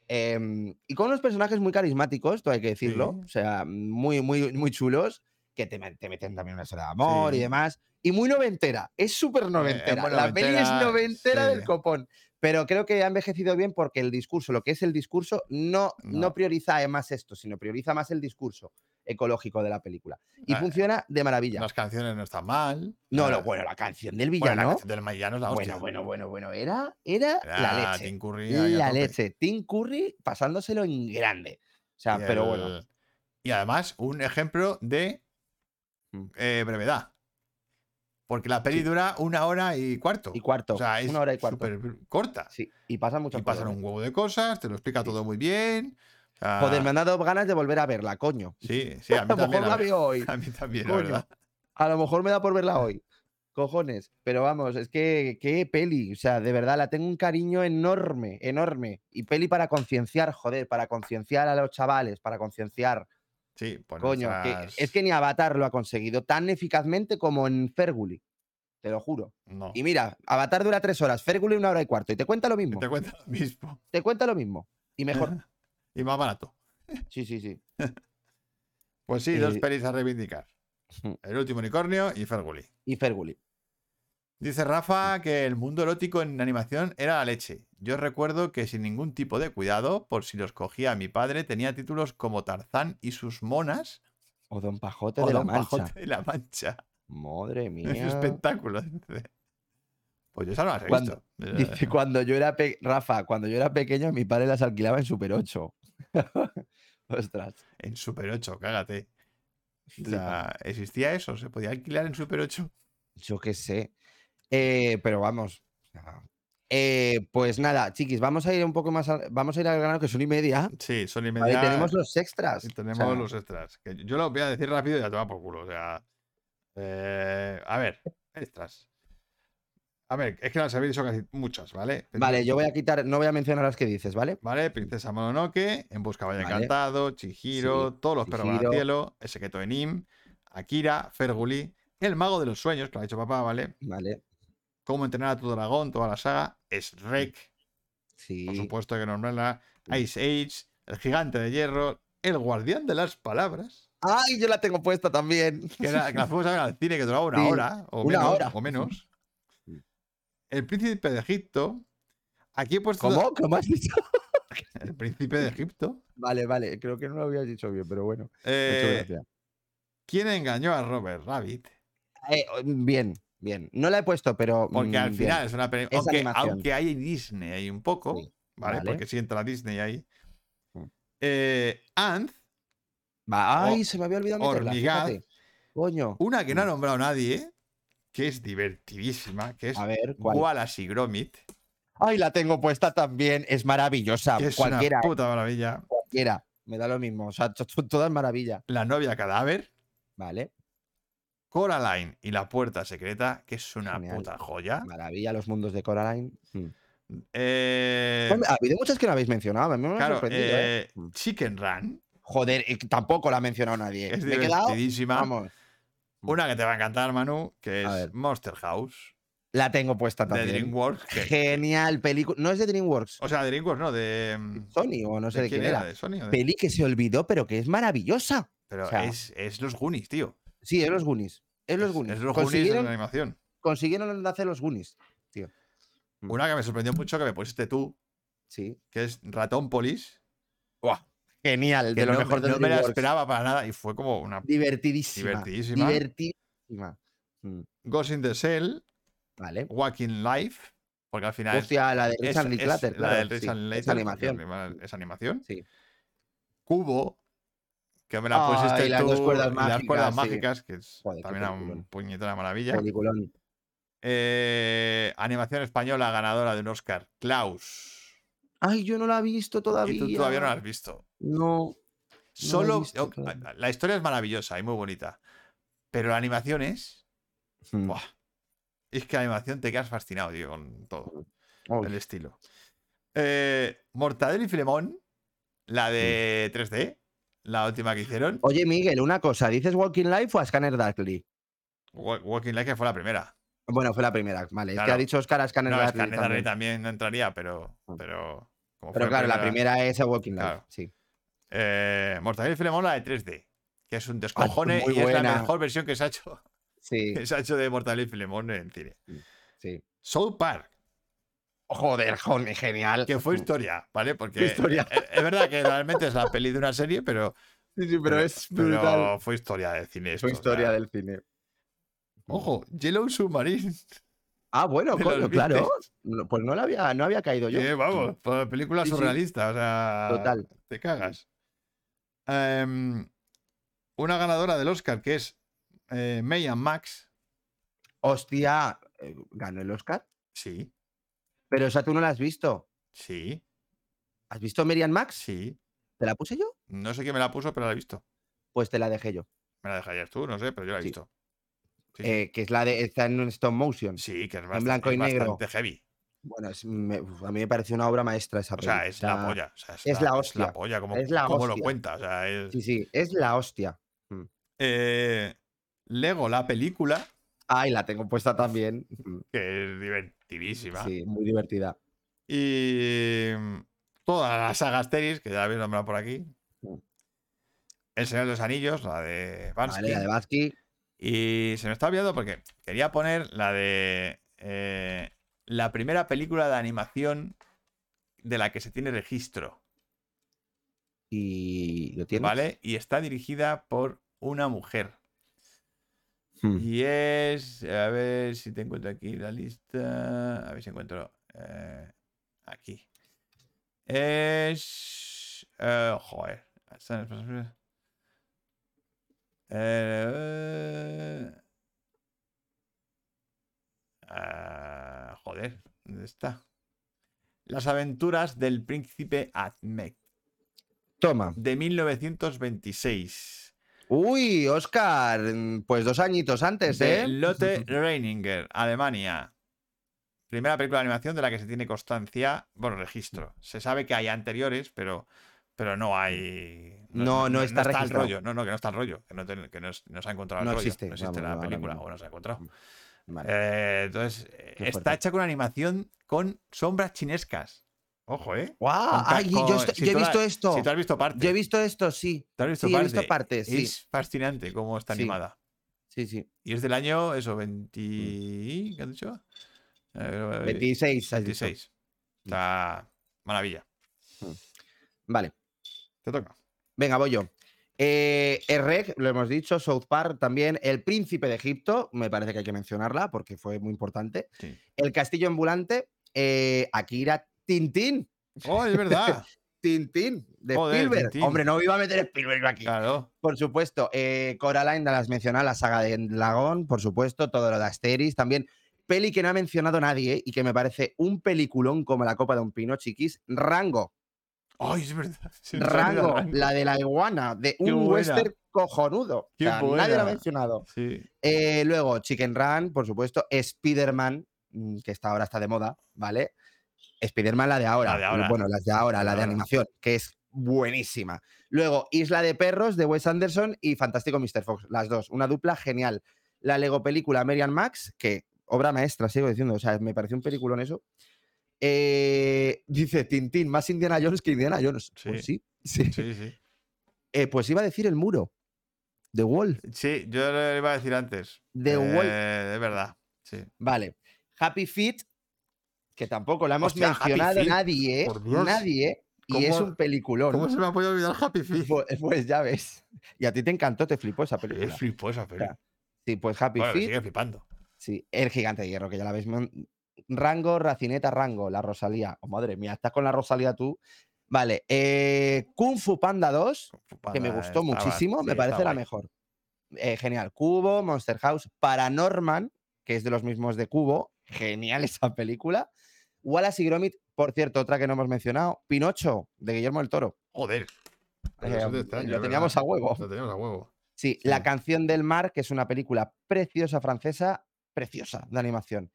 em, y con unos personajes muy carismáticos, esto hay que decirlo, Sí. o sea, muy, muy, muy chulos, que te, te meten también una historia de amor y Sí. demás, y muy noventera, es súper noventera, muy la peli es noventera, noventera del sí. copón. Pero creo que ha envejecido bien porque el discurso, lo que es el discurso, no, no. No. prioriza más esto, sino prioriza más el discurso ecológico de la película. Y Ah, funciona de maravilla. Las canciones no están mal. No, lo, bueno, la canción del bueno, la villano. canción del villano es la hostia. Bueno, bueno, bueno, bueno. Era, era, la leche. Tim Curry La leche. Tim Curry pasándoselo en grande. O sea, Y pero bueno. Y además, un ejemplo de Mm. eh, brevedad. Porque la peli Sí. dura una hora y cuarto. Y cuarto. O sea, es una hora y cuarto. súper corta. Sí, y pasan muchas y pasan un huevo de cosas, te lo explica todo muy bien. Joder, me han dado ganas de volver a verla, coño. Sí, [laughs] sí, a mí a lo también. mejor la veo hoy. A mí también, la Coño. verdad. A lo mejor me da por verla hoy. Cojones. Pero vamos, es que qué peli. O sea, de verdad, la tengo un cariño enorme, enorme. Y peli para concienciar, joder, para concienciar a los chavales, para concienciar. Sí, pues Coño, que es que ni Avatar lo ha conseguido tan eficazmente como en Ferguli. Te lo juro. No. Y mira, Avatar dura tres horas, Ferguli una hora y cuarto. Y te cuenta lo mismo. te cuento lo mismo. Te cuenta lo mismo. Y mejor. [laughs] y más barato. Sí, sí, sí. [laughs] Pues sí, dos Eh, pelis a reivindicar. Hmm. El último unicornio y Ferguli. Y Ferguli. Dice Rafa que el mundo erótico en animación era la leche. Yo recuerdo que sin ningún tipo de cuidado, por si los cogía mi padre, tenía títulos como Tarzán y sus monas O Don Pajote o de la Don Mancha. Pajote de la Mancha. Madre [laughs] Es mía. un espectáculo. Pues yo esa no las he Cuando-. [laughs] Dice, cuando yo era Rafa, cuando yo era pequeño, mi padre las alquilaba en Super 8. [laughs] Ostras. En Super 8, cágate. O sea, ¿existía eso? ¿Se podía alquilar en Super 8? Yo qué sé. Eh, pero vamos. eh, pues nada, chiquis, vamos a ir un poco más. vamos a ir al grano que son y media. Sí, son y Vale, media. tenemos los extras. o tenemos sea, los extras. Que yo lo voy a decir rápido y ya toma por culo. O sea. eh, a ver, extras. A ver, es que las habéis dicho casi muchas, ¿vale? Vale, yo voy a quitar, no voy a mencionar las que dices, ¿vale? Vale, Princesa Mononoke, En Busca Valle Vale. Encantado, Chihiro, Sí, Todos los perros Chihiro. cielo, El secreto de Nim, Akira, Ferguli, El mago de los sueños, que lo ha dicho papá, ¿vale? Vale. Cómo entrenar a tu dragón, toda la saga, Shrek, Sí. por supuesto que nombrarla, Ice Age, El gigante de hierro, El guardián de las palabras, ¡Ay, yo la tengo puesta también! que, era- que la fuimos a ver al cine, que duraba una Sí, hora, o una menos, hora. o menos. El príncipe de Egipto, aquí he puesto ¿Cómo? ¿Cómo has dicho? [laughs] El príncipe de Egipto. Vale, vale, creo que no lo habías dicho bien, pero bueno. muchas Eh, gracias. ¿Quién engañó a Robert Rabbit? Eh, bien, bien. No la he puesto, pero. Porque al mm, bien. final es una película. Aunque, hay Disney ahí un poco, Sí, ¿vale? vale. Porque sí entra Disney ahí. Mm. Eh, Ant, Ay, O- se me había olvidado. Hormigaz. Coño. una que no ha nombrado nadie, que es divertidísima, que es A ver, ¿cuál? Wallace y Gromit, Ay, la tengo puesta también. Es maravillosa. es cualquiera, una puta maravilla. cualquiera. Me da lo mismo. O sea, to- to- todas maravilla. La novia cadáver, Vale. Coraline y la puerta secreta, que es una Genial. puta joya. Maravilla los mundos de Coraline. Mm. Eh, Ha habido muchas que no habéis mencionado. A mí me claro, sorprendido. ¿eh? eh, Chicken Run Joder, eh, tampoco la ha mencionado nadie. es Me he quedado. divertidísima. Vamos. Una que te va a encantar, Manu, que A es ver. Monster House La tengo puesta de también. DreamWorks. que- Genial película. No es de DreamWorks. o sea, de DreamWorks, no, de. mm, Sony o no sé de, quién era. ¿De Sony? de- Peli que se olvidó, pero que es maravillosa. Pero o sea- es, es los Goonies, tío. Sí, es los Goonies. Es los Es- Goonies. Es los Goonies de consiguieron, la animación. consiguieron hacer los Goonies. Mm. Una que me sorprendió mucho que me pusiste tú, Sí. que es Ratón Polis. Genial, Que de lo no, mejor me, de no me la esperaba para nada y fue como una Divertidísima. Divertidísima. Divertidísima. Mm, Ghost in the Shell, Vale. Walking Life, porque al final es- Hostia, la de Richard es la del sí, Richard es animación. Es animación. Sí. Cubo, que me la Ay, pusiste las tú, dos cuerdas y las cuerdas mágicas, sí. mágicas, que es Joder, también una puñetera maravilla. Peliculón. Eh, animación española ganadora de un Oscar, Klaus. Ay, yo no la he visto todavía. Y tú todavía no la has visto. No. Solo visto, oh, claro. la historia es maravillosa y muy bonita, pero la animación es, Mm. buah, es que la animación te quedas fascinado, tío, con todo Uy, el estilo. Eh, Mortadelo y Filemón, la de 3D, la última que hicieron. Oye, Miguel, una cosa. ¿Dices Walking Life o a Scanner Darkly? Wa- Walking Like que fue la primera. Bueno, fue la primera. Vale, es que Claro. ha dicho Oscar a Scanner No, Darkly que Anne Darley también. también no entraría, pero. Pero, como Pero claro, la primera es a Walking Life. Claro. Sí. Eh, Mortadelo y Filemón, la de 3D, que es un descojone muy y es la mejor versión que se ha hecho, Sí, [laughs] que se ha hecho de Mortadelo y Filemón en cine. sí. South Park, Joder, joder, genial. que fue historia, ¿vale? Porque historia. Es, es verdad que realmente es la peli de una serie, pero, [laughs] Sí, sí, pero, es pero brutal. fue historia de cine. Fue o historia sea, del cine. Ojo, Yellow Submarine. Ah, bueno, [laughs] claro. Pues no la había, no había caído yo. Vamos, pues, película surrealista, o sea. Total. Te cagas. Em, una ganadora del Oscar que es eh, Max. Hostia, eh, ganó el Oscar. Sí, Pero esa tú no la has visto. sí, ¿Has visto Merian Max? sí. ¿Te la puse yo? No sé quién me la puso, pero la he visto. Pues te la dejé yo. Me la dejarías tú, no sé, pero yo la he Sí. visto. Sí, sí. Eh, que es la de. Está en un stop motion. Sí, que es bastante, blanco y es negro. bastante heavy. Bueno, es- me- uf, a mí me pareció una obra maestra esa O sea, es la polla. o sea, es la hostia. Es la polla, como, Es la como lo cuenta. O sea, es, Sí, sí, es la hostia. eh, Lego, la película, Ay, la tengo puesta también. Mm, que es divertidísima. Sí, muy divertida. Y mm, toda la saga Asterix, que ya la habéis nombrado por aquí. Mm. El Señor de los Anillos, la de Bansky. Vale, la de. Y se me está olvidando porque quería poner la de eh, la primera película de animación de la que se tiene registro, Y lo tienes. ¿vale? Y está dirigida por una mujer. Mm. Y es, a ver si te encuentro aquí la lista, a ver si encuentro eh, aquí. Es, eh, joder, Eh, ah, joder, ¿dónde está? Las aventuras del príncipe Ahmed, Toma. de 1926, Uy, Oscar. mm, Pues dos añitos antes, de ¿eh? Lotte Reininger, Alemania. Primera película de animación de la que se tiene constancia, bueno, registro. Se sabe que hay anteriores, pero, pero no hay. No, no está el registrado. rollo. No, no, que no está el rollo. Que no, te- que no, no se ha encontrado el No rollo. existe, No existe vamos, la película, o no se ha encontrado. Vale. Eh, entonces, Qué está fuerte. hecha con animación con sombras chinescas. Ojo, ¿eh? ¡Guau! Ay, yo, con- esto- si yo he la- visto esto. Si tú has visto parte. Yo he visto esto, sí. ¿Tú has visto sí, he parte? visto partes, sí. Es fascinante cómo está Sí. animada. Sí, sí. Y es del año, eso, 20. ¿Qué has dicho? Eh, 26, has dicho. 26. Está maravilla. Vale. Te toca. Venga, voy yo. Eh, REC, lo hemos dicho, South Park también. El Príncipe de Egipto, me parece que hay que mencionarla porque fue muy importante. Sí. El Castillo Ambulante, eh, Akira Tintín. Oh, es verdad. [laughs] Tintín, de Joder, Spielberg. Tintín. Hombre, no iba a meter Spielberg aquí. Claro. Por supuesto, eh, Coraline, las mencionadas, la saga de Dragón, por supuesto, todo lo de Asteris también. Peli que no ha mencionado nadie y que me parece un peliculón como la copa de un pino, chiquis. Rango. Ay, es verdad. [laughs] Rango, Rango. la de la iguana, de Qué un buena. western cojonudo. Qué O sea, nadie lo ha mencionado. Sí. Eh, luego, Chicken Run, por supuesto. Spider-Man, mm, que está ahora está de moda, ¿vale? Spider-Man, la de ahora. La de ahora. Bueno, las de ahora, La la de de ahora. animación, que es buenísima. Luego, Isla de Perros, de Wes Anderson y Fantástico Mr. Fox, las dos. Una dupla genial. La Lego película Marian Max, que obra maestra, sigo diciendo. O sea, me pareció un peliculón eso. Eh, dice Tintín, más Indiana Jones que Indiana Jones. Pues sí, [laughs] sí. Sí, sí. Eh, pues iba a decir el muro. The Wall. Sí, yo lo iba a decir antes. The Eh, Wolf. Es verdad. Sí. Vale. Happy Feet, que tampoco la hemos Hostia, mencionado nadie, por Dios. Nadie. Y es ¿Cómo- un peliculón. ¿Cómo se me ha podido olvidar Happy Feet? Pues, pues ya ves. Y a ti te encantó, te flipó esa Me película. flipó esa peli. sea, Sí, pues Happy Bueno, me Feet. sigue flipando. Sí, el gigante de hierro, que ya la veis. Rango, Racineta, Rango, la Rosalía. Oh, madre mía, estás con la Rosalía tú. Vale. eh, Kung Fu Panda 2, que me gustó muchísimo, sí, me parece la guay. mejor. Eh, genial. Cubo, Monster House, Paranorman, que es de los mismos de Cubo. Genial esa película. Wallace y Gromit, por cierto, otra que no hemos mencionado. Pinocho, de Guillermo del Toro. Joder. Eh, este lo teníamos verdad. a huevo. Lo teníamos a huevo. Sí, Sí. La canción del mar, que es una película preciosa francesa, preciosa de animación.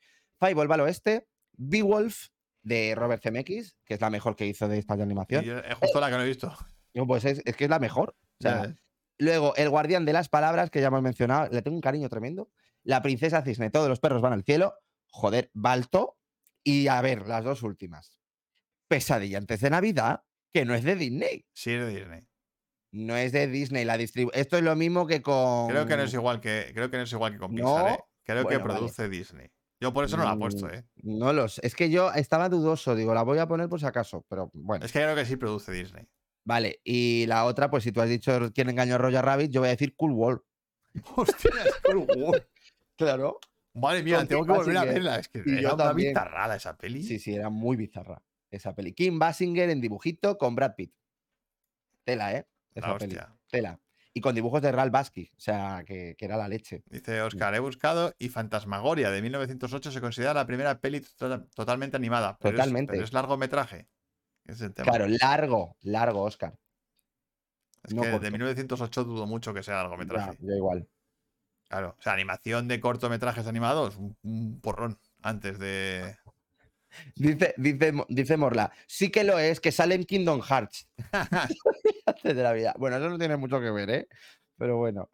Five al oeste, Beowulf de Robert Zemeckis, que es la mejor que hizo de esta Y animación. yo- es justo la que no he visto. No, Pues es, es que es la mejor. O sea. Luego, El guardián de las palabras, que ya hemos mencionado, le tengo un cariño tremendo. La princesa cisne, todos los perros van al cielo. Joder, Balto. Y a ver, las dos últimas. Pesadilla antes de Navidad, que no es de Disney. Sí, es de Disney. No es de Disney. La distribu Esto es lo mismo que con. Creo que no es igual que, creo que no es igual que con No, Pixar, ¿eh? Creo que vale. produce Disney. Yo por eso no la he puesto, Mm, ¿eh? No los. Es que yo estaba dudoso, digo, la voy a poner por si acaso, pero bueno. Es que creo que sí produce Disney. Vale, y la otra, pues si tú has dicho quién engañó a Roger Rabbit, yo voy a decir Cool World. [laughs] Hostia, es Cool World. [laughs] Claro. Madre mía, Con tengo que volver a verla. Es que Y era una también. bizarrada esa peli. Sí, sí, era muy bizarra esa peli. Kim Basinger en dibujito con Brad Pitt. Tela, ¿eh? Esa La peli. Tela. Y con dibujos de Ralph Basky, o sea, que, que era la leche. Dice Oscar, he buscado y Fantasmagoria de 1908 se considera la primera peli to- totalmente animada. Pero es- Totalmente. pero es largometraje. Es el tema. Claro, largo, largo, Oscar. es no que corto. de 1908 dudo mucho que sea largometraje. yo igual. Claro. O sea, animación de cortometrajes animados, un, un porrón antes de. Dice, dice, dice Morla, sí que lo es, que sale en Kingdom Hearts. [laughs] [laughs] De la vida. Bueno, eso no tiene mucho que ver, ¿eh? Pero bueno.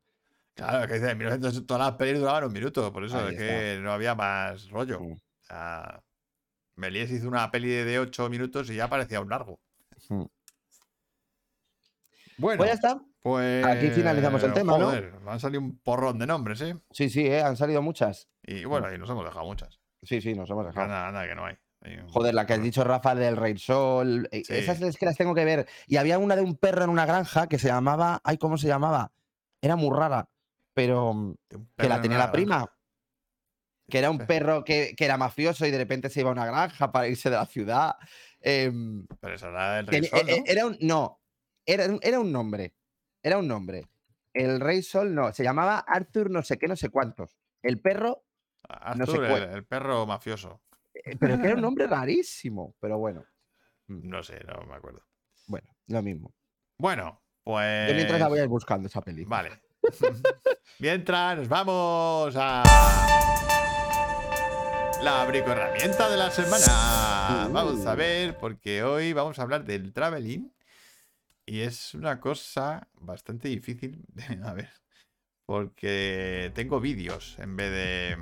Claro, que dice, en 1908 todas las pelis duraban un minuto, por eso Ahí es que no había más rollo. Mm. O sea, Méliès hizo una peli de 8 minutos y ya parecía un largo. Mm. Bueno, Pues ya está. pues. aquí finalizamos el tema, ¿no? joder, ¿no? Han salido un porrón de nombres, ¿eh? Sí, sí, ¿eh? han salido muchas. Y bueno, y nos hemos dejado muchas. Sí, sí, nos hemos dejado. Anda, anda, que no hay. Un Joder, la que has dicho Rafa del Rey Sol. Sí. Esas es que las tengo que ver. Y había una de un perro en una granja que se llamaba. Ay, ¿cómo se llamaba? Era muy rara. Pero mm, que la en tenía la prima. Que era un Pe- perro que, que era mafioso y de repente se iba a una granja para irse de la ciudad. Em, Pero esa era el Teni- Rey Sol, e- e- ¿no? Era un. No. Era, era un nombre. Era un nombre. El Rey Sol no. Se llamaba Arthur no sé qué, no sé cuántos. El perro. no sé Arthur, el, el perro mafioso. Eh, Pero que era un nombre rarísimo. Pero bueno. No sé, no me acuerdo. Bueno, lo mismo. Bueno, pues. Yo mientras la voy a ir buscando esa peli. Vale. [laughs] Mientras nos vamos a la bricoherramienta de la semana. Vamos a Uh. ver, porque hoy vamos a hablar del traveling y es una cosa bastante difícil. de- [laughs] A ver, porque tengo vídeos en vez de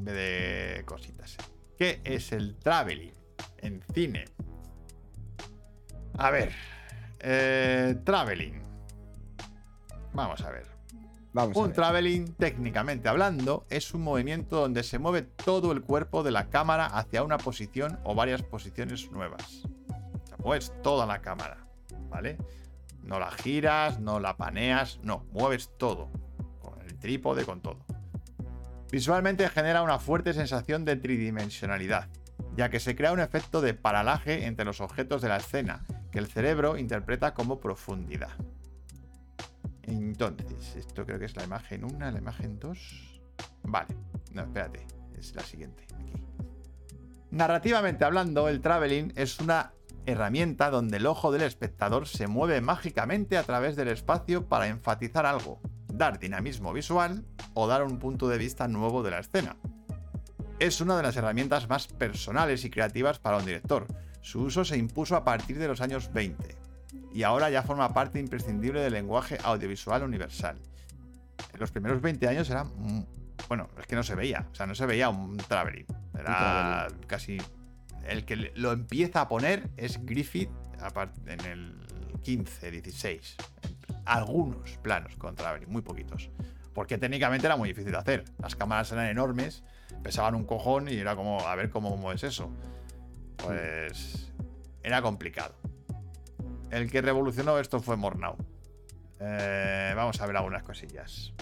en vez de cositas. ¿Qué es el traveling en cine? A ver, eh, traveling. Vamos a ver. Vamos a Un ver. traveling, técnicamente hablando, es un movimiento donde se mueve todo el cuerpo de la cámara hacia una posición o varias posiciones nuevas. Mueves toda la cámara, ¿vale? No la giras, no la paneas, no, mueves todo. Con el trípode, con todo. Visualmente genera una fuerte sensación de tridimensionalidad, ya que se crea un efecto de paralaje entre los objetos de la escena, que el cerebro interpreta como profundidad. Entonces, esto creo que es la imagen 1, la imagen 2. Vale, no, espérate, es la siguiente. Aquí. Narrativamente hablando, el traveling es una herramienta donde el ojo del espectador se mueve mágicamente a través del espacio para enfatizar algo, dar dinamismo visual o dar un punto de vista nuevo de la escena. Es una de las herramientas más personales y creativas para un director. Su uso se impuso a partir de los años 20 y ahora ya forma parte imprescindible del lenguaje audiovisual universal. En los primeros 20 años era... Bueno, es que no se veía, o sea, no se veía un traveling. Era casi... El que lo empieza a poner es Griffith en el 15, 16. Algunos planos con traveling, muy poquitos. Porque técnicamente era muy difícil de hacer. Las cámaras eran enormes, pesaban un cojón y era como, a ver cómo mueves eso. Pues era complicado. El que revolucionó esto fue Mornau. Eh, vamos a ver algunas cosillas.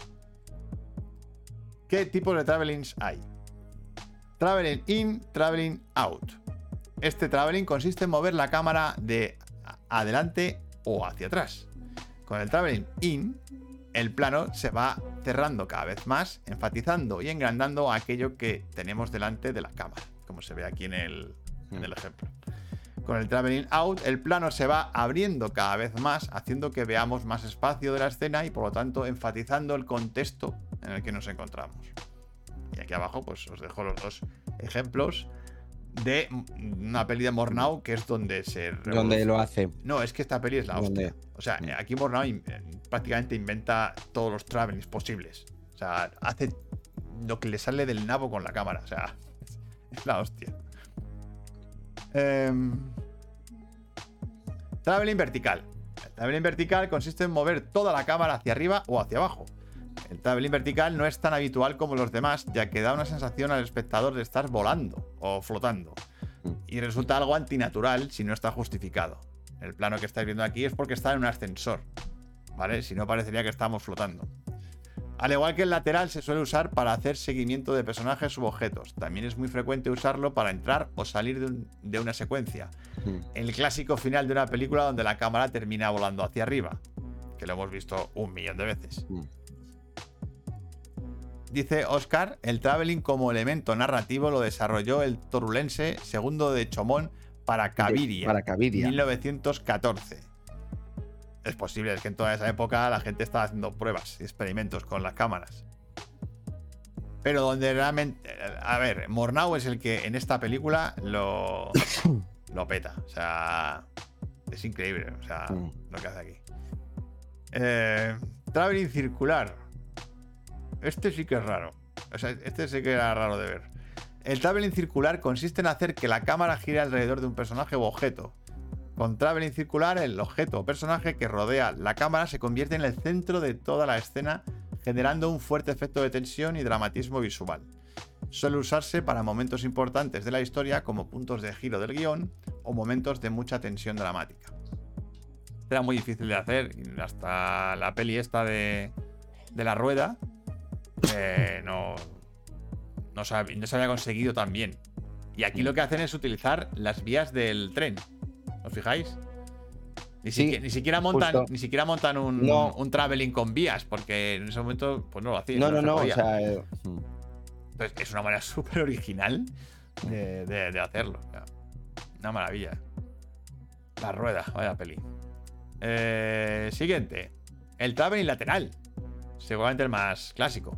¿Qué tipos de travelings hay? Traveling in, traveling out. Este traveling consiste en mover la cámara de adelante o hacia atrás. Con el traveling in, el plano se va cerrando cada vez más, enfatizando y engrandando aquello que tenemos delante de la cámara, como se ve aquí en el, en el ejemplo. Con el traveling out, el plano se va abriendo cada vez más, haciendo que veamos más espacio de la escena y por lo tanto enfatizando el contexto en el que nos encontramos. Y aquí abajo, pues os dejo los dos ejemplos de una peli de Mornau que es donde se. Donde lo hace. No, es que esta peli es la hostia. O sea, aquí Mornau in- eh, prácticamente inventa todos los travelings posibles. O sea, hace lo que le sale del nabo con la cámara. O sea, [laughs] es la hostia. Em, traveling vertical. El traveling vertical consiste en mover toda la cámara hacia arriba o hacia abajo. El traveling vertical no es tan habitual como los demás, ya que da una sensación al espectador de estar volando o flotando. Y resulta algo antinatural si no está justificado. El plano que estáis viendo aquí es porque está en un ascensor. ¿Vale? Si no, parecería que estamos flotando. Al igual que el lateral se suele usar para hacer seguimiento de personajes u objetos. También es muy frecuente usarlo para entrar o salir de, un- de una secuencia. Mm. El clásico final de una película donde la cámara termina volando hacia arriba. Que lo hemos visto un millón de veces. Dice Oscar, el traveling como elemento narrativo lo desarrolló el torulense segundo de Chomón para Caviria. Para Caviria. 1914. Es posible, es que en toda esa época la gente estaba haciendo pruebas y experimentos con las cámaras. Pero donde realmente. A ver, Mornau es el que en esta película lo. [coughs] lo peta. O sea. Es increíble. O sea, Mm. lo que hace aquí. Eh, traveling circular. Este sí que es raro. O sea, este sí que era raro de ver. El traveling circular consiste en hacer que la cámara gire alrededor de un personaje u objeto. Con traveling circular, el objeto o personaje que rodea la cámara se convierte en el centro de toda la escena, generando un fuerte efecto de tensión y dramatismo visual. Suele usarse para momentos importantes de la historia como puntos de giro del guion o momentos de mucha tensión dramática. Era muy difícil de hacer, hasta la peli esta de la rueda eh, no, no, se, no se había conseguido tan bien. Y aquí lo que hacen es utilizar las vías del tren. ¿Os fijáis? Ni, Sí, siqui- ni siquiera montan, justo. ni siquiera montan un, No. un traveling con vías, porque en ese momento pues no lo hacían. No, no, no. O podía. sea, eh. Entonces, es una manera [laughs] súper original de, de- de hacerlo. Una maravilla. La rueda, vaya peli. Eh, siguiente. El traveling lateral. Seguramente el más clásico.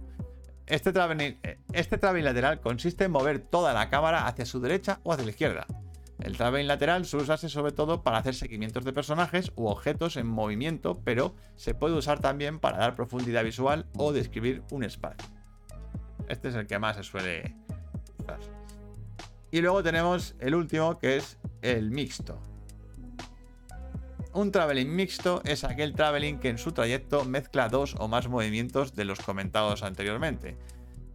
Este eh, este traveling lateral consiste en mover toda la cámara hacia su derecha o hacia la izquierda. El traveling lateral suele usarse sobre todo para hacer seguimientos de personajes u objetos en movimiento, pero se puede usar también para dar profundidad visual o describir un espacio. Este es el que más se suele usar. Y luego tenemos el último que es el mixto. Un traveling mixto es aquel traveling que en su trayecto mezcla dos o más movimientos de los comentados anteriormente.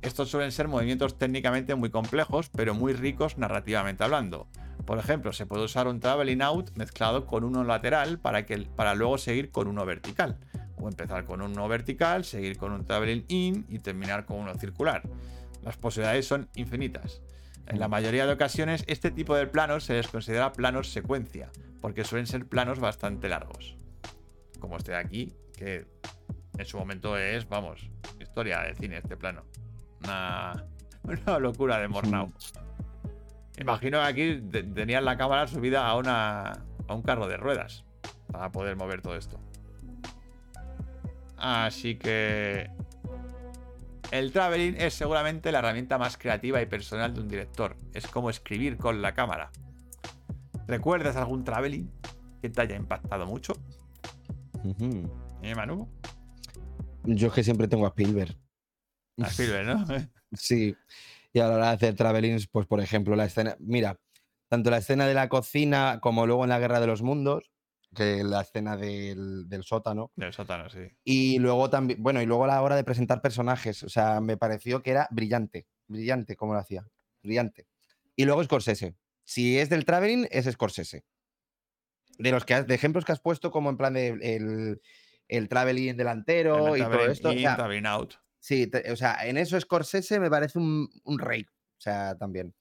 Estos suelen ser movimientos técnicamente muy complejos, pero muy ricos narrativamente hablando. Por ejemplo, se puede usar un traveling out mezclado con uno lateral para, que, para luego seguir con uno vertical. O empezar con uno vertical, seguir con un traveling in y terminar con uno circular. Las posibilidades son infinitas. En la mayoría de ocasiones, este tipo de planos se les considera planos secuencia, porque suelen ser planos bastante largos. Como este de aquí, que en su momento es, vamos, historia de cine este plano. Una, [laughs] una locura de Mornau. Imagino que aquí te- tenían la cámara subida a, una, a un carro de ruedas para poder mover todo esto. Así que el traveling es seguramente la herramienta más creativa y personal de un director. Es como escribir con la cámara. ¿Recuerdas algún traveling que te haya impactado mucho? ¿Eh, Manu? Yo es que siempre tengo a Spielberg. A Spielberg, ¿no? [laughs] Sí. Y a la hora de hacer travelings, pues por ejemplo, la escena. Mira, tanto la escena de la cocina como luego en la Guerra de los Mundos, que la escena del, del sótano. Del sótano, sí. Y luego también, bueno, y luego a la hora de presentar personajes. O sea, me pareció que era brillante. Brillante, como lo hacía. Brillante. Y luego Scorsese. Si es del traveling, es Scorsese. De los que has- de ejemplos que has puesto, como en plan de el, el traveling delantero El y todo esto. o in, sea, traveling out. Sí, te- o sea, en eso Scorsese me parece un, un rey. O sea, también.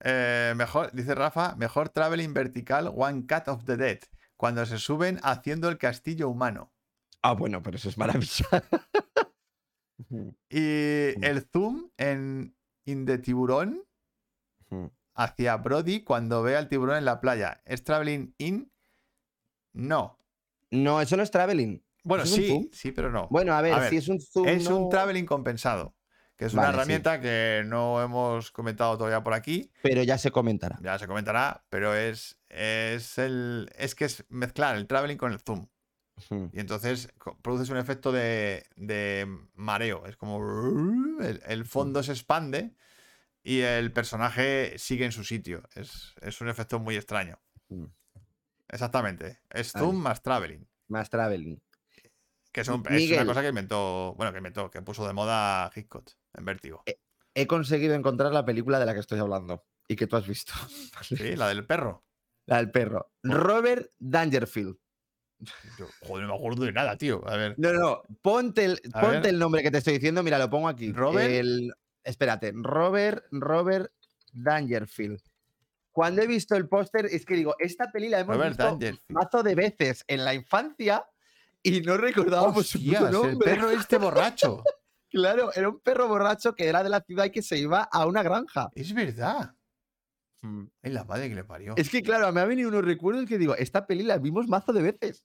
Eh, mejor, dice Rafa, mejor traveling vertical One Cut of the Dead. Cuando se suben haciendo el castillo humano. Ah, bueno, pero eso es maravilloso. [laughs] Y el zoom en In the Tiburón hacia Brody cuando ve al tiburón en la playa. ¿Es traveling in? No. no, eso no es traveling. Bueno, ¿Eso es un sí, sí, pero no. Bueno, a ver, A ver, si es un zoom. Es un traveling compensado, que es una sí. herramienta que no hemos comentado todavía por aquí. Pero ya se comentará. Ya se comentará, pero es, es el es que es mezclar el traveling con el zoom. Y entonces produces un efecto de, de mareo. Es como el, el fondo se expande y el personaje sigue en su sitio. Es, es un efecto muy extraño. Mm. Exactamente. Es zoom más traveling. Más traveling. Que es, una cosa que inventó, bueno, que inventó, que puso de moda Hitchcock en Vértigo. He conseguido encontrar la película de la que estoy hablando y que tú has visto. [laughs] Sí, la del perro. La del perro. Robert Dangerfield. Yo, joder, no me acuerdo de nada, tío. A ver. No, no. Ponte el, ponte el nombre que te estoy diciendo. Mira, lo pongo aquí. ¿Robert? El- espérate. Robert, Robert Dangerfield. Cuando he visto el póster, es que digo, esta peli la hemos Robert visto mazo de veces en la infancia y no recordábamos su Hostias, el nombre. perro este borracho. [laughs] Claro, era un perro borracho que era de la ciudad y que se iba a una granja. Es verdad. Es la madre que le parió. Es que, claro, me ha venido unos recuerdos que digo, esta peli la vimos mazo de veces.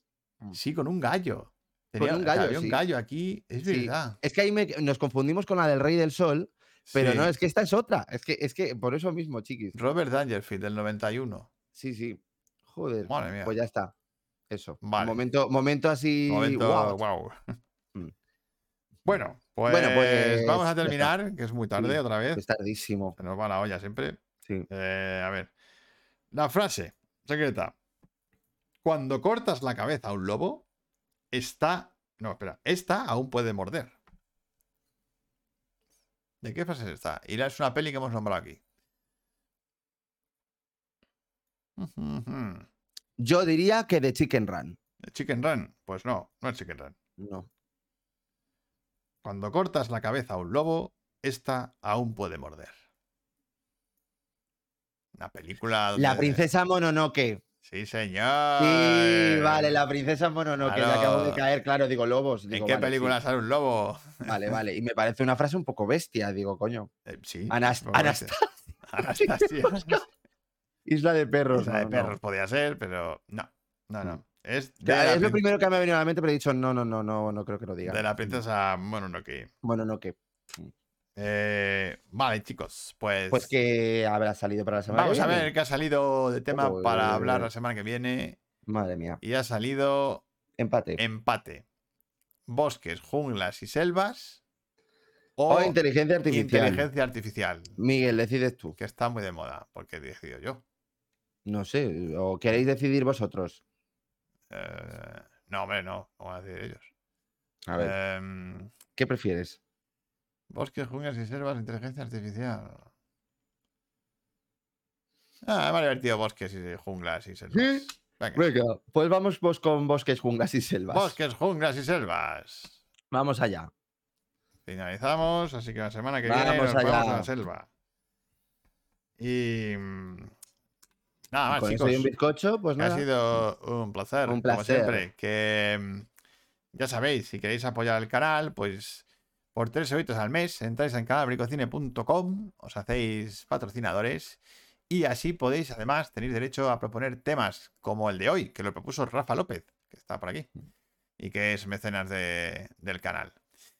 Sí, con un gallo. Con un gallo, había un gallo aquí. Es Sí. verdad. Es que ahí me- nos confundimos con la del Rey del Sol, pero Sí. no, es que esta es otra. Es que, es que por eso mismo, chiquis. Robert Dangerfield, del 91. Sí, sí. Joder. Madre mía. Pues ya está. Eso. Vale. Momento, momento así. Momento, guau. guau. Mm. Bueno, pues, Bueno, pues, vamos a está. terminar, que es muy tarde Sí, otra vez. Es tardísimo. Se nos va la olla siempre. Sí. Eh, a ver. La frase secreta. Cuando cortas la cabeza a un lobo, está. No, espera. Esta aún puede morder. ¿De qué frase es esta? Y es una peli que hemos nombrado aquí. [laughs] Yo diría que de Chicken Run. Chicken Run. Pues no, no es Chicken Run. No. Cuando cortas la cabeza a un lobo, esta aún puede morder. Una película. La princesa Mononoke. Sí, señor. Sí, vale, la princesa Mononoke. Le acabo de Claro. caer, claro, digo lobos. ¿En qué vale, sí. película sale un lobo? Vale, [laughs] vale. Y me parece una frase un poco bestia, digo, coño. Eh, sí. Anas- por favor, sí. Anastasia. [laughs] [laughs] Isla de perros. Isla de no. perros podía ser, pero no. No, no. Es Claro, la, es lo primero que me ha venido a la mente, pero he dicho, no, no, no, no, no creo que lo diga. de la princesa Mononoke. Bueno, no, que. Eh, vale, chicos, pues, Pues que habrá salido para la semana vamos que a viene. ver qué ha salido de tema para hablar la semana que viene. Madre mía. Y ha salido Empate. empate. Bosques, junglas y selvas. O, O inteligencia artificial. inteligencia artificial. Miguel, decides tú. Que está muy de moda, porque he decidido yo. No sé, o queréis decidir vosotros. Eh, no, hombre, no. Van a decir ellos. A ver, Em, ¿qué prefieres? Bosques, junglas y selvas, inteligencia artificial. Ah, me ha divertido bosques y junglas y selvas. ¿Sí? Venga. Venga, pues vamos vos con bosques, junglas y selvas. Bosques, junglas y selvas. Vamos allá. Finalizamos, así que la semana que Vamos viene nos allá. vamos a la selva. Y. mm, Nada más, Con chicos. eso y un bizcocho, pues que ha nada. sido un placer, Un como placer. siempre. Que mm, ya sabéis, si queréis apoyar el canal, pues por tres euritos al mes entráis en canalbricocine.com, os hacéis patrocinadores y así podéis además tener derecho a proponer temas como el de hoy, que lo propuso Rafa López, que está por aquí y que es mecenas de- del canal.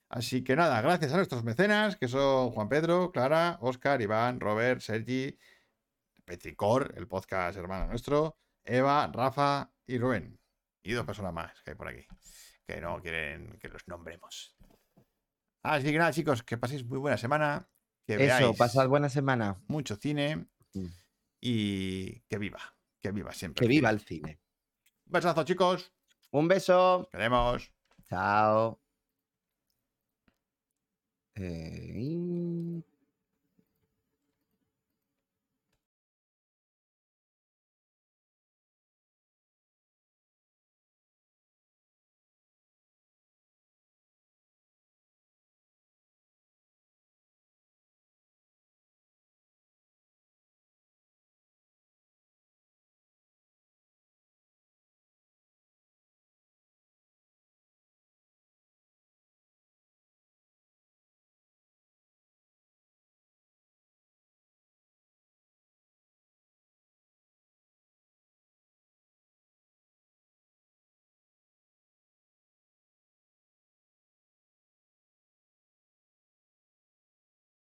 Así que nada, gracias a nuestros mecenas, que son Juan Pedro, Clara, Oscar, Iván, Robert, Sergi, Petricor, el podcast hermano nuestro, Eva, Rafa y Rubén. Y dos personas más que hay por aquí, que no quieren que los nombremos. Así que nada, chicos, que paséis muy buena semana, que Eso, veáis pasad buena semana. mucho cine Mm. y que viva, que viva siempre. Que viva el cine. Un besazo, chicos. Un beso. Queremos. Chao. Eh,